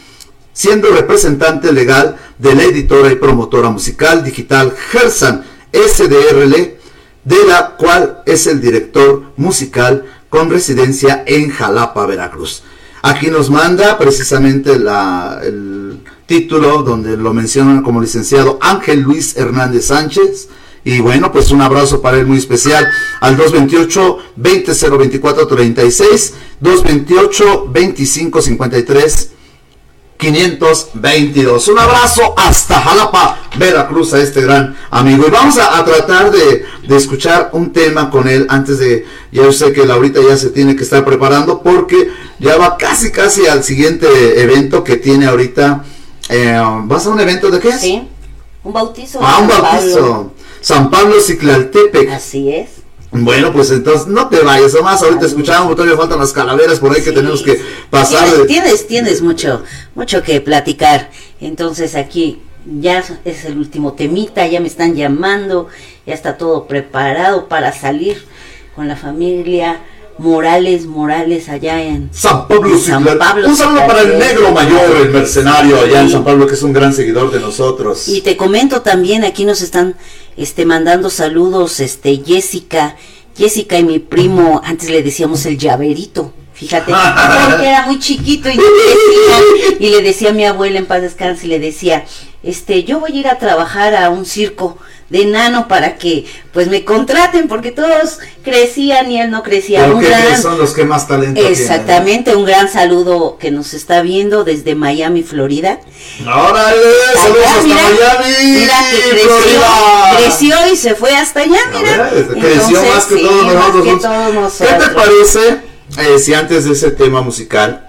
siendo representante legal de la editora y promotora musical digital Gersan SDRL, de la cual es el director musical con residencia en Jalapa, Veracruz. Aquí nos manda precisamente la, el título donde lo mencionan como licenciado Ángel Luis Hernández Sánchez. Y bueno, pues un abrazo para él muy especial al 228 20024 36 228 2553 522. Un abrazo hasta Jalapa, Veracruz, a este gran amigo. Y vamos a, a tratar de, de escuchar un tema con él antes de, ya yo sé que Laurita ya se tiene que estar preparando porque ya va casi, casi al siguiente evento que tiene ahorita. Eh, ¿Vas a un evento de qué es? Sí, un bautizo. Ah, un San bautizo. Pablo. San Pablo Ciclaltepec. Así es. Bueno, pues entonces no te vayas, nomás ahorita escuchamos, todavía faltan las calaveras por ahí que Sí. tenemos que pasar. Tienes, tienes, tienes mucho, mucho que platicar. Entonces aquí ya es el último temita, ya me están llamando, ya está todo preparado para salir con la familia Morales, Morales allá en San Pablo en San Ciclar- Pablo Un saludo para el negro mayor, el mercenario allá en. San Pablo, que es un gran seguidor de nosotros. Y te comento también, aquí nos están este mandando saludos, este Jessica, Jessica y mi primo, antes le decíamos el llaverito, fíjate, porque era muy chiquito y, le decía, y le decía a mi abuela en paz descanse, y le decía, este, yo voy a ir a trabajar a un circo de enano para que pues me contraten porque todos crecían y él no crecía. Un Porque gran- son los que más talento Exactamente, un gran saludo que nos está viendo desde Miami, Florida. ¡Órale! ¡Saludos hasta mira, Miami! Mira que creció, Florida! creció y se fue hasta allá, mira. ver, creció Entonces, más que sí, todos más nosotros. que ¿Qué te parece eh, si antes de ese tema musical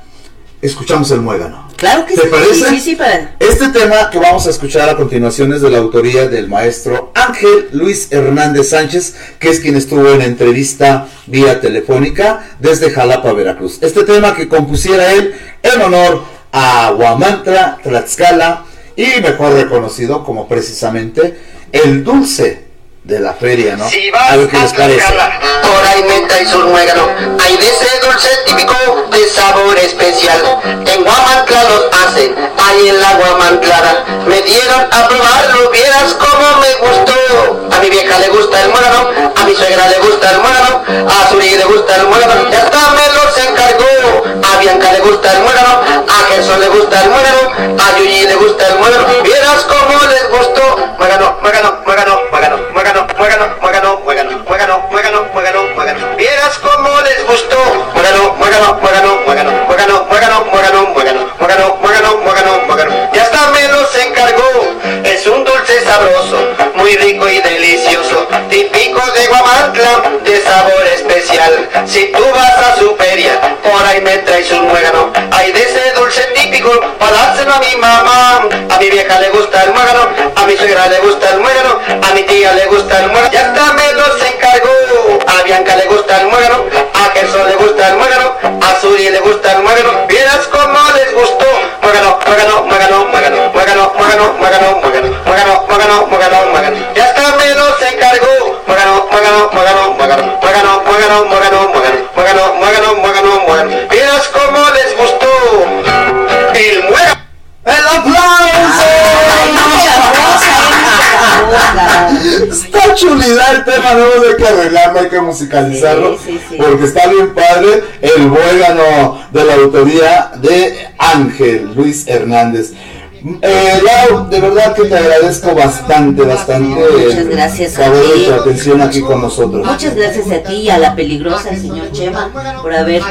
escuchamos el muégano? Claro que ¿Te sí, parece? sí, sí, para. Este tema que vamos a escuchar a continuación es de la autoría del maestro Ángel Luis Hernández Sánchez, que es quien estuvo en entrevista vía telefónica desde Jalapa, Veracruz. Este tema que compusiera él en honor a Huamantra, Tlaxcala y mejor reconocido como precisamente el dulce de la feria, ¿no? Si vas a ver qué les parece. Por ahí me traes un muégano. Hay de ese dulce típico de sabor especial. En Guamantla los hacen, ahí en la Guamantlada. Me dieron a probarlo, vieras cómo me gustó. A mi vieja le gusta el muégano, a mi suegra le gusta el muégano, a Suri le gusta el muégano, y hasta me los encargó. A Bianca le gusta el muégano, a Gerson le gusta el muégano, a Yuyi le gusta el muégano. Vieras cómo les gustó. Muégano, muégano, muégano, muégano, muégano, muégano, muégano, muégano, muégano, muégano, muégano, muégano. Vieras cómo les gustó. Muégano, muégano, muégano, muégano, muégano, muégano, muégano, muégano, muégano, muégano, muégano, muégano. Y hasta me los encargó. Es un dulce sabroso, muy rico y delicioso, típico de Guamantla, de sabor especial. Si tú vas a su feria, por ahí me traes un muégano. Hay de ese dulce típico, para dárselo a mi mamá. A mi vieja le gusta el muégano, a mi suegra le gusta el muégano, a mi tía le gusta el muégano. Y hasta me los encargó. A Bianca le gusta el muégano, a Gerson le gusta el muégano, a Suri le gusta el muégano. Vieras cómo les gustó. Muégano, muégano, muégano, muégano, muégano, muégano, muégano, muégano, muégano, muégano, muégano, muégano. Muégano, muégano, muégano, muégano. Vieras cómo les gustó. El muégano. ¡El rosa. Está chulidad el tema, no hay que arreglarlo, hay que musicalizarlo. Sí, sí, sí. Porque está bien padre el muégano de la autoría de Ángel Luis Hernández. Eh, Lau, de verdad que te agradezco bastante, bastante. Muchas gracias a ti. tu atención aquí con nosotros. Muchas gracias a ti y a la peligrosa, el señor Chema, por haber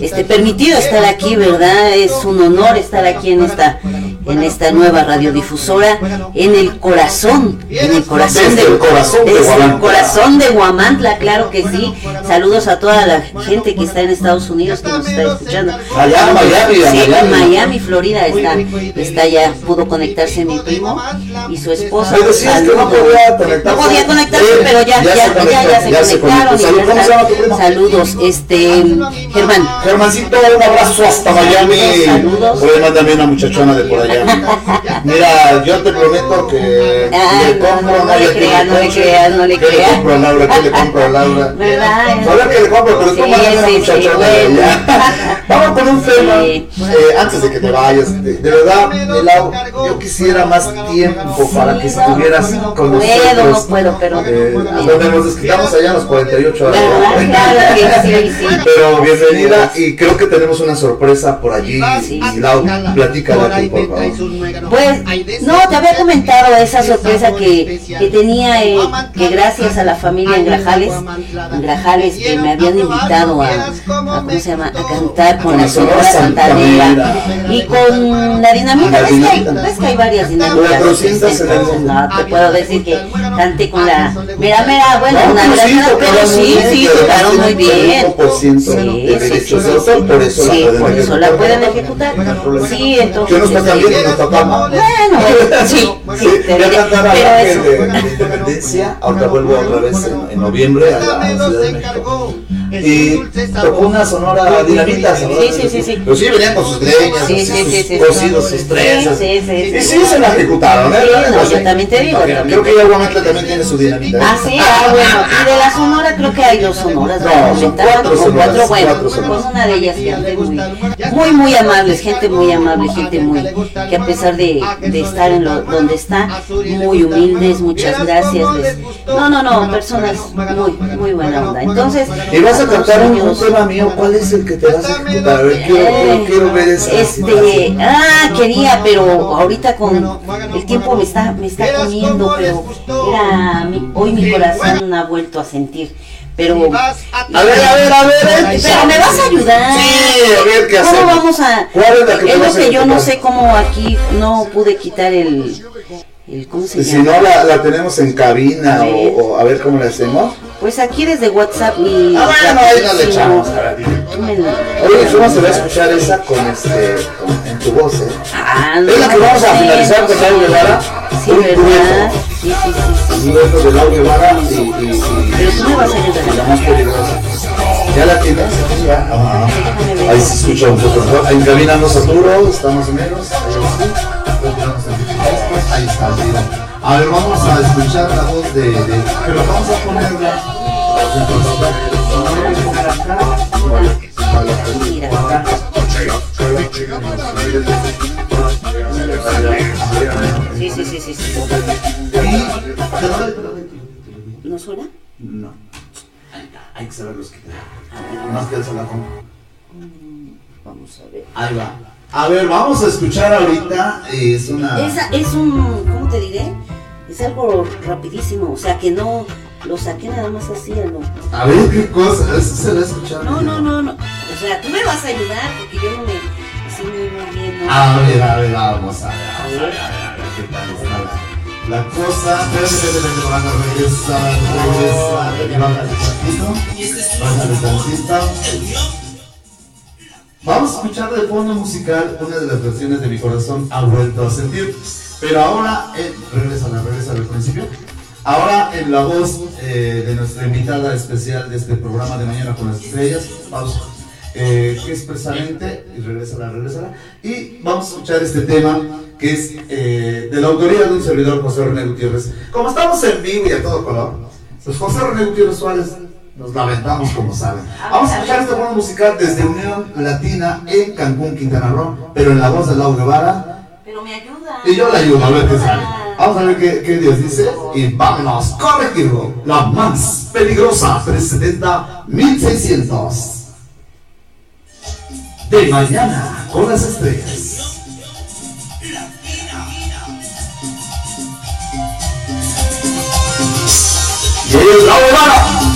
este, permitido estar aquí, ¿verdad? Es un honor estar aquí en esta en esta nueva radiodifusora, en el corazón, en el corazón Desde el corazón de desde el Guamantla. corazón de Guamantla, claro que sí. Saludos a toda la gente que está en Estados Unidos, que nos está escuchando. Allá en Miami, a Sí, en Miami. Florida, está, está ya, pudo conectarse mi primo y su esposa. Que no podía conectarse. No podía conectarse, pero ya, ya ya, se ya, ya, conectó, se ya se conectaron. y ya ¿Cómo se están. Saludos, este, Germán. Germancito, un abrazo hasta Miami. Saludos. Ahí mándame una muchachona de por allá. Allá. Mira, yo te prometo que Ay, le no, compro no, no le Naya creas, no le creas, no le ¿Qué le creas. compro a Laura? ¿Qué le compro a Laura? ¿Verdad? A ver qué le compro, pero tú Sí, mandas sí, sí, de bueno. allá. Vamos con un tema. Sí. eh, antes de que te vayas, de, de verdad, Lau, yo quisiera más tiempo para que Sí, estuvieras no, no con puedo, nosotros. no puedo, pero- Eh, donde nos desquitamos allá a los 48 horas. ¿Verdad? Claro que sí, sí. Pero bienvenida y creo que tenemos una sorpresa por allí. Sí. Y Lau, platícala tú, por favor. Pues, no, te había comentado esa sorpresa que, que tenía, eh, que gracias a la familia en Grajales, en Grajales, que me habían invitado a, a, ¿cómo se llama?, a cantar con la Sonora Santanera y con la Dinamita. ¿Ves que hay, que hay varias dinamitas? 400 en el Entonces, no, te puedo decir que canté con la mera mera, bueno, No, una sí, verdad, pero sí, sí, tocaron muy bien. 45% de derechos de autor, por eso la Sí, pueden por eso la ejecutar. pueden ejecutar. Sí, entonces. Bueno, sí, sí, pero la eso. de, de Independencia, ahorita vuelvo otra vez en, en noviembre a la Ciudad de México. Y tocó una sonora dinamita, sonora Sí, sí, sí, sí. Pero sí venían con sus greñas, Sí, así, sí, sí, sus sí. cosidos, sus trenzas. Sí, sí, sí. Y sí se la ejecutaron, ¿eh? Sí, no, yo también te digo, Creo que ya Guamantla también tiene su dinamita. ¿eh? Ah, sí, ah, bueno. Y de la sonora creo que hay dos sonoras. No, son cuatro sonoras, cuatro, bueno, cuatro sonoras. con una de ellas gente muy, muy, muy amables, gente muy amable, gente muy, que a pesar de, de estar en lo, donde está, muy humildes, muchas gracias. les- no, no, no, personas muy, muy buena onda. Entonces, Y vas a todos cantar un, un tema mío, ¿cuál es el que te vas a ejecutar? A ver, quiero, quiero, quiero ver esa. Este, ah, quería, pero ahorita con el tiempo me está, me está comiendo, pero era, mi- hoy mi corazón ha vuelto a sentir, pero, A ver, a ver, a ver. pero me vas a ayudar. Sí, a ver qué ¿Cómo hacemos. vamos a? ¿Cuál es la vas lo a que yo no sé cómo aquí no pude quitar el, el ¿cómo se Si llama? no, la, la tenemos en cabina A o, o a ver cómo le hacemos. Pues aquí desde WhatsApp y. Ah, bueno, ahí no le echamos. a Oye, ¿cómo se va a escuchar esa con este, con- en tu voz, eh? Ah, no, Es la que vamos a finalizar con sé. Lau Guevara. Sí, ¿verdad? Sí, sí, sí. Un dueto de Lau Guevara y, y, Pero tú me vas a ayudar. la más peligrosa. ¿Ya la tienes? Ah, ahí se escucha un poco mejor. En cabina no saturo, está más o menos. Ahí el- Ahí está. A ver, vamos a escuchar la voz de. de- pero vamos a ponerla. Mira. Sí, sí, sí, sí, sí. ¿No suena? No. Hay que saber los que Más que eso la compro. Vamos a ver. Ahí va. A ver, vamos a escuchar ahorita. eh, Es una. Esa es un, ¿cómo te diré? Es algo rapidísimo, o sea que no lo saqué nada más así a lo. A ver qué cosa. Eso se la he escuchado. No, no, no, no. O sea, tú me vas a ayudar porque yo no me. Así muy, muy bien, ¿no? A ver, a ver, vamos a ver. Vamos a ver, a ver, a ver qué tal está la, la cosa. Espérate, espérate, espérate, van a regresar, regresar. Bájale tantito. Bájale tantito. Vamos a escuchar de fondo musical una de las versiones de Mi Corazón ha vuelto a sentir. Pero ahora, eh, regresa, regresa al principio. Ahora en la voz eh, de nuestra invitada especial de este programa de Mañana con las Estrellas, pausa, eh, que es precisamente, y regresa, regresa, y vamos a escuchar este tema que es eh, de la autoría de un servidor José René Gutiérrez. Como estamos en vivo y a todo color, pues José René Gutiérrez Suárez nos lamentamos como saben. Vamos a escuchar este tema musical desde Unión Latina en Cancún, Quintana Roo, pero en la voz de Lau Guevara. Pero me ayuda. Y yo le ayudo a ver qué sale. Vamos a ver qué, qué Dios dice. Y vámonos, corregirlo. La más peligrosa presenta 1600. De mañana con las estrellas. Y la. ¿Sabes?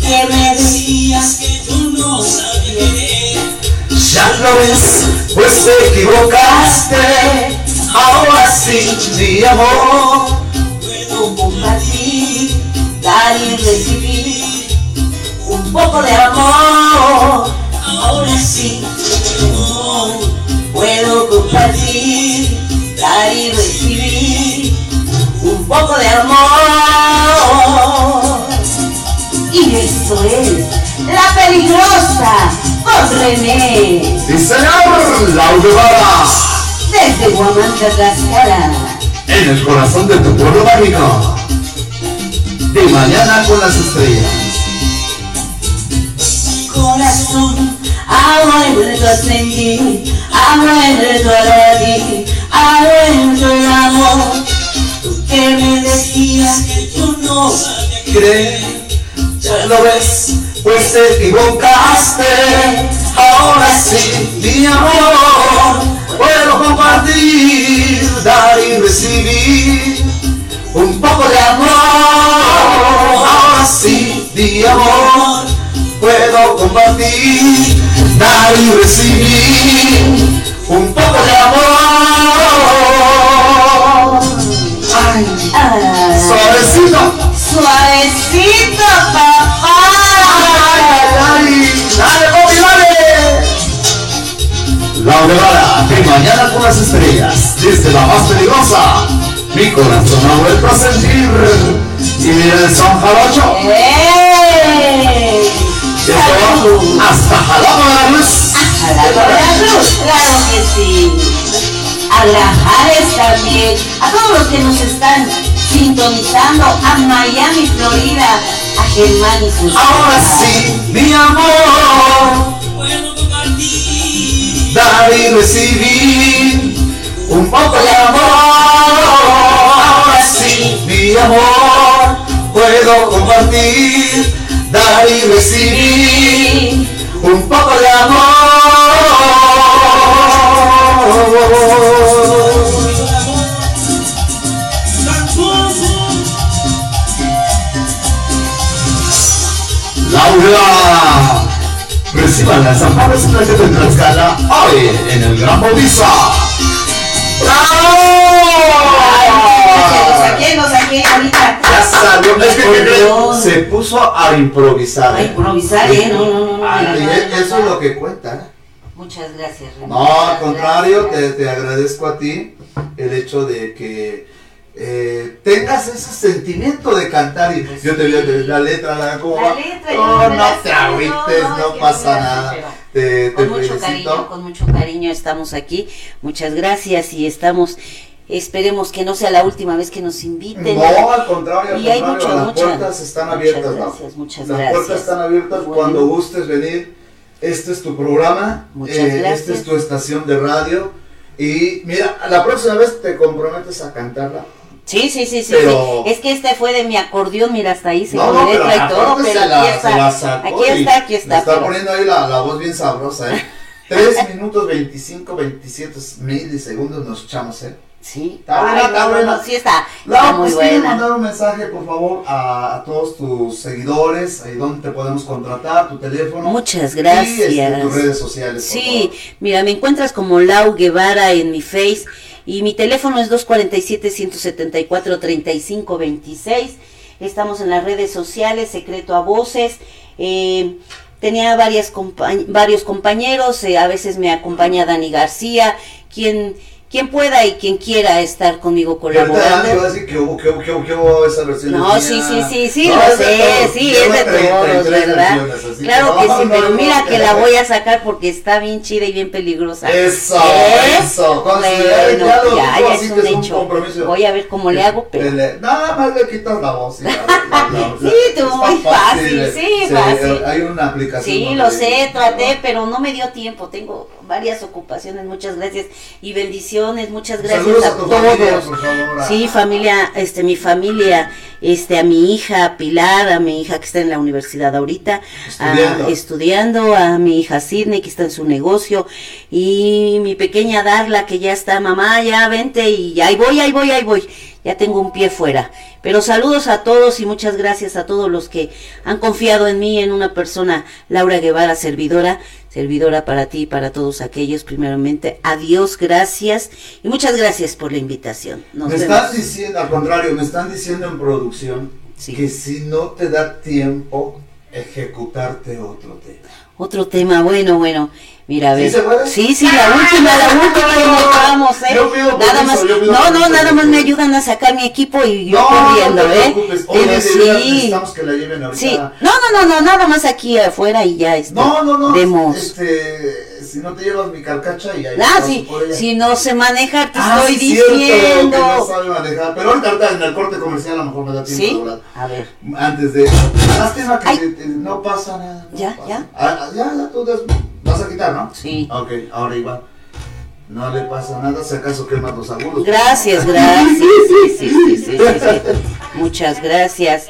Que me decías que tú no. Ya lo ves, pues te equivocaste. Mi amor. Puedo compartir, dar y recibir un poco de amor. Ahora sí, puedo compartir, dar y recibir un poco de amor. Y eso es La Peligrosa con René, Sí, señor, Lau Guevara, desde Guamanta, Tlaxcala. en el corazón de tu pueblo mágico. De mañana con las estrellas. Corazón ha vuelto a sentir, ha vuelto a latir, ha vuelto el amor. Tú que me decías que tú no crees, ya lo ves, pues te equivocaste. Ahora sí, mi amor, puedo compartir, dar y recibir un poco de amor. Ahora sí, mi amor, puedo compartir, dar y recibir un poco de amor. Ay, Ah, suavecito. suavecito, papá. ¡Ay, dale, Bobby, dale! La Olevara, de mañana con las estrellas, desde la más peligrosa, mi corazón ha vuelto a sentir. Y mira el son jarocho, ¡Eh! Hasta Jalapa de la Luz. A la Veracruz, claro que sí. A también. A todos los que nos están sintonizando. A Miami, Florida. A Germán y sus Ahora sí, mi amor, dar y recibir un poco de amor. Ahora sí, mi amor, puedo compartir, dar y recibir un poco de amor. Laura, reciban las amparas en la de Tlaxcala hoy en el Gran Bautista. Ay, ¡Bravo! Se puso a improvisar. A improvisar, ¿eh? No, no, no, no, no, y no, no, eso es lo que cuenta. ¿eh? Muchas gracias, René. No, al contrario, te, te agradezco a ti el hecho de que eh, tengas ese sentimiento de cantar y Pues yo te sí. veo la letra, la cómo La letra, yo no, no te agüites, no, pasa nada. Te, te Con mucho cariño, con mucho cariño estamos aquí. Muchas gracias y estamos, esperemos que no sea la última vez que nos inviten. No, al contrario, al Y hay contrario, mucho, las mucha- puertas están muchas abiertas. ¿no? gracias, muchas las gracias. puertas están abiertas Bueno. cuando gustes venir. Este es tu programa, Muchas eh, gracias. esta es tu estación de radio. Y mira, la próxima vez te comprometes a cantarla. Sí, sí, sí, sí, Pero- sí. Es que este fue de mi acordeón, mira, hasta ahí se No, con no, pero y todo, pero se la- aquí se está. la sacó Aquí está, aquí está. está pero- poniendo ahí la, la voz bien sabrosa, ¿eh? 3 minutos 25, 27 milisegundos nos echamos, ¿eh? Sí. Está buena, Ay, está no, buena. no, sí está, está Lau, muy pues buena. mandar un mensaje, por favor, a, a todos tus seguidores, ahí donde te podemos contratar, tu teléfono. Muchas Y este, gracias. tus redes sociales, Sí, mira, me encuentras como Lau Guevara en mi face y mi teléfono es 247-174-3526. Estamos en las redes sociales, Secreto a Voces. Eh, tenía varias compa- varios compañeros, eh, a veces me acompaña Dani García, quien, quien pueda y quien quiera estar conmigo colaborando. Decir que hubo, que hubo, que hubo, que hubo esa versión. No, sí, sí, sí, sí, No, lo sé, sí, es de 33 todos, ¿verdad? Claro que no, sí, no, pero mira que la voy a sacar porque está bien chida y bien peligrosa. Eso, ¿Eh? eso. Considera, Bueno, ya ya, es un es un hecho. compromiso. Voy a ver cómo le hago, pero... Le- Nada más le quitas la voz. y la- la- Sí, tú, muy fácil, eh. sí, fácil. Hay una aplicación. Sí, lo sé, traté, pero no me dio tiempo. Tengo varias ocupaciones, muchas gracias y bendiciones, muchas gracias Saludos a, a todos. familia, por favor, a- Sí, familia, este, mi familia, este, a mi hija Pilar, a mi hija que está en la universidad ahorita, a- Estudiando. estudiando, a mi hija Sidney que está en su negocio y mi pequeña Darla que ya está, mamá, ya vente y ahí voy, ahí voy, ahí voy. Ya tengo un pie fuera. Pero saludos a todos y muchas gracias a todos los que han confiado en mí, en una persona, Laura Guevara, servidora, servidora para ti y para todos aquellos, primeramente. Adiós, gracias y muchas gracias por la invitación. Nos me vemos. están diciendo, al contrario, me están diciendo en producción Sí. que si no te da tiempo ejecutarte otro tema. Otro tema, bueno, bueno. Mira, a ¿Sí ver. se puede? Sí, sí, la última, la última que nos vamos, ¿eh? Yo pido nada más, yo pido no, no, nada más me ayudan a sacar mi equipo y yo No, corriendo, no ¿eh? Oye, Pero sí. que la lleven ahorita. Sí, no, no, no, no, nada más aquí afuera y ya está. No, no, no. Vemos. Este, si no te llevas mi carcacha y ahí Ah, sí, si no sé manejar, te Ah, estoy sí, diciendo. que no sabe manejar. Pero ahorita, en el corte comercial a lo mejor me da tiempo ¿Sí? A ver. Antes de. Lástima que te- te- no pasa nada. no Ya, pasa. ya. Ah, ya, ya, tú des- vas a quitar, ¿no? Sí. Ok, ahora igual. No le pasa nada, si acaso quemas los agudos. Gracias, gracias. Sí, sí, sí, sí, sí, sí. Muchas gracias.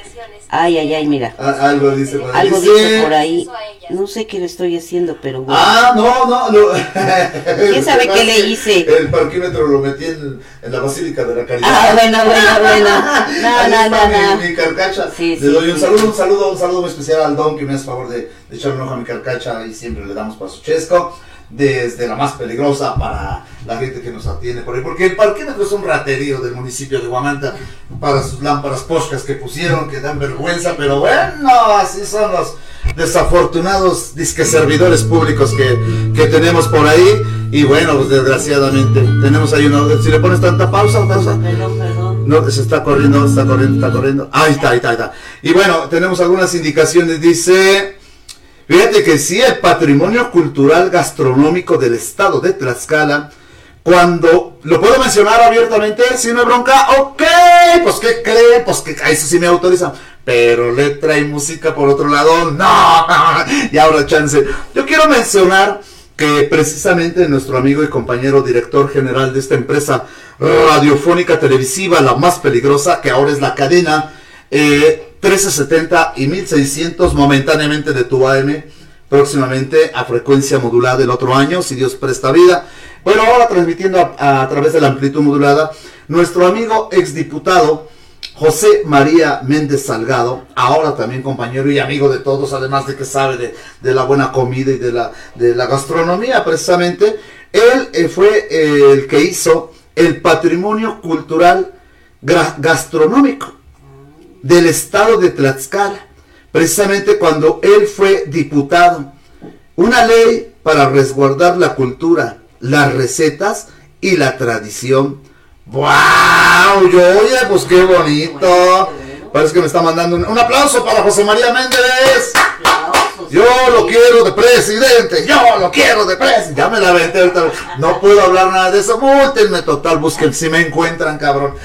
Ay, ay, ay, mira. Ah, algo dice por ahí. Algo Sí. dice por ahí. No sé qué le estoy haciendo, pero bueno. Ah, no, no, no. ¿Quién sabe qué le hice? El parquímetro lo metí en, en la Basílica de la Caridad. Ah, bueno, bueno, bueno. No, no, no, mi, no. mi carcacha. Sí, le sí, doy un sí. saludo, un saludo, un saludo muy especial al Don que me hace favor de, de echar un ojo a mi carcacha y siempre le damos para su chesco. Desde la más peligrosa para la gente que nos atiende por ahí. Porque el parquímetro es un raterío del municipio de Guamanta para sus lámparas poscas que pusieron, que dan vergüenza. Pero bueno, así son los desafortunados disque servidores públicos que, que tenemos por ahí. Y bueno, pues desgraciadamente tenemos ahí uno. Si le pones tanta pausa, pausa. Perdón, perdón. No, se está corriendo, está corriendo, está corriendo. Ahí está, ahí está, ahí está. Y bueno, tenemos algunas indicaciones. Dice, fíjate que sí, el patrimonio cultural gastronómico del estado de Tlaxcala, cuando, ¿lo puedo mencionar abiertamente? Si no hay bronca, ok, pues ¿qué cree? Pues que a eso sí me autorizan. Pero letra y música por otro lado, no. y ahora chance. Yo quiero mencionar que precisamente nuestro amigo y compañero director general de esta empresa radiofónica televisiva, la más peligrosa, que ahora es la cadena, eh, 1370 y 1600 momentáneamente de tu AM, próximamente a frecuencia modulada el otro año, si Dios presta vida. Bueno, ahora transmitiendo a, través de la amplitud modulada, nuestro amigo exdiputado José María Méndez Salgado, ahora también compañero y amigo de todos, además de que sabe de, de la buena comida y de la, de la gastronomía precisamente, él eh, fue eh, el que hizo el patrimonio cultural gastronómico del estado de Tlaxcala, precisamente cuando él fue diputado. Una ley para resguardar la cultura, las recetas y la tradición. ¡Wow! Yo, oye, pues qué bonito. Parece que me está mandando un, un aplauso para José María Méndez. Yo lo quiero de presidente, yo lo quiero de presidente. Ya me la aventé ahorita. No puedo hablar nada de eso. Múltenme total, busquen si me encuentran, cabrón.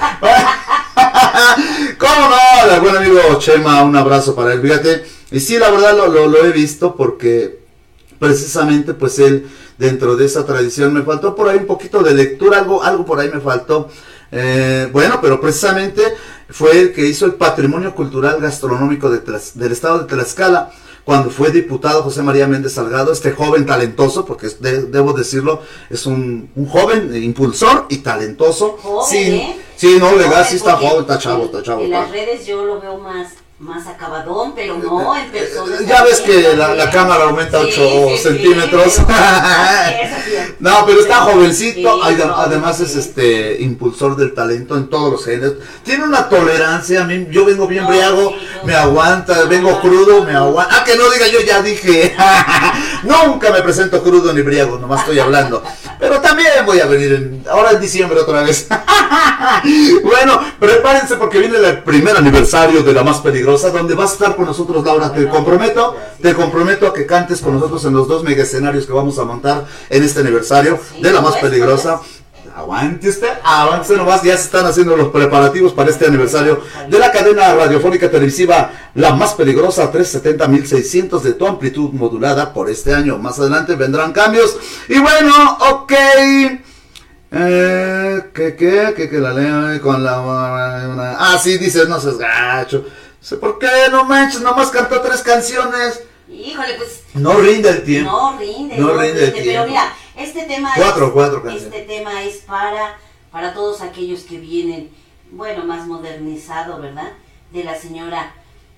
¿Cómo no? El buen amigo Chema, un abrazo para él. Fíjate. Y sí, la verdad lo, lo, he visto porque precisamente pues él dentro de esa tradición me faltó por ahí un poquito de lectura, algo, algo por ahí me faltó. Eh, bueno, pero precisamente fue el que hizo el patrimonio cultural gastronómico de del estado de Tlaxcala cuando fue diputado José María Méndez Salgado, este joven talentoso, porque de- debo decirlo, es un, un joven impulsor y talentoso. Joven, sí, ¿eh? sí, no, Joven, sí está joven, está chavo, está chavo. En las redes yo lo veo más, más acabadón, pero no en persona. Ya ves que la, la cámara aumenta 8 centímetros. no, pero está jovencito. Además es este impulsor del talento en todos los géneros. Tiene una tolerancia. A mí, yo vengo bien No, briago, me aguanta. Vengo crudo, me aguanta. Ah, que no diga yo ya dije. Nunca me presento crudo ni briago, nomás estoy hablando. Pero también voy a venir en- ahora en diciembre otra vez. bueno, prepárense porque viene el primer aniversario de la más peligrosa, donde vas a estar con nosotros, Laura. Te comprometo, te comprometo a que cantes con nosotros en los dos mega escenarios que vamos a montar en este aniversario de la más peligrosa. Aguante usted, usted nomás, ya se están haciendo los preparativos para este aniversario de la cadena radiofónica televisiva La Más Peligrosa 370-1600 de tu amplitud modulada por este año. Más adelante vendrán cambios. Y bueno, ok. Eh, que, que, que, que la leo con la... una- ah, sí, dices, no seas gacho. ¿Por qué no manches? Nomás cantó tres canciones. Híjole, pues No rinde el tiempo. no rinde, No no, rinde el tiempo. Pero mira, este tema Cuatro, es, cuatro canciones. este tema es para, para todos aquellos que vienen, bueno, más modernizado, ¿verdad? De la señora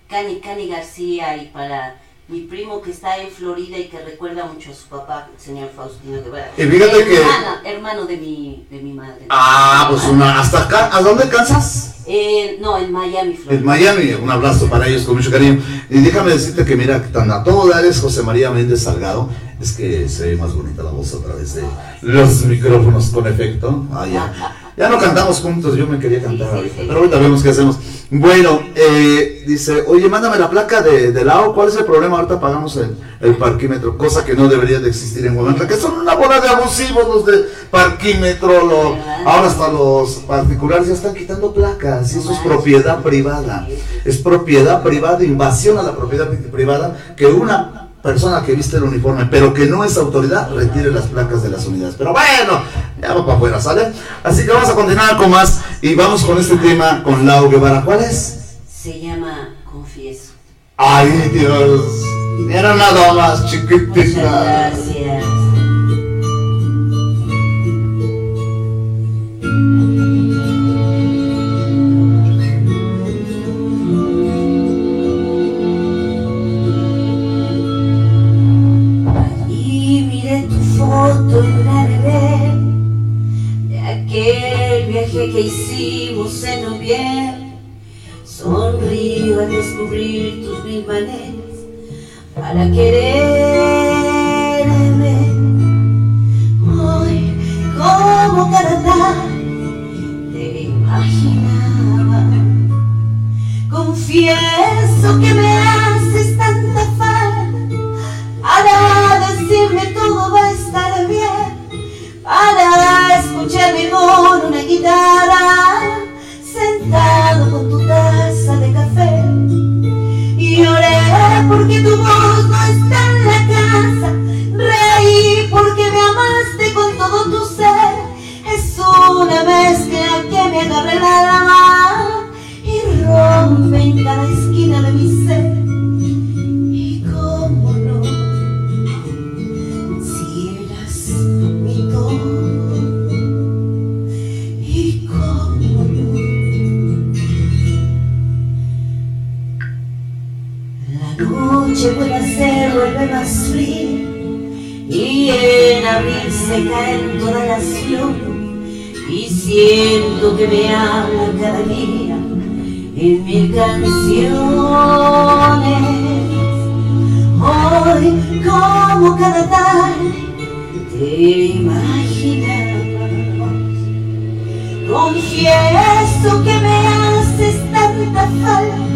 Cani Cani García y para mi primo que está en Florida y que recuerda mucho a su papá, el señor Faustino Guevara. Y fíjate que- hermano de mi, de mi madre. Ah, pues una, hasta acá. ¿A dónde cansas? Eh, no, en Miami, En Florida. Miami, un abrazo para ellos con mucho cariño. Y déjame decirte que mira, tan a todo dar es José María Méndez Salgado, es que se ve más bonita la voz a través de los micrófonos con efecto. Ah, ya. Ya no cantamos juntos, yo me quería cantar ahorita, pero ahorita vemos qué hacemos. Bueno, eh, dice, oye, mándame la placa de, de Lao, ¿cuál es el problema? Ahorita pagamos el, el parquímetro, cosa que no debería de existir en Guadalajara, que son una bola de abusivos los de parquímetro, lo- ahora hasta los particulares ya están quitando placas, y eso es propiedad privada, es propiedad privada, invasión a la propiedad privada, que una persona que viste el uniforme, pero que no es autoridad, retire las placas de las unidades. Pero bueno, ya va para afuera, ¿sale? Así que vamos a continuar con más y vamos con este tema con Lau Guevara. ¿Cuál es? Se llama Confieso. Ay, Dios. Era nada más Muchas chiquitita. gracias. Viaje que hicimos en noviembre. Sonrío al descubrir tus mil maneras para quererme. Hoy, como cada tarde, te imaginaba. Confieso que me haces tanta falta para decirme todo va a estar bien, para guitarra, sentado con tu taza de café. Y lloré porque tu voz no está en la casa, reí porque me amaste con todo tu ser. Es una mezcla que me agarra el alma y rompe en cada esquina de mi noche puede ser vuelve más fría y en abril se caen todas las flores y siento que me habla cada día en mil canciones. Hoy, como cada tarde, te imaginaba. Confieso que me haces tanta falta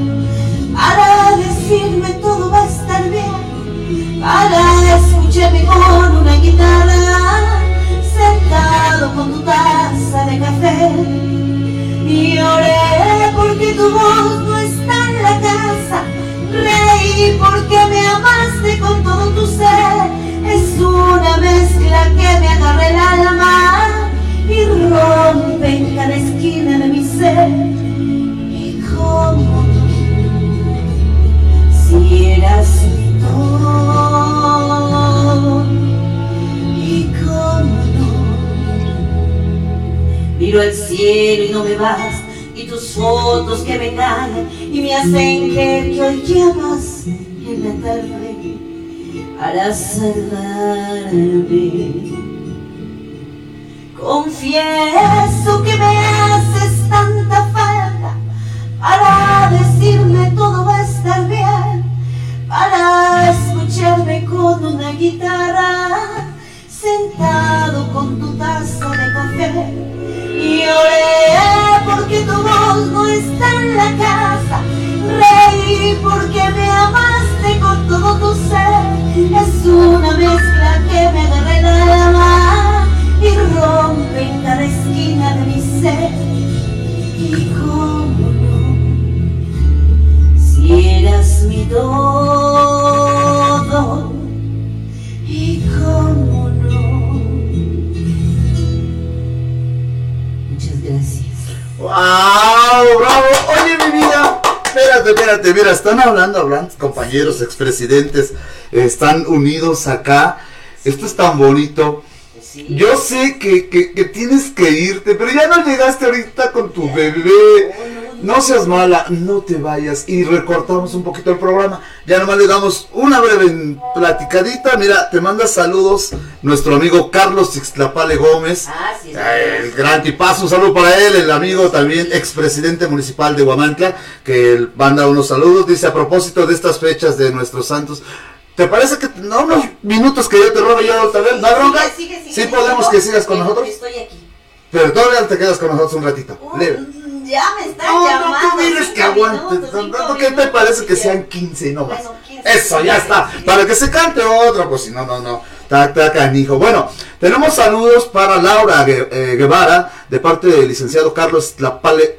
para decirme todo va bien, para escucharme con una guitarra, sentado con tu taza de café. Y lloré porque tu voz no está en la casa, reí porque me amaste con todo tu ser. Es una mezcla que me agarra el alma y rompe en cada esquina de mi ser. Y tus fotos que me engañan y me hacen creer que hoy llamas en la tarde para salvarme. Confieso que me haces tanta falta para decirme todo va a estar bien, para escucharme con una guitarra, sentado con tu taza de café. Y lloré porque me amaste con todo tu ser. Es una mezcla que me agarra el alma y rompe cada esquina de mi ser. Y cómo no, si eras mi todo. Y cómo no. Muchas gracias. ¡Wow! ¡Bravo! Mira, están hablando, hablando, compañeros, expresidentes, están unidos acá. Esto es tan bonito. Yo sé que, que, que tienes que irte, pero ya no llegaste ahorita con tu bebé. No seas mala, no te vayas y recortamos un poquito el programa. Ya nomás le damos una breve platicadita. Mira, te manda saludos nuestro amigo Carlos Ixtlapale Gómez. Ah, sí, sí. El gran tipazo, un saludo para él, el amigo también expresidente municipal de Huamantla, que manda unos saludos. Dice a propósito de estas fechas de nuestros santos. ¿Te parece que no unos minutos que yo te robe yo otra vez? ¿No bronca? Sigue, sigue, Sí podemos que sigas con nosotros. Estoy aquí. Pero todavía te quedas con nosotros un ratito. Uh, Leve. Ya me están No, no, llamando. tú diles cinco que aguantes. ¿No, ¿Qué te parece que sean 15 no más? Bueno, 15, Eso, ya 15, está. Para que se cante otra, pues si no, no, no. Está, está canijo. Bueno, tenemos saludos para Laura eh, Guevara, de parte del licenciado Carlos Tlapale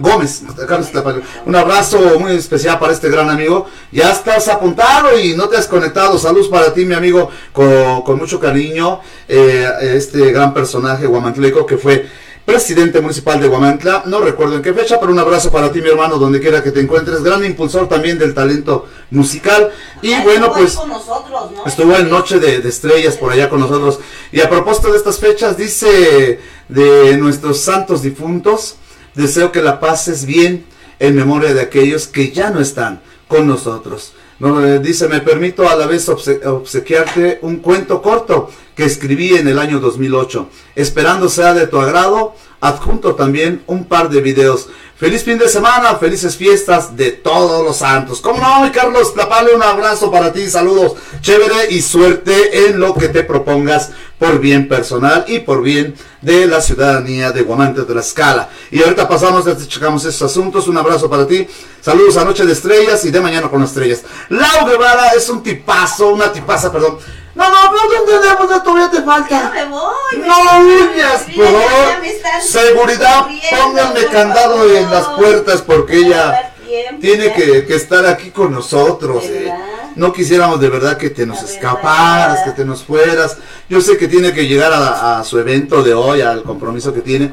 Gómez. Carlos Tlapale. Un abrazo muy especial para este gran amigo. Ya estás apuntado y no te has conectado. Saludos para ti, mi amigo, con, con mucho cariño. eh, este gran personaje guamantleco que fue presidente municipal de Guamantla, no recuerdo en qué fecha, pero un abrazo para ti, mi hermano, donde quiera que te encuentres, gran impulsor también del talento musical. Y bueno, pues con nosotros, ¿no? estuvo en Noche de, de Estrellas por allá con nosotros. Y a propósito de estas fechas, dice de nuestros santos difuntos, deseo que la pases bien en memoria de aquellos que ya no están con nosotros. Eh, dice, me permito a la vez obse- obsequiarte un cuento corto que escribí en el año 2008. Esperando sea de tu agrado, adjunto también un par de videos. Feliz fin de semana, felices fiestas de todos los santos. ¿Cómo no, Carlos? Tlapale, un abrazo para ti, saludos, chévere y suerte en lo que te propongas por bien personal y por bien de la ciudadanía de Guamante de la Escala. Y ahorita pasamos, checamos esos asuntos. Un abrazo para ti. Saludos a Noche de Estrellas y de Mañana con Estrellas. Lau Guevara es un tipazo, una tipaza, perdón. No, no, pero ¿dónde debemos de todavía te falta? me voy. No huyas, por favor. Seguridad, pónganme candado en las puertas porque No ella tiene que, que estar aquí con nosotros. eh. No quisiéramos de verdad que te nos La escaparas, verdad. que te nos fueras. Yo sé que tiene que llegar a, a su evento de hoy, al compromiso que tiene.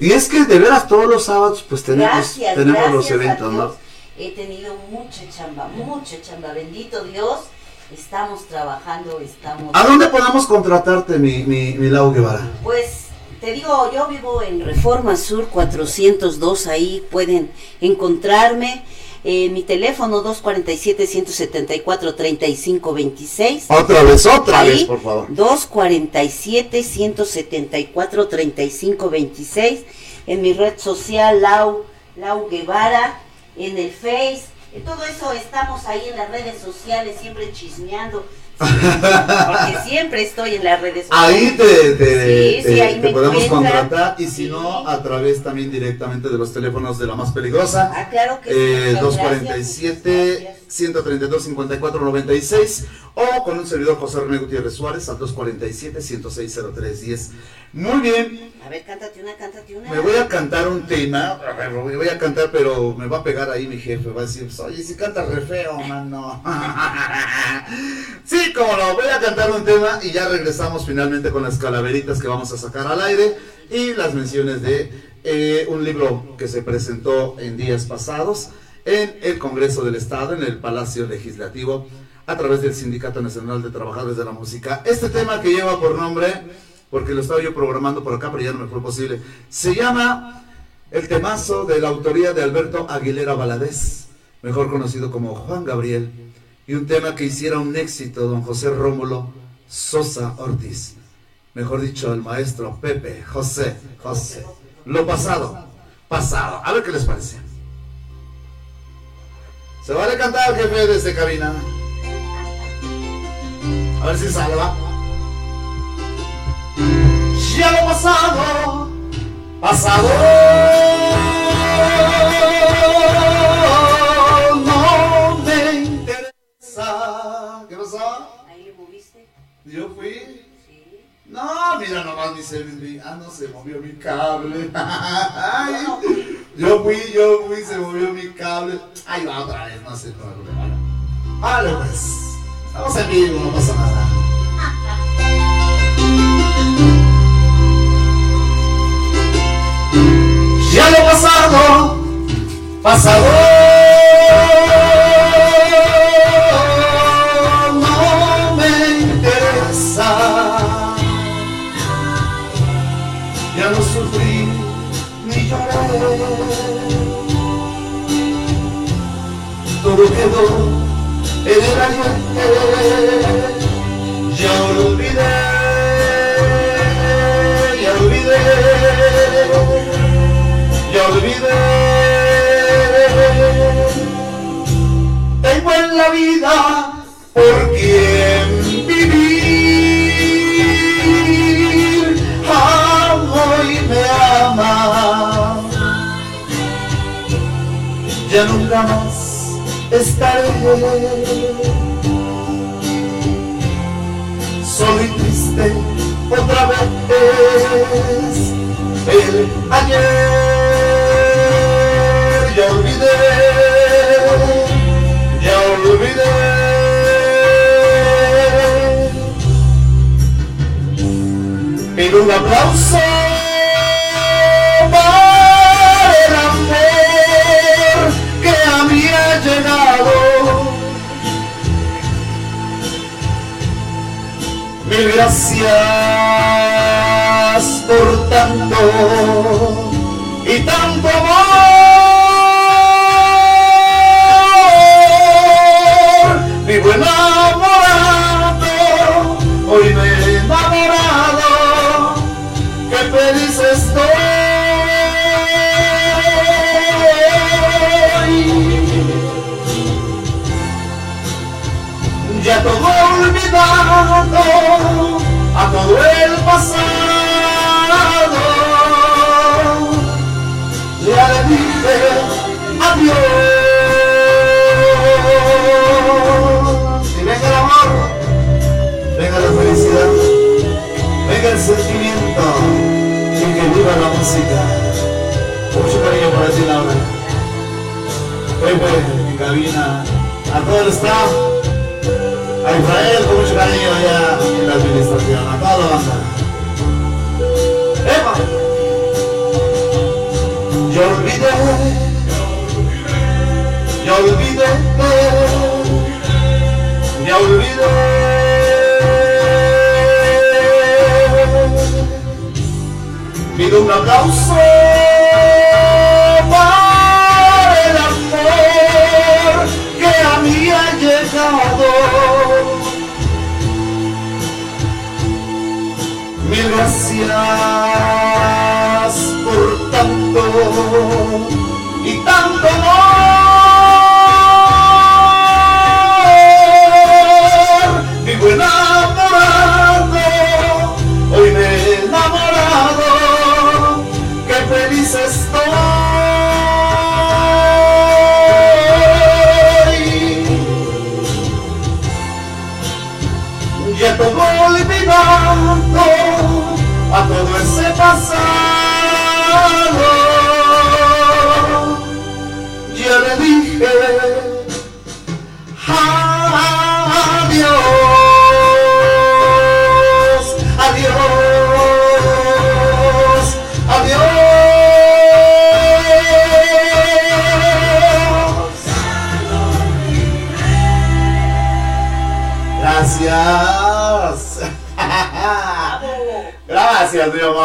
Y es que de veras todos los sábados pues tenemos, Gracias, tenemos gracias los eventos. ¿no? He tenido mucha chamba, mucha chamba. Bendito Dios. Estamos trabajando, estamos. ¿A dónde podemos contratarte, mi, mi, mi Lau Guevara? Pues te digo, yo vivo en Reforma Sur 402, ahí pueden encontrarme. Eh, mi teléfono 247-174-3526. Otra vez, otra Ahí, vez, por favor. 247-174-3526. En mi red social, Lau, Lau Guevara. En el Face. Todo eso estamos ahí en las redes sociales, siempre chismeando. Porque siempre estoy en las redes sociales. Ahí te, te- Sí, te- sí, ahí te me podemos encuentran. contratar y si Sí. no, a través también directamente de los teléfonos de la más peligrosa. Ah, claro que sí. Eh, muchas 247 gracias, muchas 132 54 96 o con un servidor José René Gutiérrez Suárez al 247 106 0310. Muy bien. A ver, cántate una, cántate una. me voy a cantar un tema, a ver, lo voy a cantar, pero me va a pegar ahí mi jefe, va a decir, pues, oye, si cantas re feo, mano. sí, como no, voy a cantar un tema y ya regresamos finalmente con las calaveritas que vamos a sacar al aire y las menciones de eh, un libro que se presentó en días pasados en el Congreso del Estado, en el Palacio Legislativo, a través del Sindicato Nacional de Trabajadores de la Música. Este tema que lleva por nombre, porque lo estaba yo programando por acá, pero ya no me fue posible, se llama el temazo de la autoría de Alberto Aguilera Valadez, mejor conocido como Juan Gabriel, y un tema que hiciera un éxito don José Rómulo Sosa Ortiz, mejor dicho, el maestro Pepe José José. Lo pasado, pasado. A ver qué les parece. Se vale cantar, jefe, desde cabina. A ver si salva. Ya lo pasado, pasado. No me interesa. ¿Qué pasó? Ahí le moviste. Yo fui. Sí. No, mira nomás mi se mi- Ah, no se movió mi cable. Ay, yo fui, yo fui, se movió mi cable. Ahí va otra vez, no sé problema. Vale, pues. Estamos en vivo, no pasa nada. Ya lo pasado, pasado. Todo quedó en el ayer. Ya olvidé, ya olvidé, ya olvidé. Tengo en la vida por quien vivir. Amo y me ama. Ya nunca más estaré solo y triste otra vez. El ayer ya olvidé ya olvidé. Pido un aplauso Gracias por tanto y tanto amor. Vivo enamorado, a todo el pasado. Ya le dije adiós. Y venga el amor, venga la felicidad, venga el sentimiento, y que viva la música. Mucho cariño para ti, Laura. Pepe, en cabina, a todo el staff Israel con mucho cariño allá en la administración, a toda la banda. ¡Epa! Yo olvidé, yo olvidé, yo olvidé. Pido un aplauso gracias por tanto y tanto amor.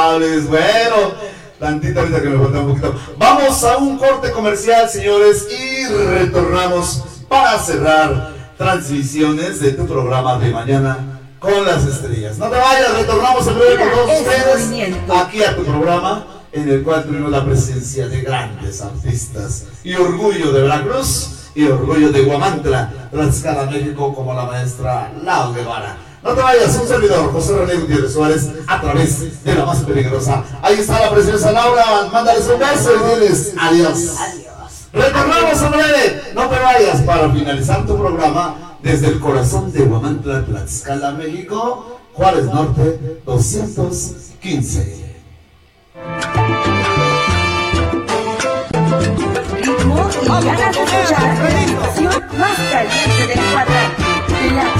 Amables. Bueno, tantito ahorita que me falta un poquito. Vamos a un corte comercial, señores, y retornamos para cerrar transmisiones de tu programa de mañana con las estrellas. No te vayas, retornamos en breve con todos ustedes aquí a tu programa en el cual tuvimos la presencia de grandes artistas y orgullo de Veracruz y orgullo de Guamantla, Tlaxcala, México, como la maestra Lau Guevara. No te vayas, un servidor, José René Gutiérrez Suárez, a través de la más peligrosa. Ahí está la preciosa Laura, mándales un beso y diles adiós. Retornamos en breve, no te vayas para finalizar tu programa desde el corazón de Guamantla, Tlaxcala, México, Juárez Norte 215. Ritmo y ganas de escuchar más caliente del cuadrante.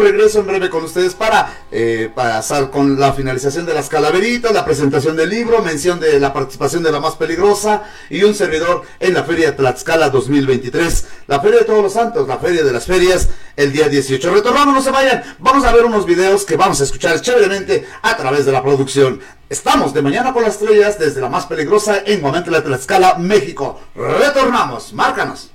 regreso en breve con ustedes para eh, pasar con la finalización de las calaveritas, la presentación del libro, mención de la participación de la más peligrosa y un servidor en la Feria Tlaxcala 2023, la Feria de Todos los Santos, la Feria de las Ferias, el día 18. Retornamos, no se vayan, vamos a ver unos videos que vamos a escuchar chéveremente a través de la producción. Estamos de mañana con las estrellas desde la más peligrosa en Momento de Tlaxcala, México. Retornamos, márcanos.